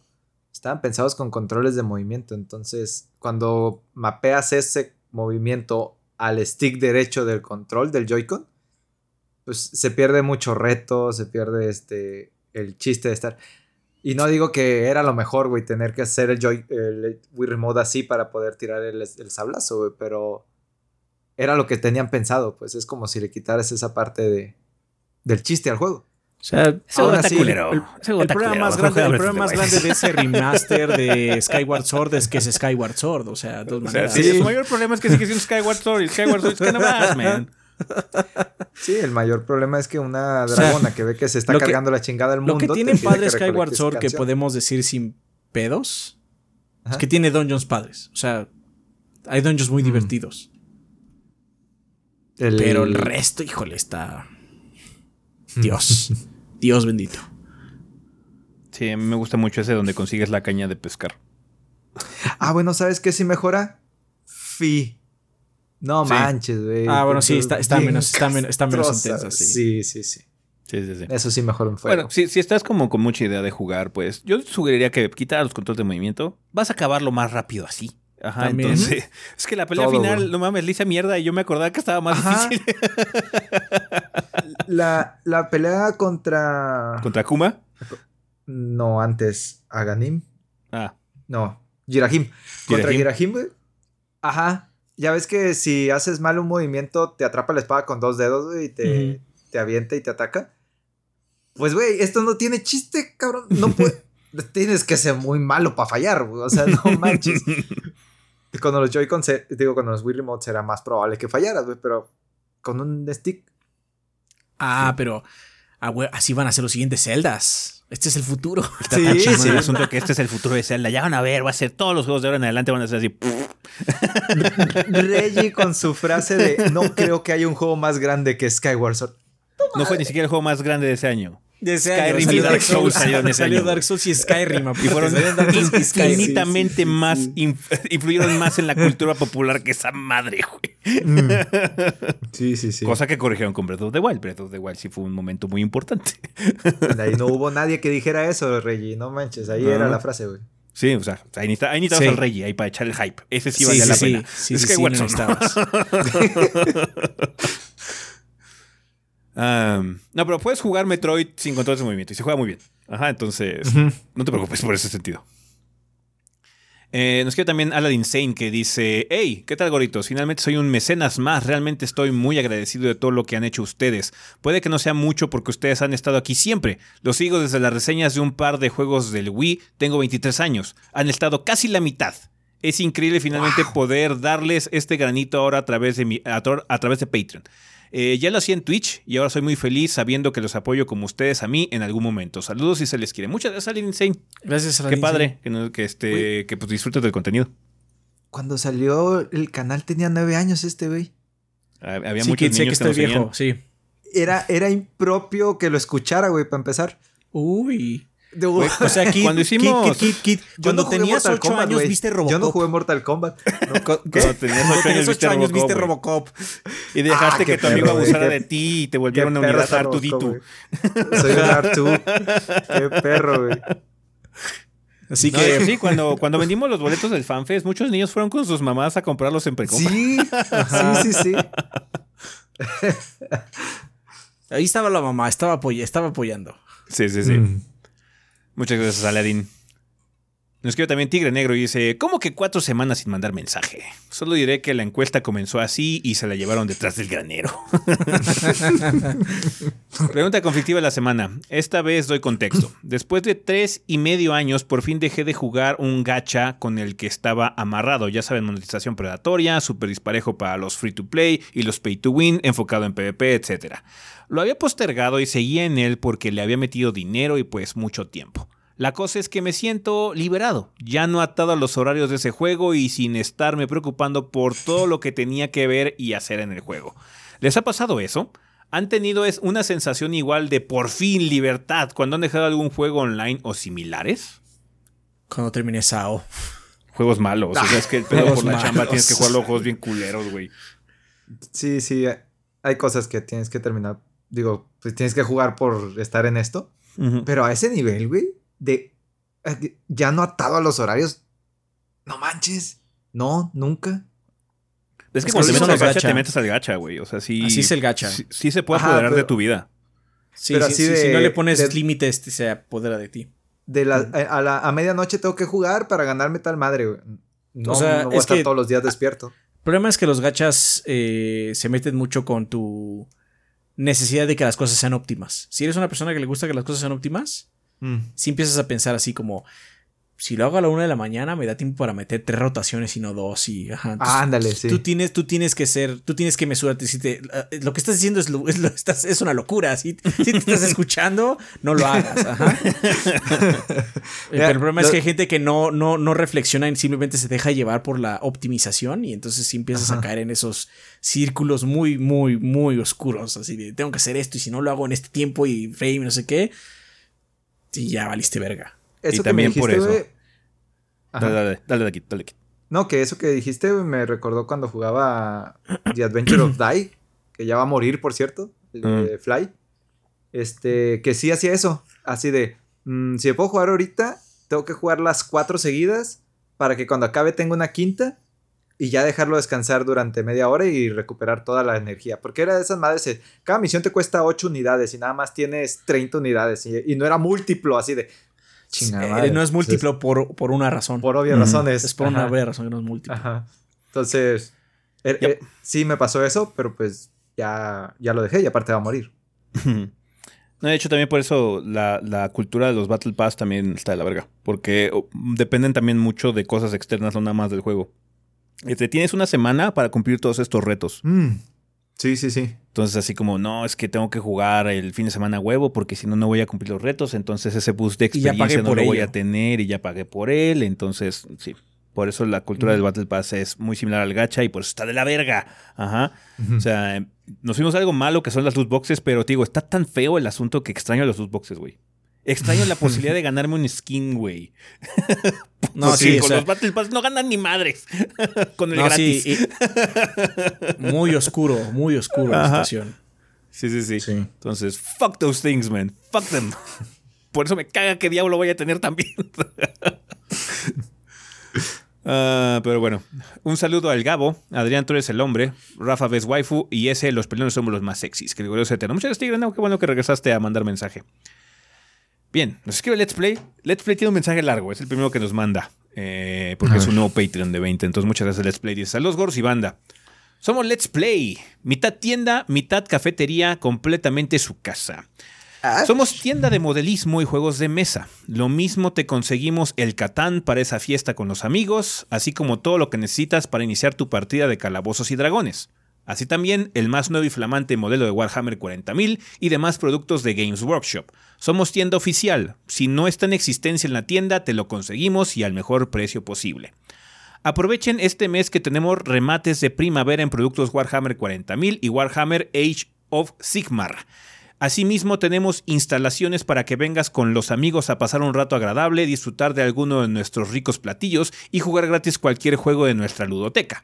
estaban pensados con controles de movimiento. Entonces, cuando mapeas ese movimiento al stick derecho del control del Joy-Con, pues se pierde mucho reto, se pierde este el chiste de estar. Y no digo que era lo mejor, güey, tener que hacer el, Joy, el Wii Remote así para poder tirar el, el sablazo, güey, pero era lo que tenían pensado, pues es como si le quitaras esa parte de, del chiste al juego. O sea, el, problema, más grande, el problema más grande de ese remaster de Skyward Sword es que es Skyward Sword. O sea, dos maneras. Sí, el mayor problema es que sigue siendo Skyward Sword y Skyward Sword es que no más, man. Sí, el mayor problema es que una dragona que ve que se está cargando la chingada del mundo. Lo que tiene padre Skyward Sword que podemos decir sin pedos es que tiene dungeons padres. O sea, hay dungeons muy mm. divertidos. Pero el resto, híjole, está. Dios. Dios bendito. Sí, a mí me gusta mucho ese donde consigues la caña de pescar. Ah, bueno, ¿sabes qué sí mejora? Fi. No manches, güey. Ah, bueno, sí, está, menos, está, menos, está menos intensa, sí. Sí, sí, sí. Sí, sí, sí. Eso sí, mejor en fuego. Bueno, si, si estás como con mucha idea de jugar, pues yo sugeriría que quitaras los controles de movimiento. Vas a acabarlo más rápido así. Ajá, También. entonces. Es que la pelea Todo, final, güey. no mames, le hice mierda y yo me acordaba que estaba más Ajá. difícil. la, la pelea contra. ¿Contra Kuma? No, antes. Aganim. Ah, No, Jirahim. Contra. Jirahim, güey. Ajá. Ya ves que si haces mal un movimiento, te atrapa la espada con dos dedos, güey, y te, te avienta y te ataca. Pues, güey, esto no tiene chiste, cabrón. No puede. Tienes que ser muy malo para fallar, güey. O sea, no manches. Con los Joy-Con, digo, con los Wii Remote será más probable que fallaras, güey, pero con un stick. Ah, pero ah, así van a ser los siguientes celdas. Este es el futuro. está Sí, tan chingón sí. el asunto que este es el futuro de Zelda. Ya van a ver, va a ser todos los juegos de ahora en adelante van a ser así. Reggie con su frase de no creo que haya un juego más grande que Skyward Sword. No fue ni siquiera el juego más grande de ese año. De ese Skyrim año, y salió Dark Souls Salió año. Dark Souls y Skyrim. Y fueron Salieron Dark Souls y Skyrim. infinitamente Sí, sí, sí, más, sí. inf- influyeron más en la cultura popular que esa madre, güey. Sí, sí, sí. Cosa que corrigieron con Breath of the Wild. Breath of the Wild sí fue un momento muy importante. Ahí no hubo nadie que dijera eso, Reggie. No manches, ahí No. era la frase, güey. Sí, o sea, ahí necesita- ahí necesitabas Sí. al Reggie ahí para echar el hype. Ese sí Sí, valía sí, la sí, pena. sí, Es sí, que sí, Watson, lo necesitabas. Um, no, pero puedes jugar Metroid sin controles de movimiento y se juega muy bien. Ajá, entonces no te preocupes por ese sentido. Eh, nos queda también Aladdin Sane que dice: Hey, ¿qué tal, goritos? Finalmente soy un mecenas más. Realmente estoy muy agradecido de todo lo que han hecho ustedes. Puede que no sea mucho porque ustedes han estado aquí siempre. Los sigo desde las reseñas de un par de juegos del Wii. Tengo 23 años. Han estado casi la mitad. Es increíble finalmente poder darles este granito ahora a través de, mi, a través de Patreon. Eh, ya lo hacía en Twitch y ahora soy muy feliz sabiendo que los apoyo como ustedes a mí en algún momento. Saludos y se les quiere. Muchas gracias, Aladdin Sane. Gracias a la Qué padre que, este, que pues, disfrutes del contenido. Cuando salió el canal tenía nueve años este güey. Había Sí, muchos que sé que niños que, estoy viejo, sí. Era, era impropio que lo escuchara, güey, para empezar. Uy. De- Güey, O sea, Kid, Cuando hicimos- Kid, Kid, Kid, Kid. Yo Cuando no tenías Mortal 8 Kombat, años güey. viste Robocop. Yo no jugué Mortal Kombat. No. Cuando tenías Cuando 8 años viste 8 años viste Robocop. Robocop. Y dejaste Ah, que tu amigo abusara de ti y te Qué volviera una unidad. Robocop, güey. Soy un Artu. Qué perro, güey. Así No, que sí, cuando, cuando vendimos los boletos del FanFest, muchos niños fueron con sus mamás a comprarlos en precompra. Sí, sí, sí, sí. ahí estaba la mamá, estaba, apoy- estaba apoyando. Sí, sí, sí. Mm. Muchas gracias, Aladdin. Nos escribe también Tigre Negro y dice, ¿cómo que cuatro semanas sin mandar mensaje? Solo diré que la encuesta comenzó así y se la llevaron detrás del granero. Pregunta conflictiva de la semana. Esta vez doy contexto. Después de tres y medio años, por fin dejé de jugar un gacha con el que estaba amarrado. Ya saben, monetización predatoria, super disparejo para los free to play y los pay to win, enfocado en PvP, etc. Lo había postergado y seguía en él porque le había metido dinero y pues mucho tiempo. La cosa es que me siento liberado, ya no atado a los horarios de ese juego y sin estarme preocupando por todo lo que tenía que ver y hacer en el juego. ¿Les ha pasado eso? ¿Han tenido es una sensación igual de por fin libertad cuando han dejado algún juego online o similares? Cuando terminé SAO. Juegos malos, o sea, es que el pedo por la chamba malos. tienes que jugar los juegos bien culeros, güey. Sí, sí. Hay cosas que tienes que terminar. Digo, pues tienes que jugar por estar en esto. Pero a ese nivel, güey, de eh, ya no atado a los horarios. No manches. No, nunca. Es que cuando te metes al los gacha, gacha. te metes al gacha, güey. O sea, sí. Así es el gacha. Sí, sí se puede Ajá, apoderar de tu vida. Sí, Pero sí, así sí, de- si no le pones de- límites, se apodera de ti. De la, a, la, a medianoche tengo que jugar para ganarme tal madre, güey. No, O sea, no voy a es estar que- todos los días despierto. El problema es que los gachas eh, se meten mucho con tu necesidad de que las cosas sean óptimas. Si eres una persona que le gusta que las cosas sean óptimas, si empiezas a pensar así como, si lo hago a la una de la mañana, me da tiempo para meter tres rotaciones y no dos. Y, ajá, entonces, Ah, ándale, sí. Tú tienes, tú tienes que ser, tú tienes que mesurarte. Si te- eh, lo que estás diciendo es, lo- es, lo- estás- es una locura. Si, si te estás escuchando, no lo hagas. Ajá. Eh, Pero el problema es que hay gente que no, no, no reflexiona y simplemente se deja llevar por la optimización. Y entonces sí empiezas a caer en esos círculos muy, muy, muy oscuros. Así de tengo que hacer esto y si no lo hago en este tiempo y frame y no sé qué. Y ya valiste verga. Eso y que me también por dijiste, eso. güey, Ajá. Dale, dale, dale de aquí, dale de aquí. No, que eso que dijiste me recordó cuando jugaba The Adventure of Die, que ya va a morir, por cierto, el de Fly. este, que sí hacía eso. Así de, mm, si me puedo jugar ahorita, tengo que jugar las cuatro seguidas para que cuando acabe tenga una quinta y ya dejarlo descansar durante media hora y recuperar toda la energía. Porque era de esas madres, eh, cada misión te cuesta 8 unidades y nada más tienes 30 unidades y, y no era múltiplo, así de... Chingada Eh, madre. no es múltiplo Entonces, por, por una razón. por obvias razones. es por una obvia razón que no es múltiplo. Ajá. Entonces, er- Yep. eh, sí me pasó eso, pero pues ya, ya lo dejé y aparte va a morir. No, de hecho, también por eso la, la cultura de los Battle Pass también está de la verga. Porque dependen también mucho de cosas externas, no nada más del juego. Este, tienes una semana para cumplir todos estos retos. Mm. Sí, sí, sí. Entonces, así como, no, es que tengo que jugar el fin de semana a huevo porque si no, no voy a cumplir los retos. Entonces, ese boost de experiencia no lo voy a tener y ya pagué por él. Entonces, sí. Por eso la cultura del Battle Pass es muy similar al gacha y por eso está de la verga. Ajá. O sea, nos fuimos a algo malo que son las loot boxes, pero te digo, está tan feo el asunto que extraño los loot boxes, güey. Extraño la posibilidad de ganarme un skin, güey. No, Porque sí, o con sea, los Battle Pass no ganan ni madres. con el no, gratis. sí, y- muy oscuro, muy oscuro la situación. Sí, sí, sí, Sí. Entonces, fuck those things, man. Fuck them. Por eso me caga que diablo voy a tener también. Ah, pero bueno, un saludo al Gabo, Adrián, tú eres el hombre, Rafa ves waifu y ese, los peleones somos los más sexys. Que eterno. Muchas gracias, Tigre. No, qué bueno que regresaste a mandar mensaje. Bien, nos escribe Let's Play. Let's Play tiene un mensaje largo, es el primero que nos manda. eh, porque A es ver. un nuevo Patreon de 20. Entonces, muchas gracias, Let's Play. Dice: Saludos, gordos y banda. Somos Let's Play. Mitad tienda, mitad cafetería, completamente su casa. Somos tienda de modelismo y juegos de mesa. Lo mismo te conseguimos el Catán para esa fiesta con los amigos, así como todo lo que necesitas para iniciar tu partida de calabozos y dragones. Así también el más nuevo y flamante modelo de Warhammer 40.000 y demás productos de Games Workshop. Somos tienda oficial. Si no está en existencia en la tienda, te lo conseguimos y al mejor precio posible. Aprovechen este mes que tenemos remates de primavera en productos Warhammer 40.000 y Warhammer Age of Sigmar. Asimismo, tenemos instalaciones para que vengas con los amigos a pasar un rato agradable, disfrutar de alguno de nuestros ricos platillos y jugar gratis cualquier juego de nuestra ludoteca.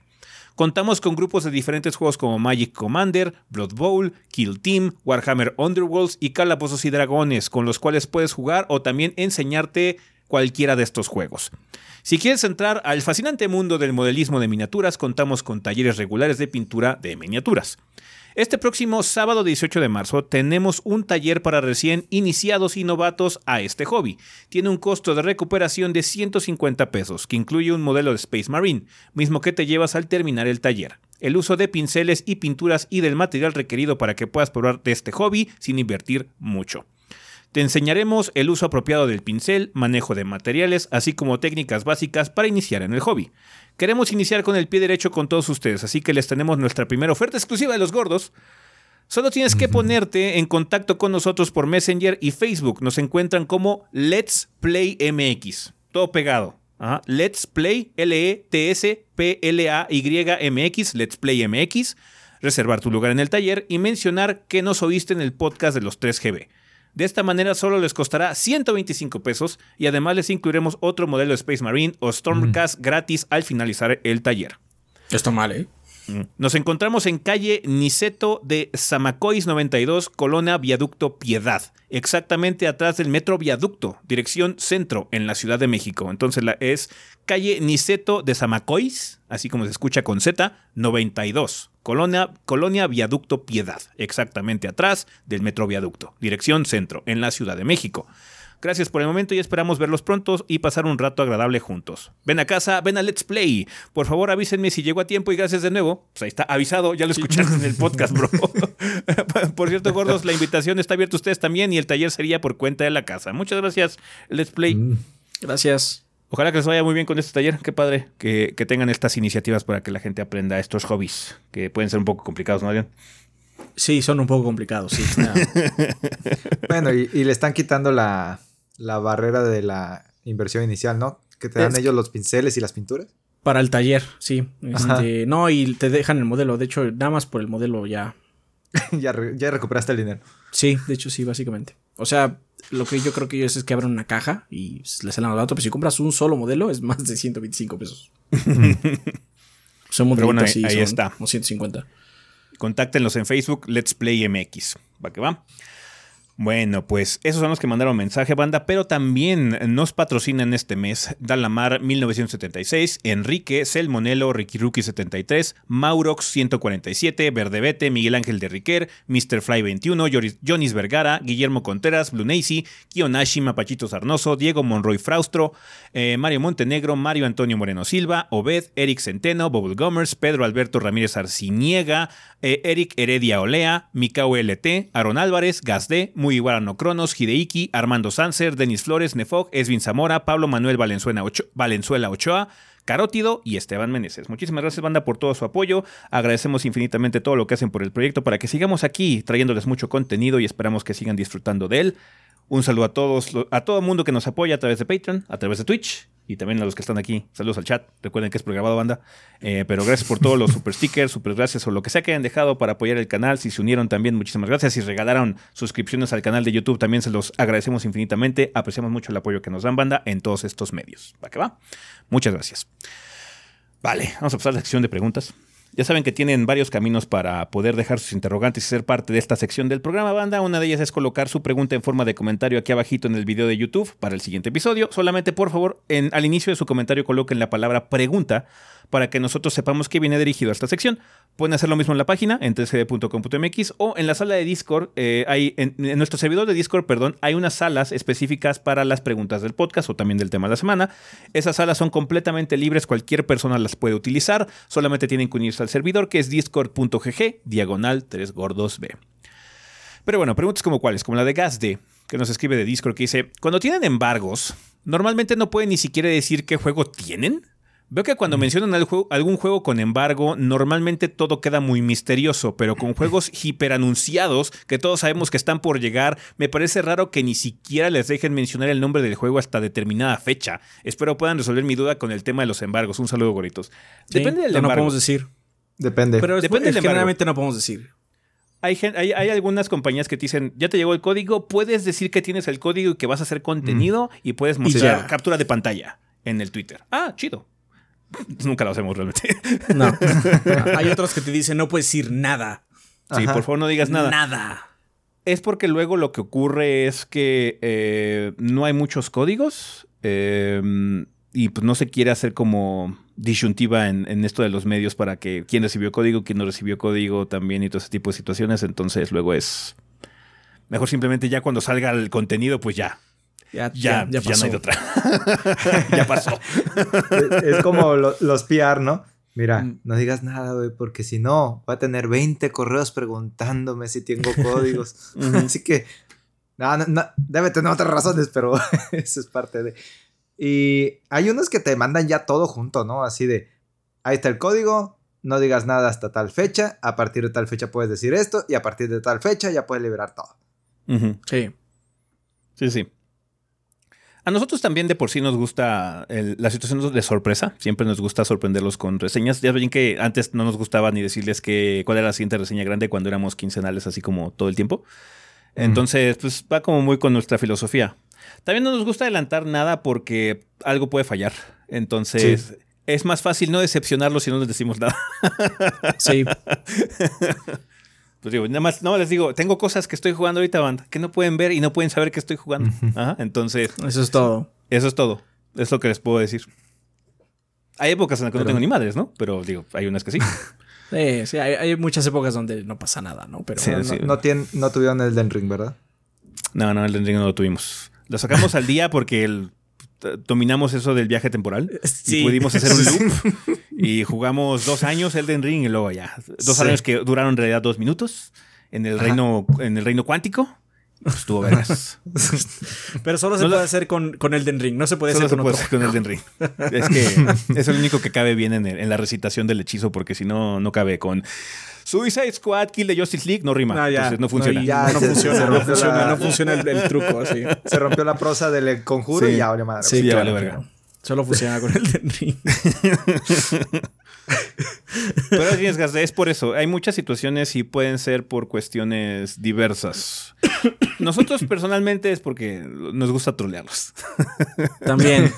Contamos con grupos de diferentes juegos como Magic Commander, Blood Bowl, Kill Team, Warhammer Underworlds y Calabozos y Dragones, con los cuales puedes jugar o también enseñarte cualquiera de estos juegos. Si quieres entrar al fascinante mundo del modelismo de miniaturas, contamos con talleres regulares de pintura de miniaturas. Este próximo sábado 18 de marzo tenemos un taller para recién iniciados y novatos a este hobby. Tiene un costo de recuperación de 150 pesos, que incluye un modelo de Space Marine, mismo que te llevas al terminar el taller. El uso de pinceles y pinturas y del material requerido para que puedas probar de este hobby sin invertir mucho. Te enseñaremos el uso apropiado del pincel, manejo de materiales, así como técnicas básicas para iniciar en el hobby. Queremos iniciar con el pie derecho con todos ustedes, así que les tenemos nuestra primera oferta exclusiva de los gordos. Solo tienes que ponerte en contacto con nosotros por Messenger y Facebook. Nos encuentran como Let's Play MX. Todo pegado. Ajá. Let's Play L-E-T-S-P-L-A-Y-M-X. Let's Play MX. Reservar tu lugar en el taller y mencionar que nos oíste en el podcast de los 3GB. De esta manera solo les costará 125 pesos y además les incluiremos otro modelo de Space Marine o Stormcast gratis al finalizar el taller. Está mal, ¿eh? Nos encontramos en calle Niceto de Zamacois 92, Colonia Viaducto Piedad, exactamente atrás del Metro Viaducto, dirección centro en la Ciudad de México. Entonces la, es calle Niceto de Zamacois, así como se escucha con Z, 92, Colonia, Colonia Viaducto Piedad, exactamente atrás del Metro Viaducto, dirección centro en la Ciudad de México. Gracias por el momento y esperamos verlos pronto y pasar un rato agradable juntos. Ven a casa, ven a Let's Play. Por favor, avísenme si llego a tiempo y gracias de nuevo. Pues ahí está, avisado, ya lo escuchaste en el podcast, bro. por cierto, gordos, la invitación está abierta a ustedes también y el taller sería por cuenta de la casa. Muchas gracias, Let's Play. Mm. Gracias. Ojalá que les vaya muy bien con este taller. Qué padre que, que tengan estas iniciativas para que la gente aprenda estos hobbies que pueden ser un poco complicados, ¿no, Adrián? Sí, son un poco complicados, sí. No. Bueno, y, y le están quitando la, la barrera de la inversión inicial, ¿no? Que te dan Es- ellos los pinceles y las pinturas. Para el taller, sí. Este, no, y te dejan el modelo. De hecho, nada más por el modelo ya. ya, re- ya recuperaste el dinero. Sí, de hecho, sí, básicamente. O sea, lo que yo creo que ellos es que abren una caja y le salen al dato. Pero si compras un solo modelo, es más de 125 pesos. son Pero bueno, ahí- ahí son está. Como 150. Contáctenlos en Facebook, Let's Play MX. ¿Va que va? Bueno, pues esos son los que mandaron mensaje, banda, pero también nos patrocinan este mes Dalamar 1976, Enrique, Selmonelo, Ricky Rookie 73, Maurox 147, Verdebete, Miguel Ángel de Riquer, Mr. Fly 21, Jonis Vergara, Guillermo Conteras, Blue Nacy, Kiyonashi, Mapachito Sarnoso, Diego Monroy Fraustro, eh, Mario Montenegro, Mario Antonio Moreno Silva, Obed, Eric Centeno, Bubble Gomers, Pedro Alberto Ramírez Arciniega, eh, Eric Heredia Olea, Mikao LT, Aaron Álvarez, Gazde, Muy Iguarano Cronos, Hideiki, Armando Sanser, Denis Flores, Nefog, Esvin Zamora, Pablo Manuel Valenzuela, Valenzuela Ochoa, Carótido y Esteban Meneses. Muchísimas gracias, banda, por todo su apoyo. Agradecemos infinitamente todo lo que hacen por el proyecto para que sigamos aquí trayéndoles mucho contenido y esperamos que sigan disfrutando de él. Un saludo a todos, a todo el mundo que nos apoya a través de Patreon, a través de Twitch y también a los que están aquí. Saludos al chat. Recuerden que es programado banda. Eh, pero gracias por todos los super stickers, super gracias o lo que sea que hayan dejado para apoyar el canal. Si se unieron también, muchísimas gracias. Si regalaron suscripciones al canal de YouTube, también se los agradecemos infinitamente. Apreciamos mucho el apoyo que nos dan banda en todos estos medios. ¿Va que va? Muchas gracias. Vale, vamos a pasar a la sección de preguntas. Ya saben que tienen varios caminos para poder dejar sus interrogantes y ser parte de esta sección del programa banda. Una de ellas es colocar su pregunta en forma de comentario aquí abajito en el video de YouTube para el siguiente episodio. Solamente por favor, en, al inicio de su comentario coloquen la palabra pregunta para que nosotros sepamos que viene dirigido a esta sección. Pueden hacer lo mismo en la página, en 3gd.com.mx o en la sala de Discord. Eh, hay, en, nuestro servidor de Discord, perdón, hay unas salas específicas para las preguntas del podcast o también del tema de la semana. Esas salas son completamente libres, cualquier persona las puede utilizar. Solamente tienen que unirse al servidor que es discord.gg, diagonal 3 gordos B. Pero bueno, preguntas como cuáles, como la de Gazde, que nos escribe de Discord, que dice, cuando tienen embargos, normalmente no pueden ni siquiera decir qué juego tienen. Veo que cuando mencionan algún juego con embargo, normalmente todo queda muy misterioso, pero con juegos hiperanunciados que todos sabemos que están por llegar, me parece raro que ni siquiera les dejen mencionar el nombre del juego hasta determinada fecha. Espero puedan resolver mi duda con el tema de los embargos. Un saludo, goritos. Depende del embargo. No podemos decir. Depende. Pero Depende generalmente no podemos decir. Hay, hay, algunas compañías que te dicen, ya te llegó el código, puedes decir que tienes el código y que vas a hacer contenido y puedes mostrar captura de pantalla en el Twitter. Ah, chido. Nunca lo hacemos realmente. No. Hay otros que te dicen no puedes decir nada. Sí, por favor no digas nada. Nada. Es porque luego lo que ocurre es que eh, no hay muchos códigos em, y pues no se quiere hacer como disyuntiva en, en, esto de los medios para que quién recibió código, quién no recibió código también y todo ese tipo de situaciones. Entonces luego es mejor simplemente ya cuando salga el contenido, pues ya, ya, ya, ya, no hay de otra. ya pasó. Es, como los PR, ¿no? Mira, mm. no digas nada, güey, porque si no, va a tener 20 correos preguntándome si tengo códigos. Así que, no, no, debe tener otras razones, pero eso es parte de. Y hay unos que te mandan ya todo junto, ¿no? Así de, ahí está el código, no digas nada hasta tal fecha, a partir de tal fecha puedes decir esto, y a partir de tal fecha ya puedes liberar todo. Sí. Sí, sí. A nosotros también de por sí nos gusta la situación de sorpresa. Siempre nos gusta sorprenderlos con reseñas. Ya ven que antes no nos gustaba ni decirles que, cuál era la siguiente reseña grande cuando éramos quincenales, así como todo el tiempo. Entonces, pues va como muy con nuestra filosofía. También no nos gusta adelantar nada porque algo puede fallar. Entonces, es más fácil no decepcionarlos si no les decimos nada. Sí. Pues digo, nada más, no les digo, tengo cosas que estoy jugando ahorita, banda, que no pueden ver y no pueden saber que estoy jugando. entonces. Eso es todo. Eso es todo. Es lo que les puedo decir. Hay épocas en las que no tengo ni madres, ¿no? Pero digo, hay unas que sí. sí, sí, hay, muchas épocas donde no pasa nada, ¿no? Pero no, no, tuvieron el Den Ring, ¿verdad? No, no, el Den Ring no lo tuvimos. Lo sacamos al día porque el dominamos eso del viaje temporal sí. y pudimos hacer un loop y jugamos dos años Elden Ring y luego ya dos años que duraron en realidad dos minutos en el reino en el reino cuántico pues estuvo veras. Pero solo se puede hacer con, con, Elden Ring, no se puede hacer con, otro. con Elden Ring. Es que es el único que cabe bien en, en la recitación del hechizo, porque si no, no cabe con Suicide Squad, Kill the Justice League, no rima. Entonces no funciona. No, ya, no, funciona, no, funciona, no funciona el, truco así. Se rompió la prosa del conjuro y ya vale madre. Sí, ya vale verga. Solo funciona con el Ring. Pero es, es por eso. Hay muchas situaciones y pueden ser por cuestiones diversas. Nosotros personalmente es porque nos gusta trolearlos. También.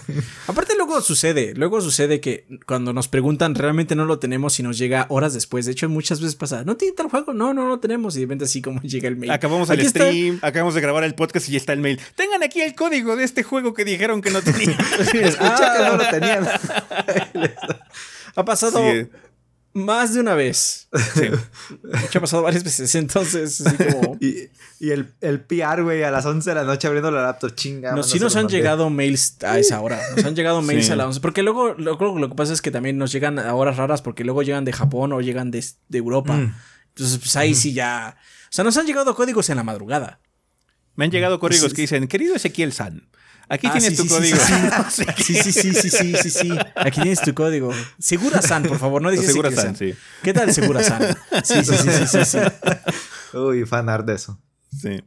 Aparte luego sucede, luego sucede que cuando nos preguntan realmente no lo tenemos y nos llega horas después. De hecho, muchas veces pasa, ¿no tiene tal juego? No, no lo tenemos. Y de repente así como llega el mail. Acabamos el stream, acabamos de grabar el podcast y ya está el mail. Tengan aquí el código de este juego que dijeron que no tenía. Escucha que no lo tenían. Ha pasado más de una vez. Sí. ha pasado varias veces. Entonces, así como. Y, y el, el PR, güey, a las 11 de la noche abriendo la laptop, chinga. No, sí nos han llegado mails a esa hora. Nos han llegado mails a las 11. Porque luego, luego, lo que pasa es que también nos llegan a horas raras porque luego llegan de Japón o llegan de, de Europa. Mm. Entonces, pues ahí sí ya. O sea, nos han llegado códigos en la madrugada. Me han llegado códigos que dicen, querido Ezequiel San, Aquí ah, tienes tu código. Sí sí, sí, sí, sí, sí, sí, Aquí tienes tu código. Segura San, por favor, no dices Segura San, sí. ¿Qué tal Segura San? Sí, sí, sí, sí, sí. Uy, fanar de eso. Sí.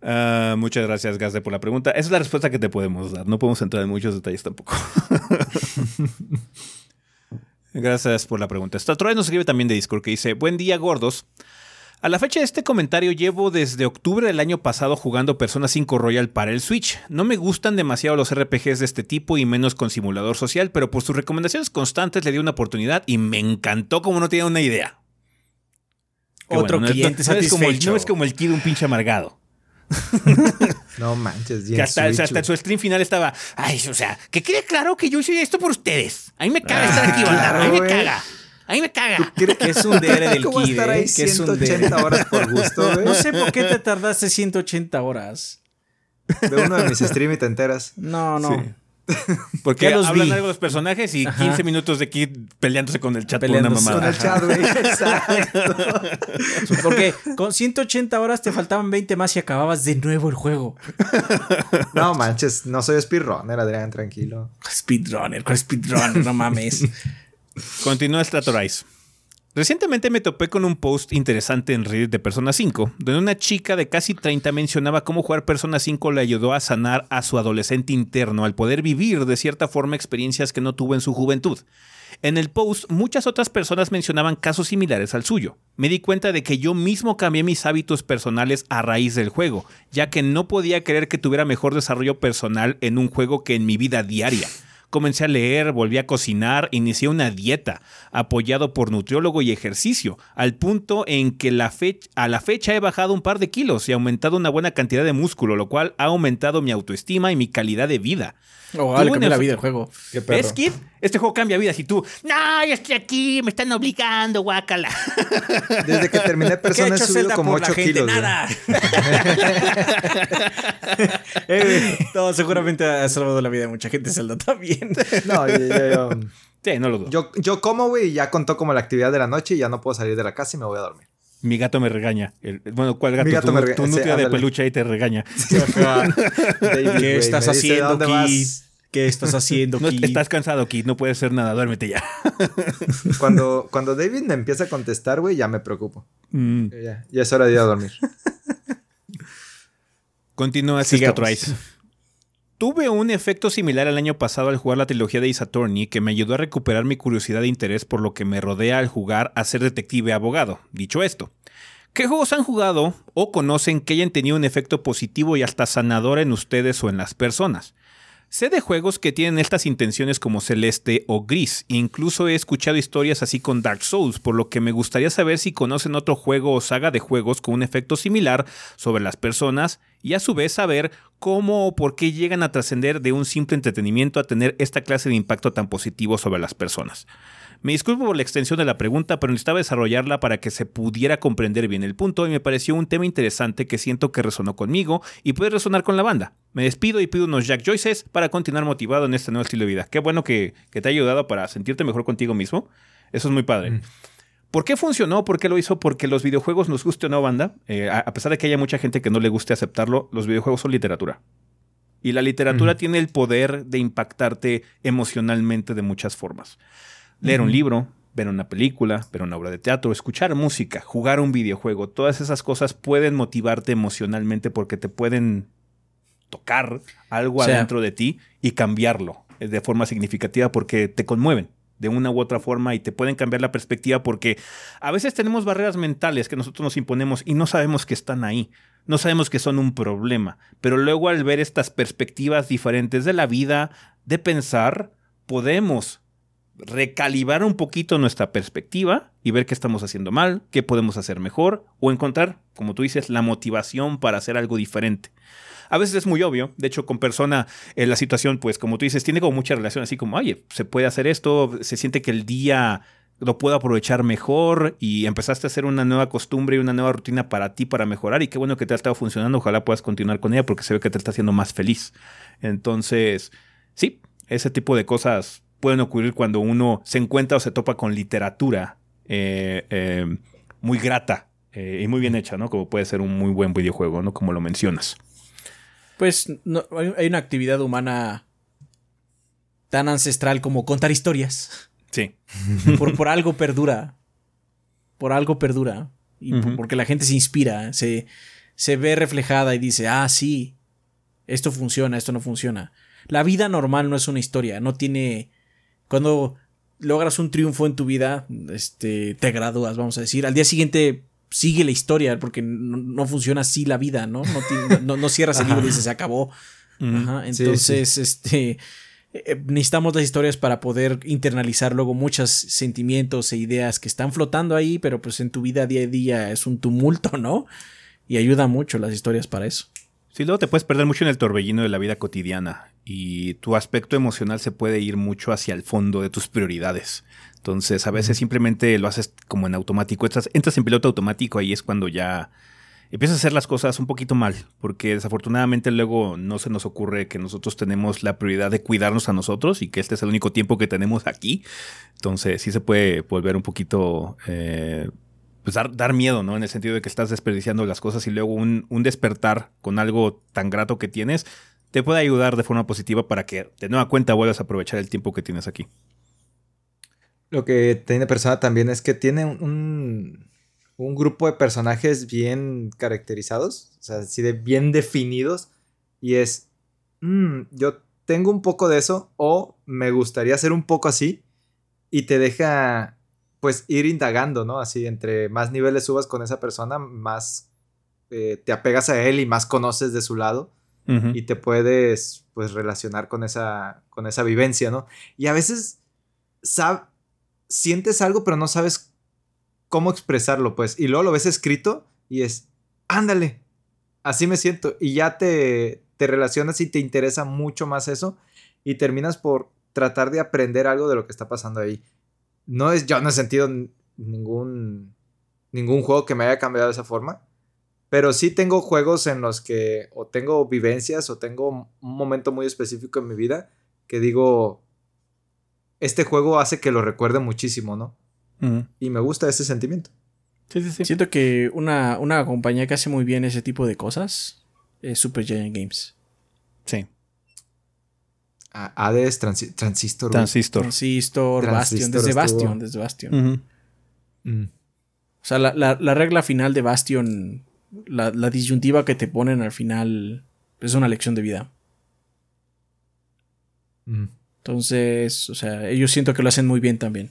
Uh, muchas gracias, Gazde, por la pregunta. Esa es la respuesta que te podemos dar. No podemos entrar en muchos detalles tampoco. gracias por la pregunta. Troy nos escribe también de Discord que dice: Buen día, gordos. A la fecha de este comentario llevo desde octubre del año pasado jugando Persona 5 Royal para el Switch. No me gustan demasiado los RPGs de este tipo y menos con simulador social, pero por sus recomendaciones constantes le di una oportunidad y me encantó como no tenía una idea. Otro cliente satisfecho. no es como el kid un pinche amargado. no manches, que hasta, hasta, su stream final estaba, ay, o sea, que quede claro que yo hice esto por ustedes. A mí me caga estar aquí, a mí me caga. A mí me caga. Que es un DR del ¿Cómo estar ahí 180 horas por gusto, güey? No sé por qué te tardaste 180 horas. De uno de mis streams y te enteras. No, no. Porque los hablan algo de los personajes y 15 minutos de Kid peleándose con el chat peleándose Con el chat, güey. Exacto. Porque con 180 horas te faltaban 20 más y acababas de nuevo el juego. No manches, no soy speedrunner, Adrián, tranquilo. Speedrunner, con speedrunner? No mames. Continúa Stratorize. Recientemente me topé con un post interesante en Reddit de Persona 5, donde una chica de casi 30 mencionaba cómo jugar Persona 5 le ayudó a sanar a su adolescente interno al poder vivir de cierta forma experiencias que no tuvo en su juventud. En el post, muchas otras personas mencionaban casos similares al suyo. Me di cuenta de que yo mismo cambié mis hábitos personales a raíz del juego, ya que no podía creer que tuviera mejor desarrollo personal en un juego que en mi vida diaria. Comencé a leer, volví a cocinar, inicié una dieta, apoyado por nutriólogo y ejercicio, al punto en que la a la fecha he bajado un par de kilos y aumentado una buena cantidad de músculo, lo cual ha aumentado mi autoestima y mi calidad de vida. Oh, vale, cambia la vida el juego. ¿Es Kid? Este juego cambia vidas y tú, no, yo estoy aquí, me están obligando, guácala. Desde que terminé Persona he subido como 8 kilos. Nada. eh, no, seguramente ha salvado la vida de mucha gente, Zelda también. no, yo, yo, yo, Sí, no lo dudo. Yo, yo como, güey, y ya contó como la actividad de la noche y ya no puedo salir de la casa y me voy a dormir. Mi gato me regaña. bueno, ¿cuál gato? Mi gato tu, me regaña. Tu nutria de peluche ahí te regaña. ¿Qué estás haciendo, Kid? ¿Qué estás haciendo, Kid? estás cansado, Kid. No puedes hacer nada. Duérmete ya. cuando, cuando David me empieza a contestar, güey, ya me preocupo. Mm. Ya, ya, es hora de ir a dormir. Continúa Trice. Tuve un efecto similar el año pasado al jugar la trilogía de Ace Attorney que me ayudó a recuperar mi curiosidad e interés por lo que me rodea al jugar a ser detective abogado. Dicho esto, ¿qué juegos han jugado o conocen que hayan tenido un efecto positivo y hasta sanador en ustedes o en las personas? Sé de juegos que tienen estas intenciones como Celeste o Gris, incluso he escuchado historias así con Dark Souls, por lo que me gustaría saber si conocen otro juego o saga de juegos con un efecto similar sobre las personas y a su vez saber cómo o por qué llegan a trascender de un simple entretenimiento a tener esta clase de impacto tan positivo sobre las personas. Me disculpo por la extensión de la pregunta, pero necesitaba desarrollarla para que se pudiera comprender bien el punto y me pareció un tema interesante que siento que resonó conmigo y puede resonar con la banda. Me despido y pido unos Jack Joyces para continuar motivado en este nuevo estilo de vida. Qué bueno que, te ha ayudado para sentirte mejor contigo mismo. Eso es muy padre. Mm. ¿Por qué funcionó? ¿Por qué lo hizo? Porque los videojuegos nos guste o no, banda. Eh, a pesar de que haya mucha gente que no le guste aceptarlo, los videojuegos son literatura. Y la literatura tiene el poder de impactarte emocionalmente de muchas formas. Leer un libro, ver una película, ver una obra de teatro, escuchar música, jugar un videojuego, todas esas cosas pueden motivarte emocionalmente porque te pueden tocar algo adentro de ti y cambiarlo de forma significativa porque te conmueven de una u otra forma y te pueden cambiar la perspectiva porque a veces tenemos barreras mentales que nosotros nos imponemos y no sabemos que están ahí. no sabemos que son un problema, pero luego al ver estas perspectivas diferentes de la vida, de pensar, podemos recalibrar un poquito nuestra perspectiva y ver qué estamos haciendo mal, qué podemos hacer mejor o encontrar, como tú dices, la motivación para hacer algo diferente. A veces es muy obvio, de hecho con persona en la situación, pues como tú dices, tiene como mucha relación, así como, oye, se puede hacer esto, se siente que el día lo puedo aprovechar mejor y empezaste a hacer una nueva costumbre y una nueva rutina para ti para mejorar y qué bueno que te ha estado funcionando, ojalá puedas continuar con ella porque se ve que te está haciendo más feliz. Entonces, sí, ese tipo de cosas pueden ocurrir cuando uno se encuentra o se topa con literatura eh, eh, muy grata eh, y muy bien hecha, ¿no? Como puede ser un muy buen videojuego, ¿no? Como lo mencionas. Pues no, hay una actividad humana tan ancestral como contar historias. Sí. Por, por algo perdura. Por algo perdura. Y porque la gente se inspira, se, se ve reflejada y dice, ah, sí, esto funciona, esto no funciona. La vida normal no es una historia, no tiene... Cuando logras un triunfo en tu vida, este, te gradúas, vamos a decir, al día siguiente sigue la historia, porque no, funciona así la vida, ¿no? No, no, cierras el libro y dices, se acabó. Entonces, este eh, necesitamos las historias para poder internalizar luego muchos sentimientos e ideas que están flotando ahí, pero pues en tu vida día a día es un tumulto, ¿no? Y ayuda mucho las historias para eso. Sí, luego te puedes perder mucho en el torbellino de la vida cotidiana y tu aspecto emocional se puede ir mucho hacia el fondo de tus prioridades. Entonces, a veces simplemente lo haces como en automático. Entras, entras en piloto automático, ahí es cuando ya empieza a hacer las cosas un poquito mal, porque desafortunadamente luego no se nos ocurre que nosotros tenemos la prioridad de cuidarnos a nosotros y que este es el único tiempo que tenemos aquí. Entonces sí se puede volver un poquito, eh, pues dar, miedo, ¿no? En el sentido de que estás desperdiciando las cosas y luego un, un despertar con algo tan grato que tienes te puede ayudar de forma positiva para que de nueva cuenta vuelvas a aprovechar el tiempo que tienes aquí. Lo que tiene persona también es que tiene un, un grupo de personajes bien caracterizados, o sea, así de bien definidos, y es, mm, yo tengo un poco de eso, o me gustaría ser un poco así, y te deja, pues, ir indagando, ¿no? Así, entre más niveles subas con esa persona, más eh, te apegas a él y más conoces de su lado, y te puedes, pues, relacionar con esa, con esa vivencia, ¿no? Y a veces, sientes algo, pero no sabes cómo expresarlo, pues. Y luego lo ves escrito y es, ándale, así me siento. Y ya te, te relacionas y te interesa mucho más eso y terminas por tratar de aprender algo de lo que está pasando ahí. No es, yo no he sentido ningún, ningún juego que me haya cambiado de esa forma. Pero sí tengo juegos en los que o tengo vivencias o tengo un momento muy específico en mi vida que digo, este juego hace que lo recuerde muchísimo, ¿no? Y me gusta ese sentimiento. Sí, sí, sí. Siento que una, una compañía que hace muy bien ese tipo de cosas es Super Giant Games. Sí. Hades, Transistor. Transistor. Transistor, Bastion. Desde Bastion, desde Bastion. Mm. O sea, la, regla final de Bastion, la, disyuntiva que te ponen al final, es una lección de vida. Mm. Entonces, o sea, ellos siento que lo hacen muy bien también.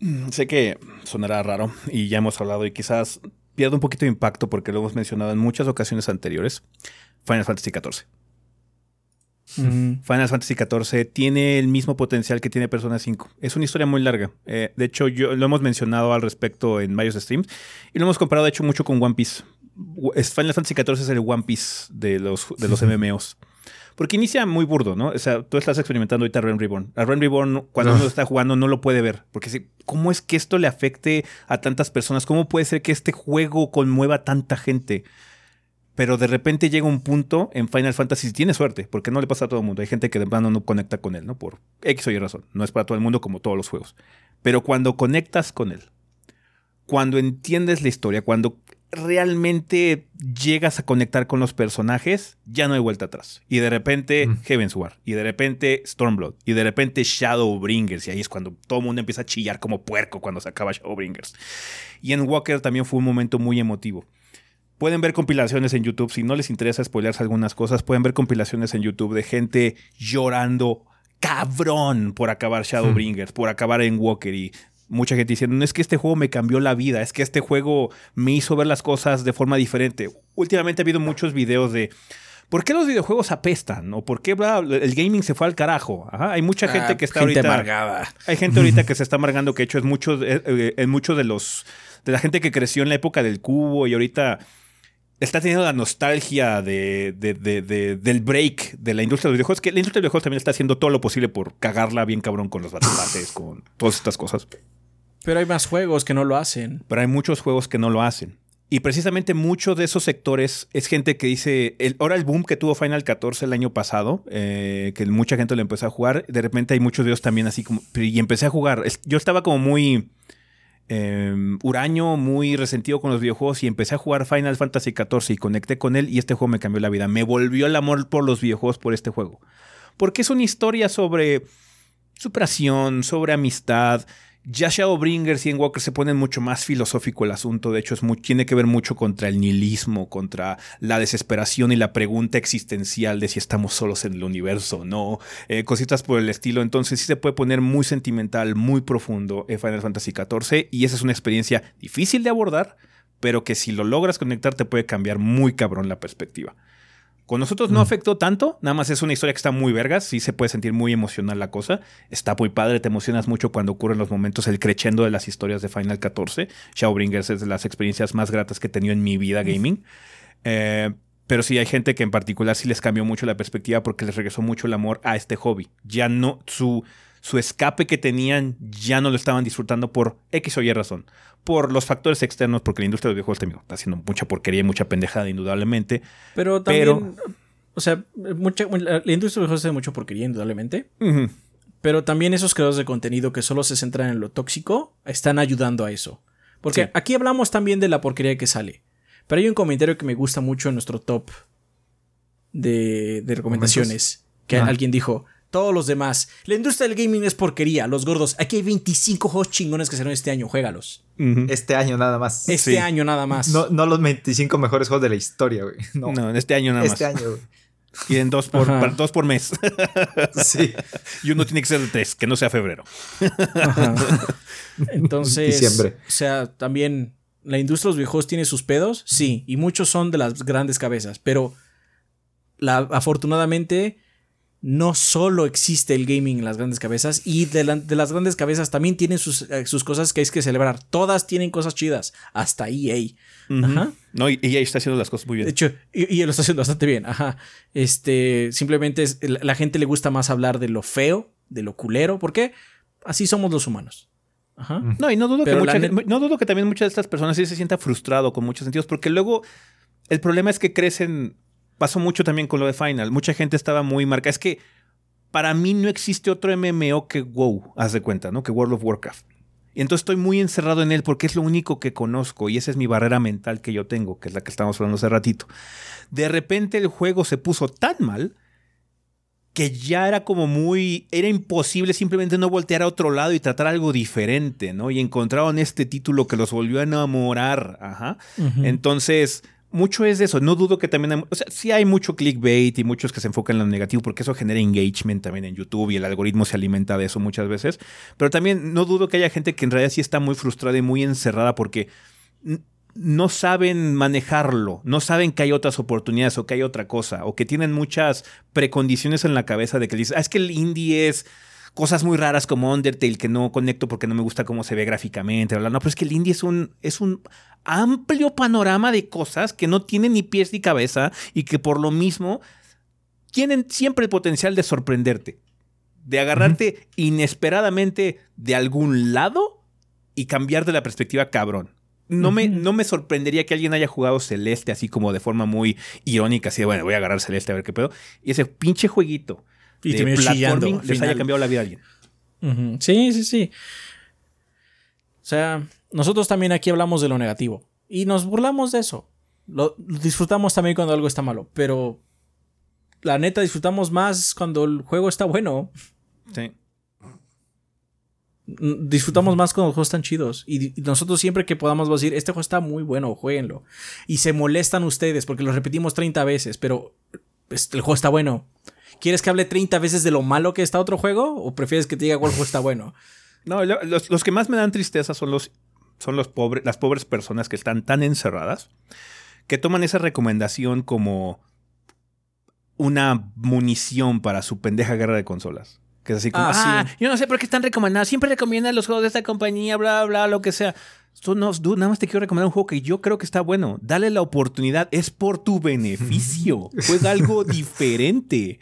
Mm, sé que sonará raro y ya hemos hablado y quizás pierda un poquito de impacto porque lo hemos mencionado en muchas ocasiones anteriores. Final Fantasy XIV. Final Fantasy XIV tiene el mismo potencial que tiene Persona 5. Es una historia muy larga. Eh, de hecho, yo lo hemos mencionado al respecto en varios streams y lo hemos comparado, de hecho, mucho con One Piece. Final Fantasy XIV es el One Piece de los, de los MMOs. Porque inicia muy burdo, ¿no? O sea, tú estás experimentando ahorita Ren Reborn. A Ren Reborn, cuando uno está jugando, no lo puede ver. Porque ¿cómo es que esto le afecte a tantas personas? ¿Cómo puede ser que este juego conmueva a tanta gente? Pero de repente llega un punto en Final Fantasy, tiene suerte, porque no le pasa a todo el mundo. Hay gente que de plano no conecta con él, ¿no? Por X o Y razón. No es para todo el mundo como todos los juegos. Pero cuando conectas con él, cuando entiendes la historia, cuando realmente llegas a conectar con los personajes, ya no hay vuelta atrás. Y de repente mm. Heaven's War, y de repente Stormblood, y de repente Shadowbringers, y ahí es cuando todo el mundo empieza a chillar como puerco cuando se acaba Shadowbringers. Y en Walker también fue un momento muy emotivo. Pueden ver compilaciones en YouTube, si no les interesa spoilearse algunas cosas, pueden ver compilaciones en YouTube de gente llorando cabrón por acabar Shadowbringers, por acabar en Walker y Mucha gente diciendo, no es que este juego me cambió la vida, es que este juego me hizo ver las cosas de forma diferente. Últimamente ha habido muchos videos de ¿Por qué los videojuegos apestan? ¿O por qué el gaming se fue al carajo? hay mucha gente Ah, que está gente ahorita. amargada. Hay gente ahorita que se está amargando, que de hecho es mucho, eh, eh, en muchos de los. de la gente que creció en la época del cubo y ahorita está teniendo la nostalgia de, de- de- de- del break de la industria de los videojuegos. Que la industria de los videojuegos también está haciendo todo lo posible por cagarla bien cabrón con los batalates, con todas estas cosas. Pero hay más juegos que no lo hacen. Pero hay muchos juegos que no lo hacen. Y precisamente muchos de esos sectores es gente que dice, ahora el boom que tuvo Final 14 el año pasado, eh, que mucha gente lo empezó a jugar, de repente hay muchos videos también así como, y empecé a jugar. Yo estaba como muy eh, huraño, muy resentido con los videojuegos y empecé a jugar Final Fantasy 14 y conecté con él y este juego me cambió la vida. Me volvió el amor por los videojuegos por este juego. Porque es una historia sobre superación, sobre amistad. Ya Shadowbringers y en Walker se ponen mucho más filosófico el asunto. De hecho, es tiene que ver mucho contra el nihilismo, contra la desesperación y la pregunta existencial de si estamos solos en el universo o no. Eh, cositas por el estilo. Entonces, sí se puede poner muy sentimental, muy profundo en Final Fantasy XIV. Y esa es una experiencia difícil de abordar, pero que si lo logras conectar, te puede cambiar muy cabrón la perspectiva. Con nosotros no afectó tanto, nada más es una historia que está muy vergas, sí se puede sentir muy emocional la cosa, está muy padre, te emocionas mucho cuando ocurren los momentos, el crescendo de las historias de Final 14, Shadowbringers es de las experiencias más gratas que he tenido en mi vida gaming, Eh, pero sí hay gente que en particular sí les cambió mucho la perspectiva porque les regresó mucho el amor a este hobby, ya no, su, su escape que tenían ya no lo estaban disfrutando por X o Y razón, por los factores externos, porque la industria de los videojuegos también está haciendo mucha porquería y mucha pendejada indudablemente, Pero también. Pero- o sea, mucha, la la industria de los juegos hace mucho porquería, indudablemente. Pero también esos creadores de contenido que solo se centran en lo tóxico están ayudando a eso. Porque Sí. aquí hablamos también de la porquería que sale. Pero hay un comentario que me gusta mucho en nuestro top de, de recomendaciones. Que Ah. alguien dijo: Todos los demás, la industria del gaming es porquería, los gordos. Aquí hay 25 juegos chingones que salieron este año, juégalos. Ujú. Este año nada más. Este Sí. año nada más. No, no los 25 mejores juegos de la historia, güey. No. No, en este año nada este más. año, güey. Y en dos por, para- dos por mes. Sí. y uno tiene que ser de tres, que no sea febrero. Ajá. Entonces, Diciembre. o sea, también la industria de los videojuegos tiene sus pedos, sí, y muchos son de las grandes cabezas, pero la, afortunadamente no solo existe el gaming en las grandes cabezas y de, la- de las grandes cabezas también tienen sus, eh, sus cosas que hay que celebrar. Todas tienen cosas chidas, hasta EA. Ajá. No, y, y ahí está haciendo las cosas muy De bien. hecho, y, y él lo está haciendo bastante bien. Ajá. Este, simplemente es- la la gente le gusta más hablar de lo feo, de lo culero, porque así somos los humanos. Ajá. No, y no dudo, que mucha no dudo que también muchas de estas personas sí se sientan frustrado con muchos sentidos, porque luego el problema es que crecen. Pasó mucho también con lo de Final. Mucha gente estaba muy marcada. Es que para mí no existe otro MMO que WoW, haz de cuenta, ¿no? Que World of Warcraft. Y entonces estoy muy encerrado en él porque es lo único que conozco y esa es mi barrera mental que yo tengo, que es la que estábamos hablando hace ratito. De repente el juego se puso tan mal que ya era como muy, era imposible simplemente no voltear a otro lado y tratar algo diferente, ¿no? Y encontraron este título que los volvió a enamorar, ajá. Entonces, mucho es eso. No dudo que también, o sea, sí hay mucho clickbait y muchos que se enfocan en lo negativo porque eso genera engagement también en YouTube y el algoritmo se alimenta de eso muchas veces. Pero también no dudo que haya gente que en realidad sí está muy frustrada y muy encerrada porque no saben manejarlo, no saben que hay otras oportunidades o que hay otra cosa, o que tienen muchas precondiciones en la cabeza de que dices, ah, es que el indie es cosas muy raras como Undertale que no conecto porque no me gusta cómo se ve gráficamente, bla, bla. no, pero es que el indie es un, es un amplio panorama de cosas que no tienen ni pies ni cabeza y que por lo mismo tienen siempre el potencial de sorprenderte, de agarrarte inesperadamente de algún lado y cambiarte la perspectiva cabrón. No, me, no me sorprendería que alguien haya jugado Celeste así como de forma muy irónica, así de, bueno, voy a agarrar Celeste a ver qué pedo. Y ese pinche jueguito Y de platforming les haya cambiado la vida a alguien. Sí, sí, sí. O sea, nosotros también aquí hablamos de lo negativo. Y nos burlamos de eso. Lo, lo disfrutamos también cuando algo está malo. Pero la neta disfrutamos más cuando el juego está bueno. Sí. Mm, Disfrutamos más cuando los juegos están chidos. Y, y nosotros siempre que podamos decir, este juego está muy bueno, jueguenlo. Y se molestan ustedes porque lo repetimos 30 veces, pero pues, el juego está bueno. ¿Quieres que hable 30 veces de lo malo que está otro juego? ¿O prefieres que te diga cuál juego está bueno? No, lo- los, los que más me dan tristeza son los son los pobres, las pobres personas que están tan encerradas que toman esa recomendación como una munición para su pendeja guerra de consolas. Que es así como, Ah, ah, sí. yo no sé por qué están recomendando, siempre recomiendan los juegos de esta compañía, bla, bla, lo que sea. Tú no, dude, nada más te quiero recomendar un juego que yo creo que está bueno. Dale la oportunidad, es por tu beneficio. Juega algo diferente.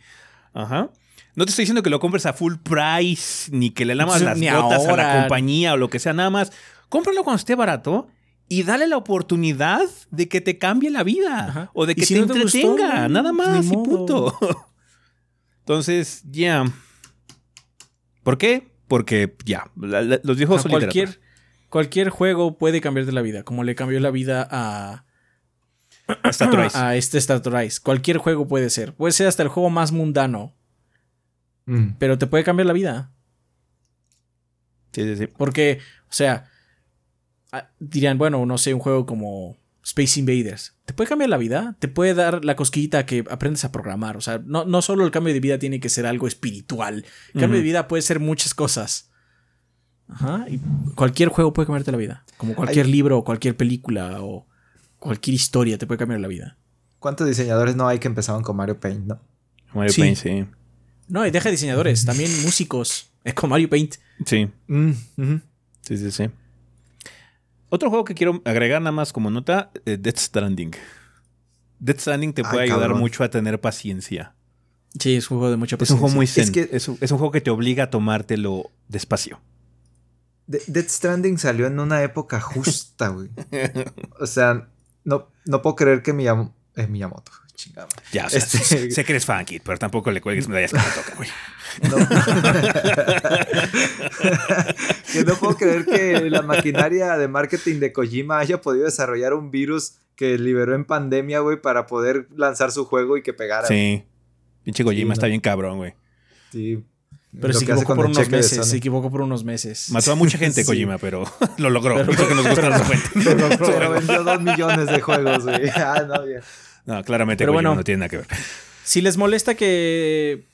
Ajá. No te estoy diciendo que lo compres a full price, ni que le lamas las ni botas a la compañía o lo que sea, nada más. Cómpralo cuando esté barato y dale la oportunidad de que te cambie la vida Ajá. o de que si te no te gustó, entretenga, nada más y punto. Entonces, ya. ¿Por qué? Porque ya, los viejos son cualquier, literatura. cualquier juego puede cambiarte la vida, como le cambió la vida a, Status Rise. a este Status Rise. Cualquier juego puede ser. Puede ser hasta el juego más mundano, Mm. pero te puede cambiar la vida. Sí, sí, sí. Porque, o sea, dirían, bueno, no sé, un juego como Space Invaders. ¿Te puede cambiar la vida? ¿Te puede dar la cosquillita que aprendes a programar? O sea, no, no solo el cambio de vida tiene que ser algo espiritual. El cambio de vida puede ser muchas cosas. Ajá. Y cualquier juego puede cambiarte la vida. Como cualquier Hay- libro, o cualquier película o cualquier historia te puede cambiar la vida. ¿Cuántos diseñadores no hay que empezaban con Mario Paint, no? Mario Sí. Paint, sí. No, y deja diseñadores, también músicos. Es como Mario Paint. Sí, Mm, sí, sí, sí. Otro juego que quiero agregar nada más como nota, eh, Death Stranding. Death Stranding te Ay, puede ayudar cabrón. mucho a tener paciencia. Sí, es un juego de mucha Es un juego muy paciencia. zen. Es Es, que- un, es un juego que te obliga a tomártelo despacio. De- Death Stranding salió en una época justa, güey. O sea, no, no puedo creer que Miyam- eh, Miyamoto. Chingada. Ya, o sea, Este- sé, sé que eres fan, Kid, pero tampoco le cuelgues medallas que te toca, güey. No. que no puedo creer que la maquinaria de marketing de Kojima haya podido desarrollar un virus que liberó en pandemia, güey, para poder lanzar su juego y que pegara. Sí. Pinche Kojima Sí, está no. bien cabrón, güey. Sí. Pero Lo se equivocó por unos meses. Se equivocó por unos meses. Mató a mucha gente Sí. Kojima, pero lo logró. Pero- que nos gusta la fuente. Pero vendió dos millones de juegos, güey. Ah, no, claramente Pero Kojima bueno. no tiene nada que ver. Si les molesta que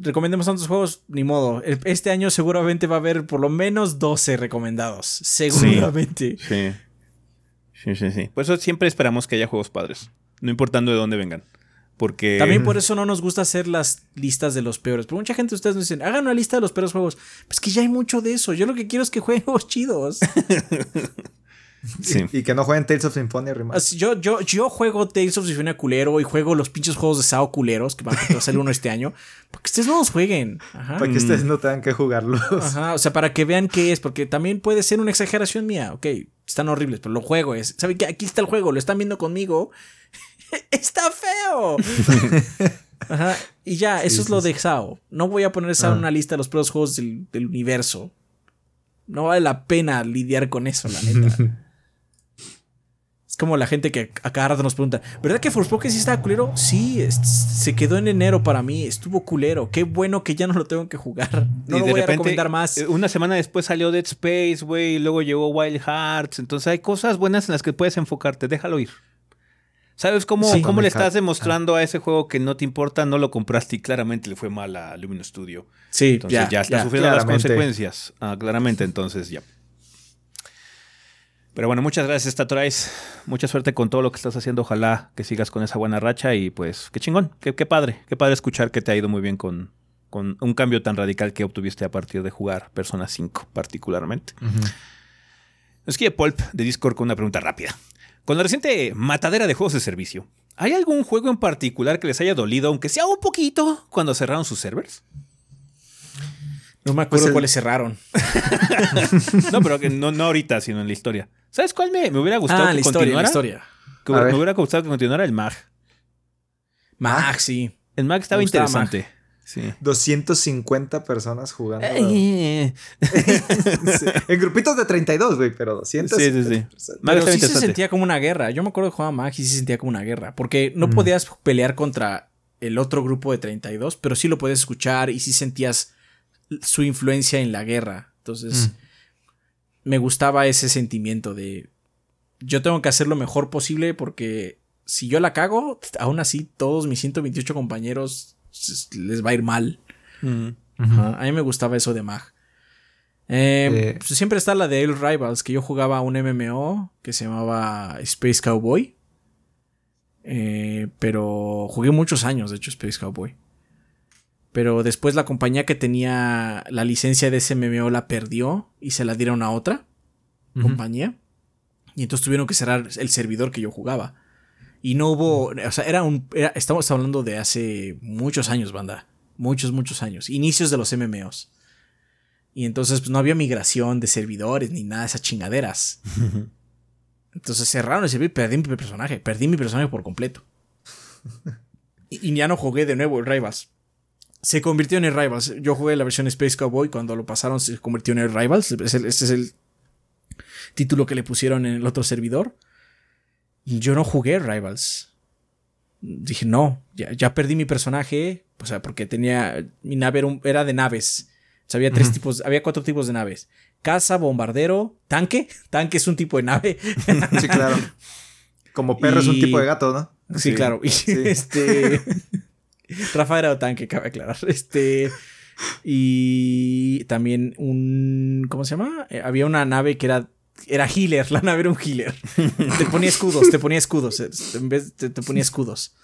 recomendemos tantos juegos, ni modo. El- Este año seguramente va a haber por lo menos 12 recomendados. Seguramente. Sí. Sí, sí, sí. Por eso siempre esperamos que haya juegos padres. No importando de dónde vengan. Porque. También por eso no nos gusta hacer las listas de los peores. Pero mucha gente de ustedes nos dicen, hagan una lista de los peores juegos. Pues que ya hay mucho de eso. Yo lo que quiero es que jueguen juegos chidos. Sí. Y que no jueguen Tales of Symphonia Remastered. Yo, yo, yo juego Tales of Symphonia culero y juego los pinches juegos de Sao culeros, que van a salir uno este año. Porque ustedes no los jueguen. Ajá. Para que ustedes no tengan que jugarlos. Ajá, o sea, para que vean qué es, porque también puede ser una exageración mía. Ok, están horribles, pero lo juego es. ¿Saben qué? Aquí está el juego, lo están viendo conmigo. ¡Está feo! Ajá, y ya, eso Sí, es lo sí, de Sao. No voy a poner Ah. en una lista de los peores juegos del, del universo. No vale la pena lidiar con eso, la neta. Es como la gente que a cada rato nos pregunta, ¿verdad que Forspoken sí estaba culero? Sí, es- se quedó en enero para mí, estuvo culero. Qué bueno que ya no lo tengo que jugar. No y lo de voy a repente, recomendar más. eh, Una semana después salió Dead Space, güey. Luego llegó Wild Hearts. Entonces hay cosas buenas en las que puedes enfocarte. Déjalo ir. ¿Sabes cómo, Sí. cómo le estás demostrando a ese juego que no te importa? No lo compraste y claramente le fue mal a Luminous Studio. Sí, Entonces ya, ya, está ya. sufriendo las consecuencias. Ah, claramente, entonces ya. Pero bueno, muchas gracias, Tatorais. Mucha suerte con todo lo que estás haciendo. Ojalá que sigas con esa buena racha y pues qué chingón, qué, qué padre, qué padre escuchar que te ha ido muy bien con, con un cambio tan radical que obtuviste a partir de jugar Persona 5 particularmente. Nos quiere Pulp de Discord con una pregunta rápida. Con la reciente matadera de juegos de servicio, ¿hay algún juego en particular que les haya dolido, aunque sea un poquito, cuando cerraron sus servers? No me acuerdo Pues el- cuáles cerraron. No, pero que no, no ahorita, sino en la historia. ¿Sabes cuál me, me hubiera gustado Ah, que la historia, la continuara? historia. Que A me hubiera gustado que continuara el MAG. Mag, sí. El MAG estaba interesante. Sí. 250 personas jugando. Eh, Sí. En grupitos de 32, güey, pero 200. Sí, sí, sí. Pero sí se sentía como una guerra. Yo me acuerdo de jugar a Mag y sí se sentía como una guerra. Porque no Mm. podías pelear contra el otro grupo de 32, pero sí lo podías escuchar y sí sentías su influencia en la guerra. Entonces, Mm. me gustaba ese sentimiento de yo tengo que hacer lo mejor posible porque si yo la cago, aún así todos mis 128 compañeros les va a ir mal. A mí me gustaba eso de Mag. Eh, Eh. pues siempre está la de El Rivals, que yo jugaba un MMO que se llamaba Space Cowboy. Eh, pero jugué muchos años, de hecho, Space Cowboy. Pero después la compañía que tenía la licencia de ese MMO la perdió y se la dieron a otra compañía. Y entonces tuvieron que cerrar el servidor que yo jugaba. Y no hubo, o sea, era un, era- estamos hablando de hace muchos años, banda. Muchos, muchos años. Inicios de los MMOs. Y entonces pues, no había migración de servidores ni nada de esas chingaderas. Entonces cerraron el servidor y perdí mi personaje. Perdí mi personaje por completo. Y, y ya no jugué de nuevo el Rivals. Se convirtió en el Rivals. Yo jugué la versión Space Cowboy. Cuando lo pasaron se convirtió en el Rivals. Es el- Este es el título que le pusieron en el otro servidor. Yo no jugué Rivals. Dije, no, ya, ya perdí mi personaje. O sea, porque tenía. Mi nave era, un- era de naves. O sea, había tres tipos. Había cuatro tipos de naves: caza, bombardero, tanque. Tanque es un tipo de nave. Sí, claro. Como perro es un tipo de gato, ¿no? Sí, Sí, claro. Y este. Rafa era tanque, cabe aclarar. Este. Y también un. ¿Cómo se llama? Eh, había una nave que era. Era healer. La nave era un healer. te ponía escudos, te ponía escudos. eh, En vez te, te ponía escudos.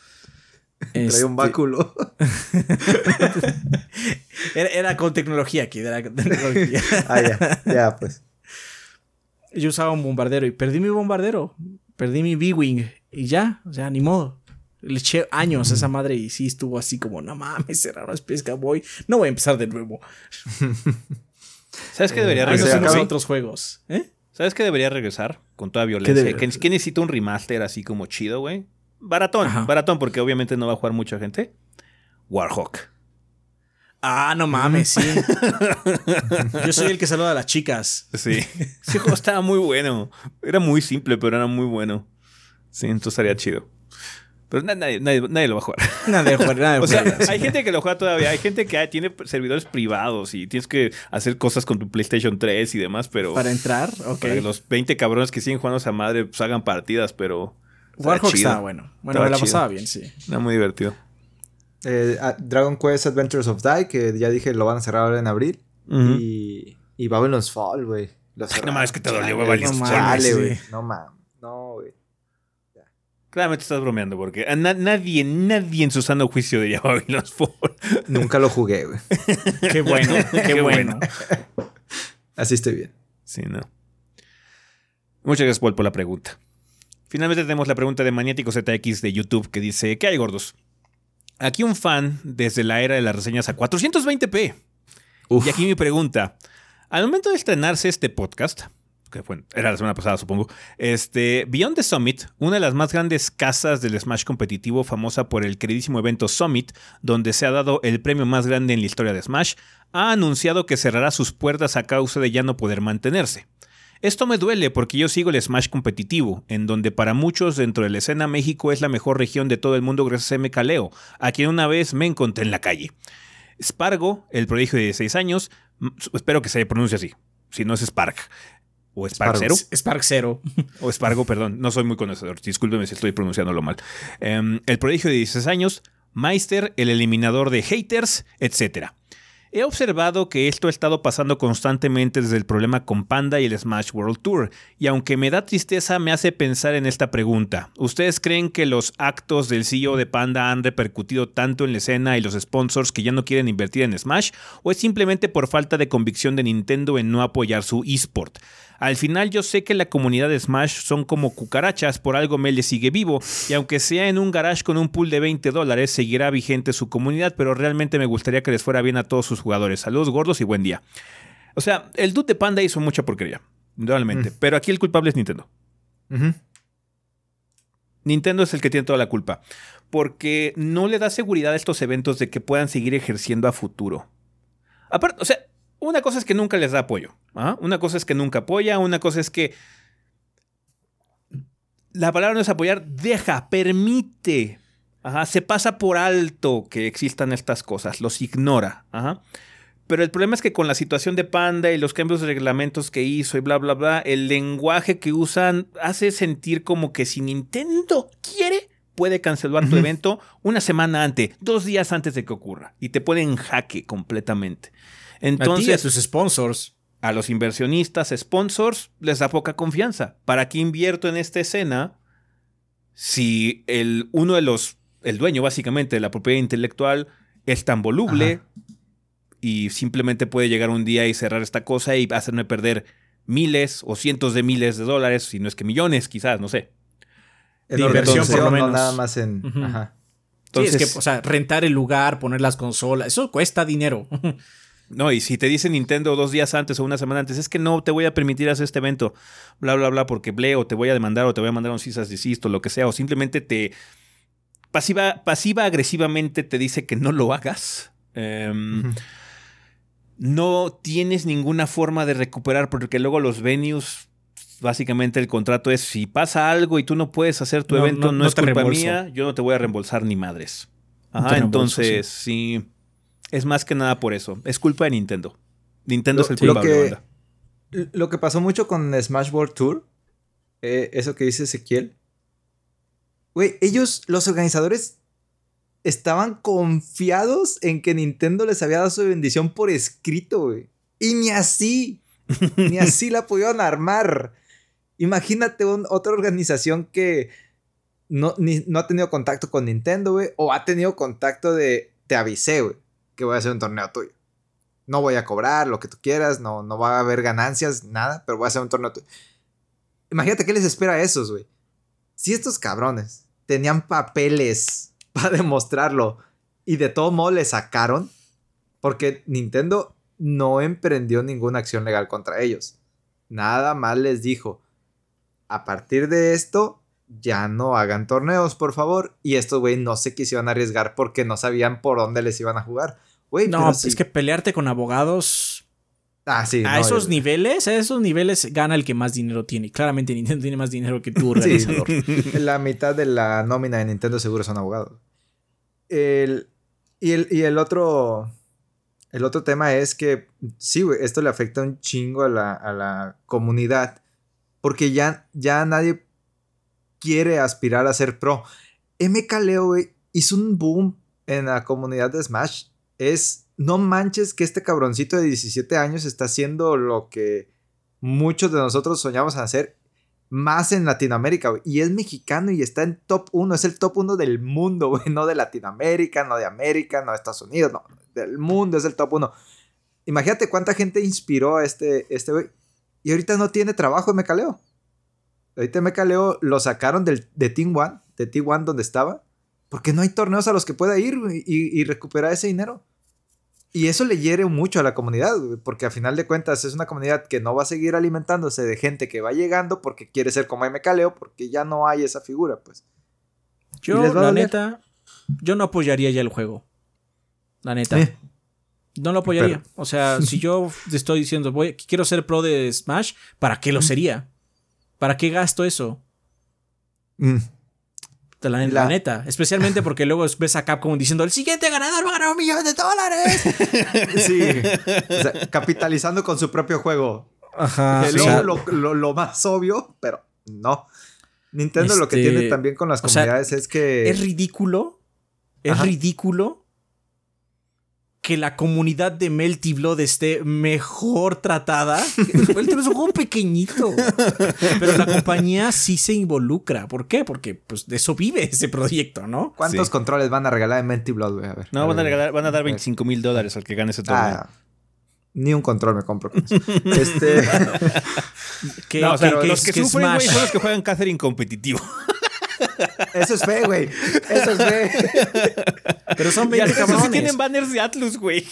Traía Este, un báculo. Era, era con tecnología aquí. Era con tecnología. ah, ya. Ya, pues. Yo usaba un bombardero y perdí mi bombardero. Perdí mi B-Wing. Y ya, o sea, ni modo. Le eché años a esa madre y sí estuvo así como, no mames, cerraron Space Cowboy. No voy a empezar de nuevo. ¿Sabes qué debería son regresar? otros juegos. ¿Eh? ¿Sabes qué debería regresar con toda violencia? debería Que, que necesita un remaster así como chido, güey. Baratón, Ajá. baratón, porque obviamente no va a jugar mucha gente. Warhawk. Ah, no mames, sí. Yo soy el que saluda a las chicas. Sí. Ese juego estaba muy bueno. Era muy simple, pero era muy bueno. Sí, entonces estaría chido. Pero na- nadie, nadie, nadie lo va a jugar. Nada de jugar, nada de O sea, jugar. hay gente que lo juega todavía. Hay gente que tiene servidores privados y tienes que hacer cosas con tu PlayStation 3 y demás, pero Para entrar, ok. para que los 20 cabrones que siguen jugando a esa madre pues, hagan partidas, pero Warhawk chido. estaba bueno. Bueno, me la chido. pasaba bien, sí. Era muy divertido. Eh, ah, Dragon Quest Adventures of Die, que ya dije lo van a cerrar ahora en abril. Ujú. Y, y Babylon's Fall, güey. No mames, que te dolió Babylon's no sí. güey. No mames. Claramente estás bromeando porque a na- nadie, nadie en su sano juicio diría Babylon's Fall. Nunca lo jugué, güey. Qué bueno, qué, Qué bueno. Así estoy bien. Sí, no. Muchas gracias, Paul, por la pregunta. Finalmente tenemos la pregunta de Maniático ZX de YouTube que dice: ¿Qué hay, gordos? Aquí un fan desde la era de las reseñas a 420p. Uf. Y aquí mi pregunta. Al momento de estrenarse este podcast, era la semana pasada, supongo, este, Beyond the Summit, una de las más grandes casas del Smash competitivo, famosa por el queridísimo evento Summit, donde se ha dado el premio más grande en la historia de Smash, ha anunciado que cerrará sus puertas a causa de ya no poder mantenerse. Esto me duele porque yo sigo el Smash competitivo, en donde para muchos dentro de la escena México es la mejor región de todo el mundo gracias a MK Leo, a quien una vez me encontré en la calle. Spargo, el prodigio de 16 años, m- espero que se pronuncie así, si no es Spark. O Spark Spargo. Zero. Spark Zero. O Spargo, perdón, no soy muy conocedor, discúlpeme si estoy pronunciándolo mal. Em, el prodigio de 16 años, Meister, el eliminador de haters, etc. He observado que esto ha estado pasando constantemente desde el problema con Panda y el Smash World Tour, y aunque me da tristeza, me hace pensar en esta pregunta. ¿Ustedes creen que los actos del CEO de Panda han repercutido tanto en la escena y los sponsors que ya no quieren invertir en Smash? ¿O es simplemente por falta de convicción de Nintendo en no apoyar su eSport? Al final yo sé que la comunidad de Smash son como cucarachas, por algo Mele sigue vivo, y aunque sea en un garage con un pool de 20 dólares, seguirá vigente su comunidad, pero realmente me gustaría que les fuera bien a todos sus jugadores. Saludos gordos y buen día. O sea, el dude de Panda hizo mucha porquería, Mm. pero aquí el culpable es Nintendo. Nintendo es el que tiene toda la culpa, porque no le da seguridad a estos eventos de que puedan seguir ejerciendo a futuro. Aparte, o sea, una cosa es que nunca les da apoyo, ¿ah? una cosa es que nunca apoya, una cosa es que la palabra no es apoyar, deja, permite, ajá, se pasa por alto que existan estas cosas, los ignora, ajá. Pero el problema es que con la situación de Panda y los cambios de reglamentos que hizo y bla, bla, bla, el lenguaje que usan hace sentir como que si Nintendo quiere, puede cancelar tu evento una semana antes, dos días antes de que ocurra. Y te pone en jaque completamente. A ti y a Entonces, tus sponsors. a los inversionistas, sponsors, les da poca confianza. ¿Para qué invierto en esta escena si el, uno de los, el dueño básicamente de la propiedad intelectual es tan voluble y simplemente puede llegar un día y cerrar esta cosa y hacerme perder miles o cientos de miles de dólares, si no es que millones quizás, no sé. En inversión por lo menos. nada más en... Ajá. Entonces, es que, o sea, rentar el lugar, poner las consolas, eso cuesta dinero. No, y si te dice Nintendo dos días antes o una semana antes, es que no te voy a permitir hacer este evento, bla, bla, bla, porque ble, o te voy a demandar, o te voy a mandar un cisas desisto, lo que sea, o simplemente te pasiva, pasiva agresivamente te dice que no lo hagas. Em, no tienes ninguna forma de recuperar, porque luego los venues, básicamente el contrato es si pasa algo y tú no puedes hacer tu evento, no, es culpa mía, yo no te voy a reembolsar ni madres. Ajá, entonces sí es más que nada por eso. Es culpa de Nintendo. Nintendo es el culpable. Lo que, lo que pasó mucho con Smash World Tour, eh, eso que dice Ezequiel. Güey, ellos, los organizadores, estaban confiados en que Nintendo les había dado su bendición por escrito, güey. Y ni así, ni así la pudieron armar. Imagínate otra organización que no, no ha tenido contacto con Nintendo, güey, o ha tenido contacto de, te avisé, güey que voy a hacer un torneo tuyo. No voy a cobrar lo que tú quieras, no, no va a haber ganancias, nada, pero voy a hacer un torneo tuyo. Imagínate qué les espera a esos, güey. Si estos cabrones tenían papeles para demostrarlo y de todo modo le sacaron, porque Nintendo no emprendió ninguna acción legal contra ellos. Nada más les dijo, a partir de esto, ya no hagan torneos, por favor. Y estos, güey, no se quisieron arriesgar porque no sabían por dónde les iban a jugar no, es que pelearte con abogados. Ah, sí. A esos niveles, a esos niveles gana el que más dinero tiene. Claramente Nintendo tiene más dinero que tu organizador. La mitad de la nómina de Nintendo seguro son abogados. El, y, el, y el otro. El otro tema es que sí, güey, esto le afecta un chingo a la, a la comunidad. Porque ya, ya nadie quiere aspirar a ser pro. MK Leo, güey, hizo un boom en la comunidad de Smash es, no manches que este cabroncito de 17 años está haciendo lo que muchos de nosotros soñamos hacer más en Latinoamérica. Y es mexicano y está en top 1, es el top 1 del mundo, güey. No de Latinoamérica, no de América, no de Estados Unidos, no. Del mundo es el top 1. Imagínate cuánta gente inspiró a este, este. Y ahorita no tiene trabajo en Mecaleo. Ahorita Mecaleo lo sacaron del, de Team One, de Team One donde estaba. Porque no hay torneos a los que pueda ir y, recuperar ese dinero. Y eso le hiere mucho a la comunidad, porque a final de cuentas es una comunidad que no va a seguir alimentándose de gente que va llegando porque quiere ser como MKLeo, porque ya no hay esa figura, pues. Yo, la neta, yo no apoyaría ya el juego. La neta. Eh. No lo apoyaría. o sea, si yo estoy diciendo, voy, quiero ser pro de Smash, ¿para qué lo sería? ¿Para qué gasto eso? Mm. La, neta. Especialmente porque luego ves a Capcom diciendo: el siguiente ganador va a ganar un millón de dólares. sí. capitalizando con su propio juego. Ajá. lo, más obvio, pero no. Nintendo lo que tiene este, también con las comunidades es que. Es ridículo. Es ridículo que la comunidad de Melty Blood esté mejor tratada. El es un juego pequeñito. Pero la compañía sí se involucra. ¿Por qué? Porque pues de eso vive ese proyecto, ¿no? ¿Cuántos controles van a regalar en Melty Blood? A ver. No, van, a regalar, van a dar 25 mil dólares al que gane ese torneo. Ah, ni un control me compro con eso. este. no, o sea, los que, sufren, güey, son los que juegan Catherine competitivo. Eso es fe, güey. Eso es fe. Pero son 20 cabrones. tienen banners de Atlus, güey.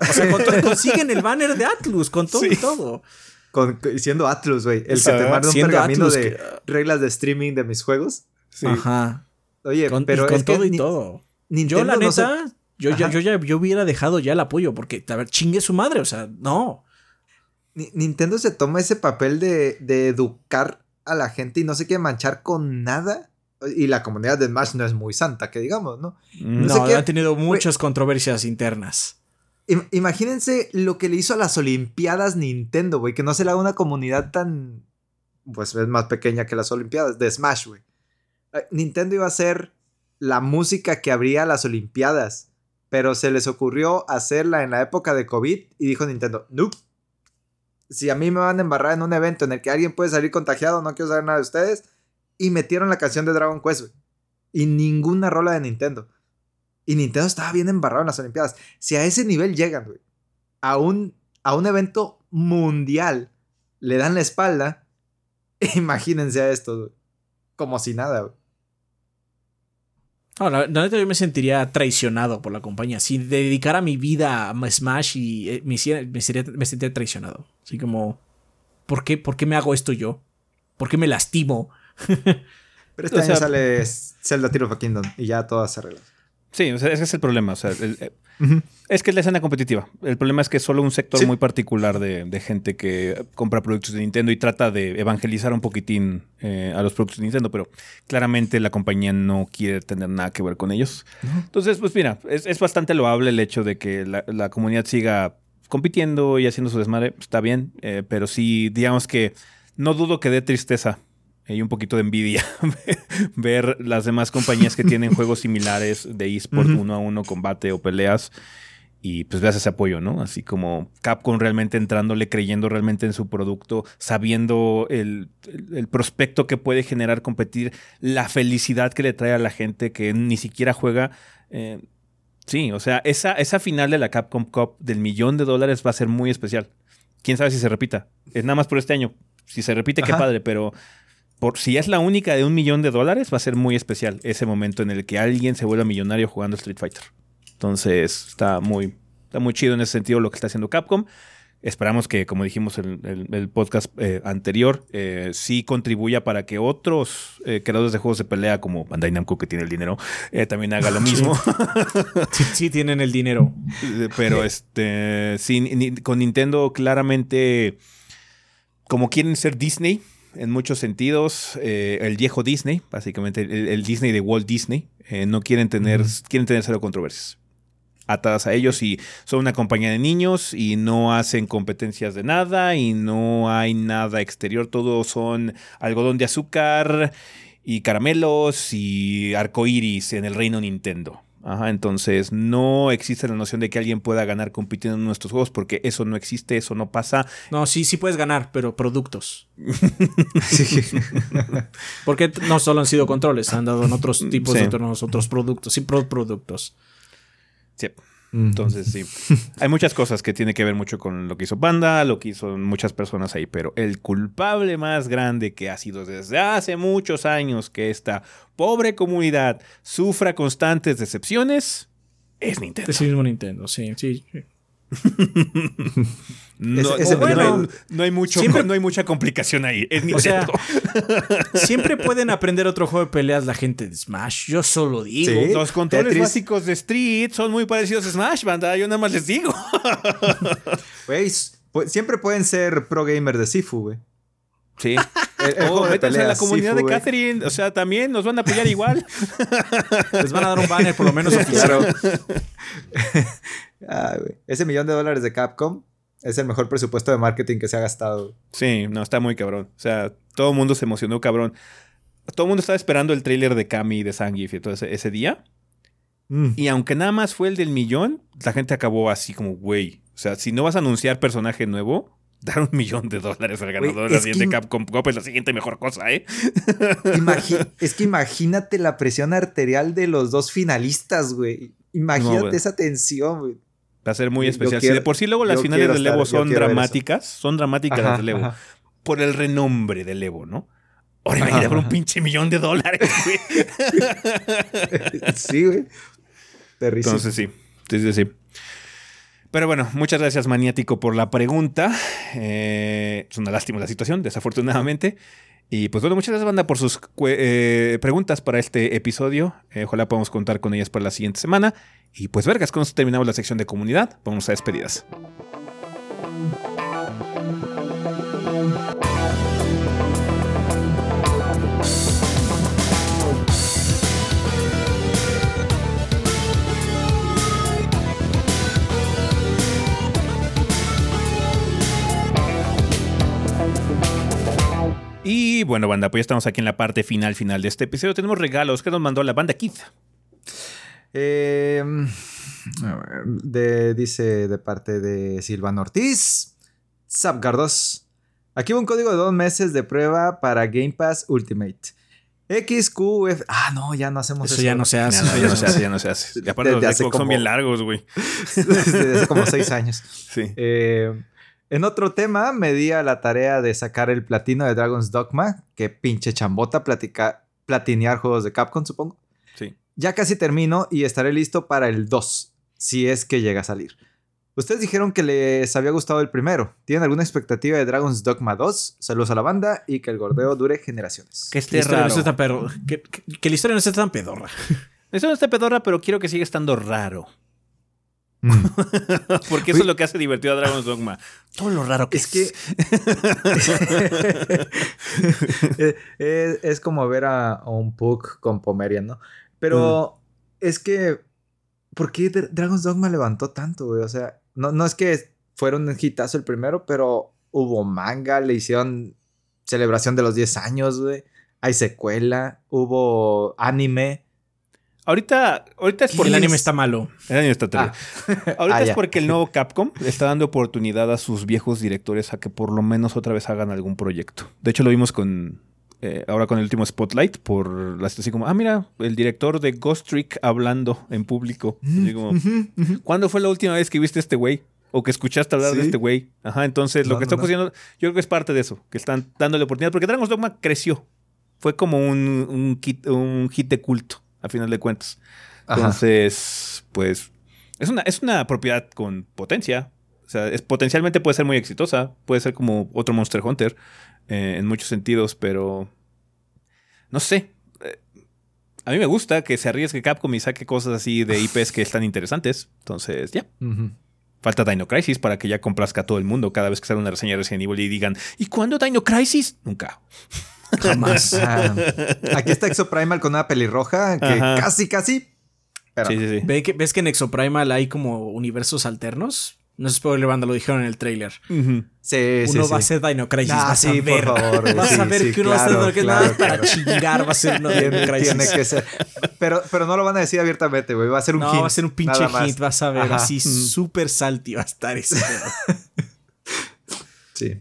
O sea, consiguen el banner de Atlus con todo y todo. Con, siendo Atlus, güey. El que te manda un pergamino de reglas de streaming de mis juegos. Sí. Ajá. Oye, pero con todo y todo. yo, la neta, yo, ya, yo ya yo hubiera dejado ya el apoyo porque, a ver, chingue su madre. O sea, no. Nintendo se toma ese papel de, de educar a la gente y no se quiere manchar con nada. Y la comunidad de Smash no es muy santa, que digamos, ¿no? No, no ha tenido muchas controversias internas. Imagínense lo que le hizo a las Olimpiadas Nintendo, güey, que no se le haga una comunidad tan. Pues es más pequeña que las Olimpiadas, de Smash, güey. Nintendo iba a ser la música que abría las Olimpiadas, pero se les ocurrió hacerla en la época de COVID y dijo Nintendo, no, si a mí me van a embarrar en un evento en el que alguien puede salir contagiado, no quiero saber nada de ustedes. Y metieron la canción de Dragon Quest, güey. Y ninguna rola de Nintendo. Y Nintendo estaba bien embarrado en las Olimpiadas. Si a ese nivel llegan, güey, a un, a un evento mundial, le dan la espalda, imagínense a esto, güey. Como si nada, güey. No, la, neta yo me sentiría traicionado por la compañía. Si dedicara mi vida a Smash y eh, me, hiciera- me, sería- me sentiría traicionado. Así como, ¿por qué, ¿por qué me hago esto yo? ¿Por qué me lastimo? Pero este O año sea- sale Zelda Tears of a Kingdom y ya todas se arreglan. Sí, o sea, ese es el problema. O sea, el- eh, es que es la escena competitiva. El problema es que solo un sector Sí. muy particular de, de gente que compra productos de Nintendo y trata de evangelizar un poquitín eh, a los productos de Nintendo, pero claramente la compañía no quiere tener nada que ver con ellos. Entonces, pues mira, es, es bastante loable el hecho de que la, la comunidad siga compitiendo y haciendo su desmadre. Está bien, eh, pero sí, digamos que no dudo que dé tristeza y un poquito de envidia ver las demás compañías que tienen juegos similares de eSport uno a uno, combate o peleas. Y pues veas ese apoyo, ¿no? Así como Capcom realmente entrándole, creyendo realmente en su producto, sabiendo el, el- el prospecto que puede generar competir, la felicidad que le trae a la gente que ni siquiera juega. eh, sí, o sea, esa, esa final de la Capcom Cup del millón de dólares va a ser muy especial. Quién sabe si se repita. Es nada más por este año. Si se repite, qué padre, pero por, si es la única de un millón de dólares, va a ser muy especial ese momento en el que alguien se vuelva millonario jugando Street Fighter. Entonces, está muy, está muy chido en ese sentido lo que está haciendo Capcom. Esperamos que, como dijimos en el, el podcast eh, anterior, eh, sí contribuya para que otros eh, creadores de juegos de pelea, como Bandai Namco, que tiene el dinero, también haga lo mismo. Sí, sí tienen el dinero. Pero este, sí, ni- con Nintendo claramente, como quieren ser Disney en muchos sentidos, eh, el viejo Disney, básicamente el, el Disney de Walt Disney, eh, no quieren tener, quieren tener cero controversias atadas a ellos y son una compañía de niños y no hacen competencias de nada y no hay nada exterior, todo son algodón de azúcar y caramelos y arcoíris en el reino Nintendo. Ajá, entonces no existe la noción de que alguien pueda ganar compitiendo en nuestros juegos porque eso no existe, eso no pasa. No, sí, sí puedes ganar, pero productos. Sí. Porque no solo han sido controles, han dado en otros tipos Sí. de otros, otros productos. Sí, pro- productos. Sí. Entonces, sí. Hay muchas cosas que tiene que ver mucho con lo que hizo Panda, lo que hizo muchas personas ahí, pero el culpable más grande que ha sido desde hace muchos años que esta pobre comunidad sufra constantes decepciones es Nintendo. Es el mismo Nintendo, sí, sí. sí. No, bueno, hay mucho, Siempre- no hay mucha complicación ahí. Es O sea, Nintendo. siempre pueden aprender otro juego de peleas la gente de Smash. Yo solo digo. Sí. Los controles Tetris. básicos de Street son muy parecidos a Smash, banda. Yo nada más les digo. Siempre pueden ser pro gamer de Sifu, güey. Sí. El, el O juego de métanse a la comunidad Sifu, de. Catherine. O sea, también nos van a apoyar igual. Les van a dar un banner por lo menos. Claro. Ah, güey. Ese millón de dólares de Capcom es el mejor presupuesto de marketing que se ha gastado. Sí, no, está muy cabrón. O sea, todo el mundo se emocionó, cabrón. Todo el mundo estaba esperando el tráiler de Kami y de Zangief y todo ese, ese día. Mm. Y aunque nada más fue el del millón, la gente acabó así como, güey. O sea, si no vas a anunciar personaje nuevo, dar un millón de dólares al ganador de la siguiente Capcom Cup es la siguiente mejor cosa, ¿eh? Es que imagínate la presión arterial de los dos finalistas, güey. Imagínate No, esa tensión, güey. Va a ser muy especial. quiero- si de por sí luego las finales del Evo son dramáticas, son dramáticas Ajá, las del Evo. ajá. Por el renombre del Evo, ¿no? Ahora imagínate por un pinche millón de dólares, güey. sí, güey. Terrísimo. Entonces sí, sí, sí, sí. Pero bueno, muchas gracias Maniático por la pregunta. Eh, es una lástima la situación, desafortunadamente. Y pues bueno, muchas gracias banda por sus eh, preguntas para este episodio. Eh, ojalá podamos contar con ellas para la siguiente semana. Y pues vergas, con esto terminamos la sección de comunidad. Vamos a despedidas. Y bueno, banda, pues ya estamos aquí en la parte final, final de este episodio. Tenemos regalos que nos mandó la banda Keith. Eh, de, dice de parte de Silvano Ortiz. Zapgardos. Aquí va un código de dos meses de prueba para Game Pass Ultimate. XQF. Ah, no, ya no hacemos eso. Eso ya no se hace. Ya no, ya no se hace, ya no se hace. Y aparte Desde los hace Xbox son como- bien largos, güey. Desde hace como seis años. Sí. Eh, en otro tema, me di a la tarea de sacar el platino de Dragon's Dogma. Que pinche chambota platica- platinear juegos de Capcom, supongo. Ya casi termino y estaré listo para el 2, si es que llega a salir. Ustedes dijeron que les había gustado el primero. ¿Tienen alguna expectativa de Dragon's Dogma 2? Saludos a la banda y que el gordeo dure generaciones. Que La esté historia no raro. esté tan perro- que, que- que la historia no esté tan pedorra. Eso no está pedorra, pero quiero que siga estando raro. Mm. Porque eso es lo que hace divertido a Dragon's Dogma. Todo lo raro que Es que. Eh, eh, es como ver a, a un Pug con Pomerian, ¿no? Pero es que. ¿Por qué Dra- Dragon's Dogma levantó tanto, güey? O sea, no, no es que fuera un hitazo el primero, pero hubo manga, le hicieron celebración de los 10 años, güey. Hay secuela, hubo anime. Ahorita, ahorita es porque el anime está malo. El anime está terrible. Ahorita Ah, es porque el nuevo Capcom le está dando oportunidad a sus viejos directores a que por lo menos otra vez hagan algún proyecto. De hecho, lo vimos con. Eh, ahora con el último Spotlight, por así como, ah, mira, el director de Ghost Trick hablando en público. Así como, Ujú, ujú. ¿Cuándo fue la última vez que viste a este güey? O que escuchaste hablar de este güey. Ajá, entonces lo que no, está no. ocurriendo, yo creo que es parte de eso, que están dándole oportunidad, porque Dragon's Dogma creció. Fue como un, un, kit- un hit de culto, a final de cuentas. Ajá. Entonces, pues, es una, es una propiedad con potencia. O sea, es, potencialmente puede ser muy exitosa. Puede ser como otro Monster Hunter eh, en muchos sentidos, pero no sé. Eh, A mí me gusta que se arriesgue Capcom y saque cosas así de IPs que están interesantes. Entonces, ya. Ujú. Falta Dino Crisis para que ya complazca a todo el mundo cada vez que sale una reseña de Resident Evil y digan, ¿y cuándo Dino Crisis? Nunca. Jamás. Ah, aquí está Exoprimal con una pelirroja que Ajá. casi, casi. Pero sí, sí, sí. ¿Ve que, ¿Ves que en Exoprimal hay como universos alternos? No es spoiler, banda, lo dijeron en el sí, Uno sí. va a ser Dino Crisis. Ah, vas sí, a ver. por favor. Vas Sí, a ver sí, que uno va a ser claro, Dino Crisis. claro, Nada más para claro. chingar va a ser uno de Dino Tiene, Crisis. tiene que ser. Pero, pero no lo van a decir abiertamente, güey. Va a ser un no, hint. va a ser un pinche hit, vas a ver. Ajá. Así súper salty va a estar ese. Sí.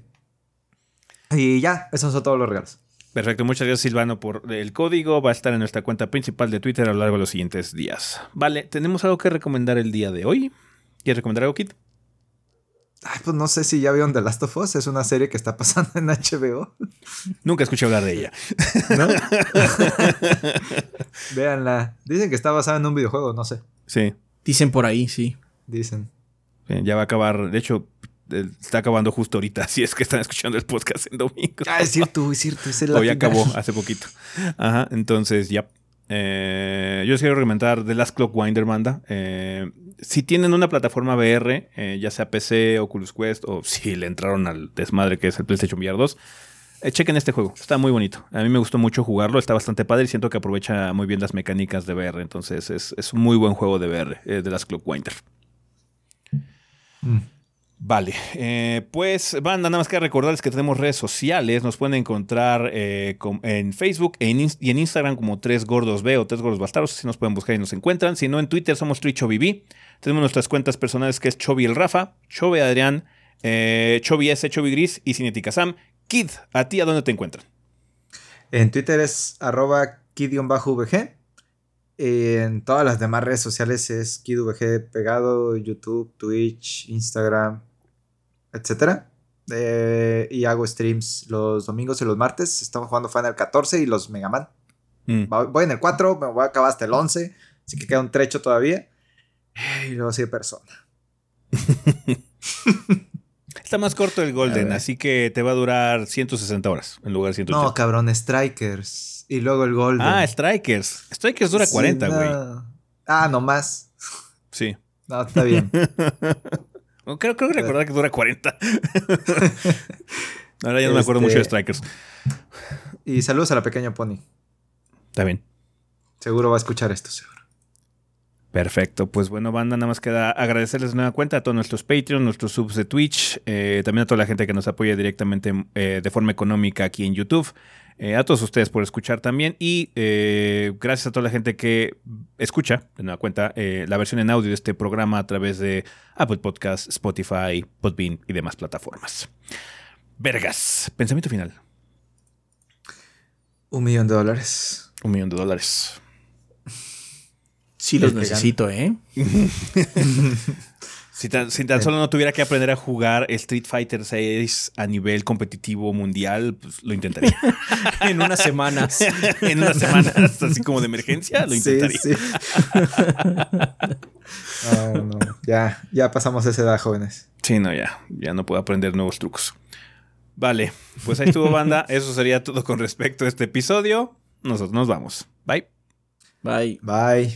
Y ya, esos son todos los regalos. Perfecto, muchas gracias Silvano por el código. Va a estar en nuestra cuenta principal de Twitter a lo largo de los siguientes días. Vale, ¿tenemos algo que recomendar el día de hoy? ¿Quieres recomendar algo, Kit? Ay, pues no sé si ya vieron The Last of Us. Es una serie que está pasando en HBO. Nunca escuché hablar de ella. ¿No? Véanla. Dicen que está basada en un videojuego, no sé. Sí, Dicen por ahí, sí. Dicen. ya va a acabar. De hecho, está acabando justo ahorita. Si es que están escuchando el podcast en domingo. Ah, es cierto, es cierto. Es el O ya latina. acabó hace poquito. Ajá, entonces ya. Eh, yo les quiero recomendar The Last Clockwinder, manda. Eh, si tienen una plataforma VR, eh, ya sea PC, Oculus Quest, o si le entraron al desmadre que es el PlayStation VR 2, eh, chequen este juego. Está muy bonito. A mí me gustó mucho jugarlo. Está bastante padre y siento que aprovecha muy bien las mecánicas de VR. Entonces es, es un muy buen juego de VR, eh, The Last Clockwinder. Mm. Vale, eh, pues banda, nada más que recordarles que tenemos redes sociales, nos pueden encontrar eh, en Facebook en y en Instagram como Tres Gordos B o Tres Gordos Bastardos, si nos pueden buscar y nos encuentran, si no en Twitter somos TriChoviB, tenemos nuestras cuentas personales que es Chovi el Rafa, Chovi Adrián, eh, Chovi S, Chovi Gris y Cinética Sam. Kid, ¿a ti a dónde te encuentran? En Twitter es arroba kid-vg. En todas las demás redes sociales es kidvg pegado, YouTube, Twitch, Instagram, etc. y hago streams los domingos y los martes. Estamos jugando Final 14 y los Mega Man. Mm. Voy en el 4, me voy a acabar hasta el 11. Así que queda un trecho todavía. Y luego sigue persona. Está más corto el Golden, así que te va a durar 160 horas en lugar de 180. No, cabrón, Strikers. Y luego el Golden. ah, Strikers. Strikers dura Sí, 40, güey. no. Ah, no más. Sí. No, está bien. Creo, creo que recordar que dura 40. Ahora ya no me acuerdo Este- mucho de Strikers. Y saludos a la pequeña Pony. Está bien. Seguro va a escuchar esto, seguro. Perfecto. Pues bueno, banda, nada más queda agradecerles de nueva cuenta a todos nuestros Patreons, nuestros subs de Twitch, eh, también a toda la gente que nos apoya directamente eh, de forma económica aquí en YouTube. Eh, a todos ustedes por escuchar también y gracias a toda la gente que escucha, de nueva cuenta, la versión en audio de este programa a través de Apple Podcasts, Spotify, Podbean y demás plataformas. Vergas, pensamiento final. Un millón de dólares. Un millón de dólares. Sí los necesito, ¿eh? Si tan, si tan solo no tuviera que aprender a jugar Street Fighter 6 a nivel competitivo mundial, pues lo intentaría. en unas semanas. en unas semanas, así como de emergencia, lo Sí, intentaría. sí. No. Ya, ya pasamos esa edad, jóvenes. Sí, no, ya. Ya no puedo aprender nuevos trucos. Vale, pues ahí estuvo banda. Eso sería todo con respecto a este episodio. Nosotros nos vamos. Bye. Bye. Bye.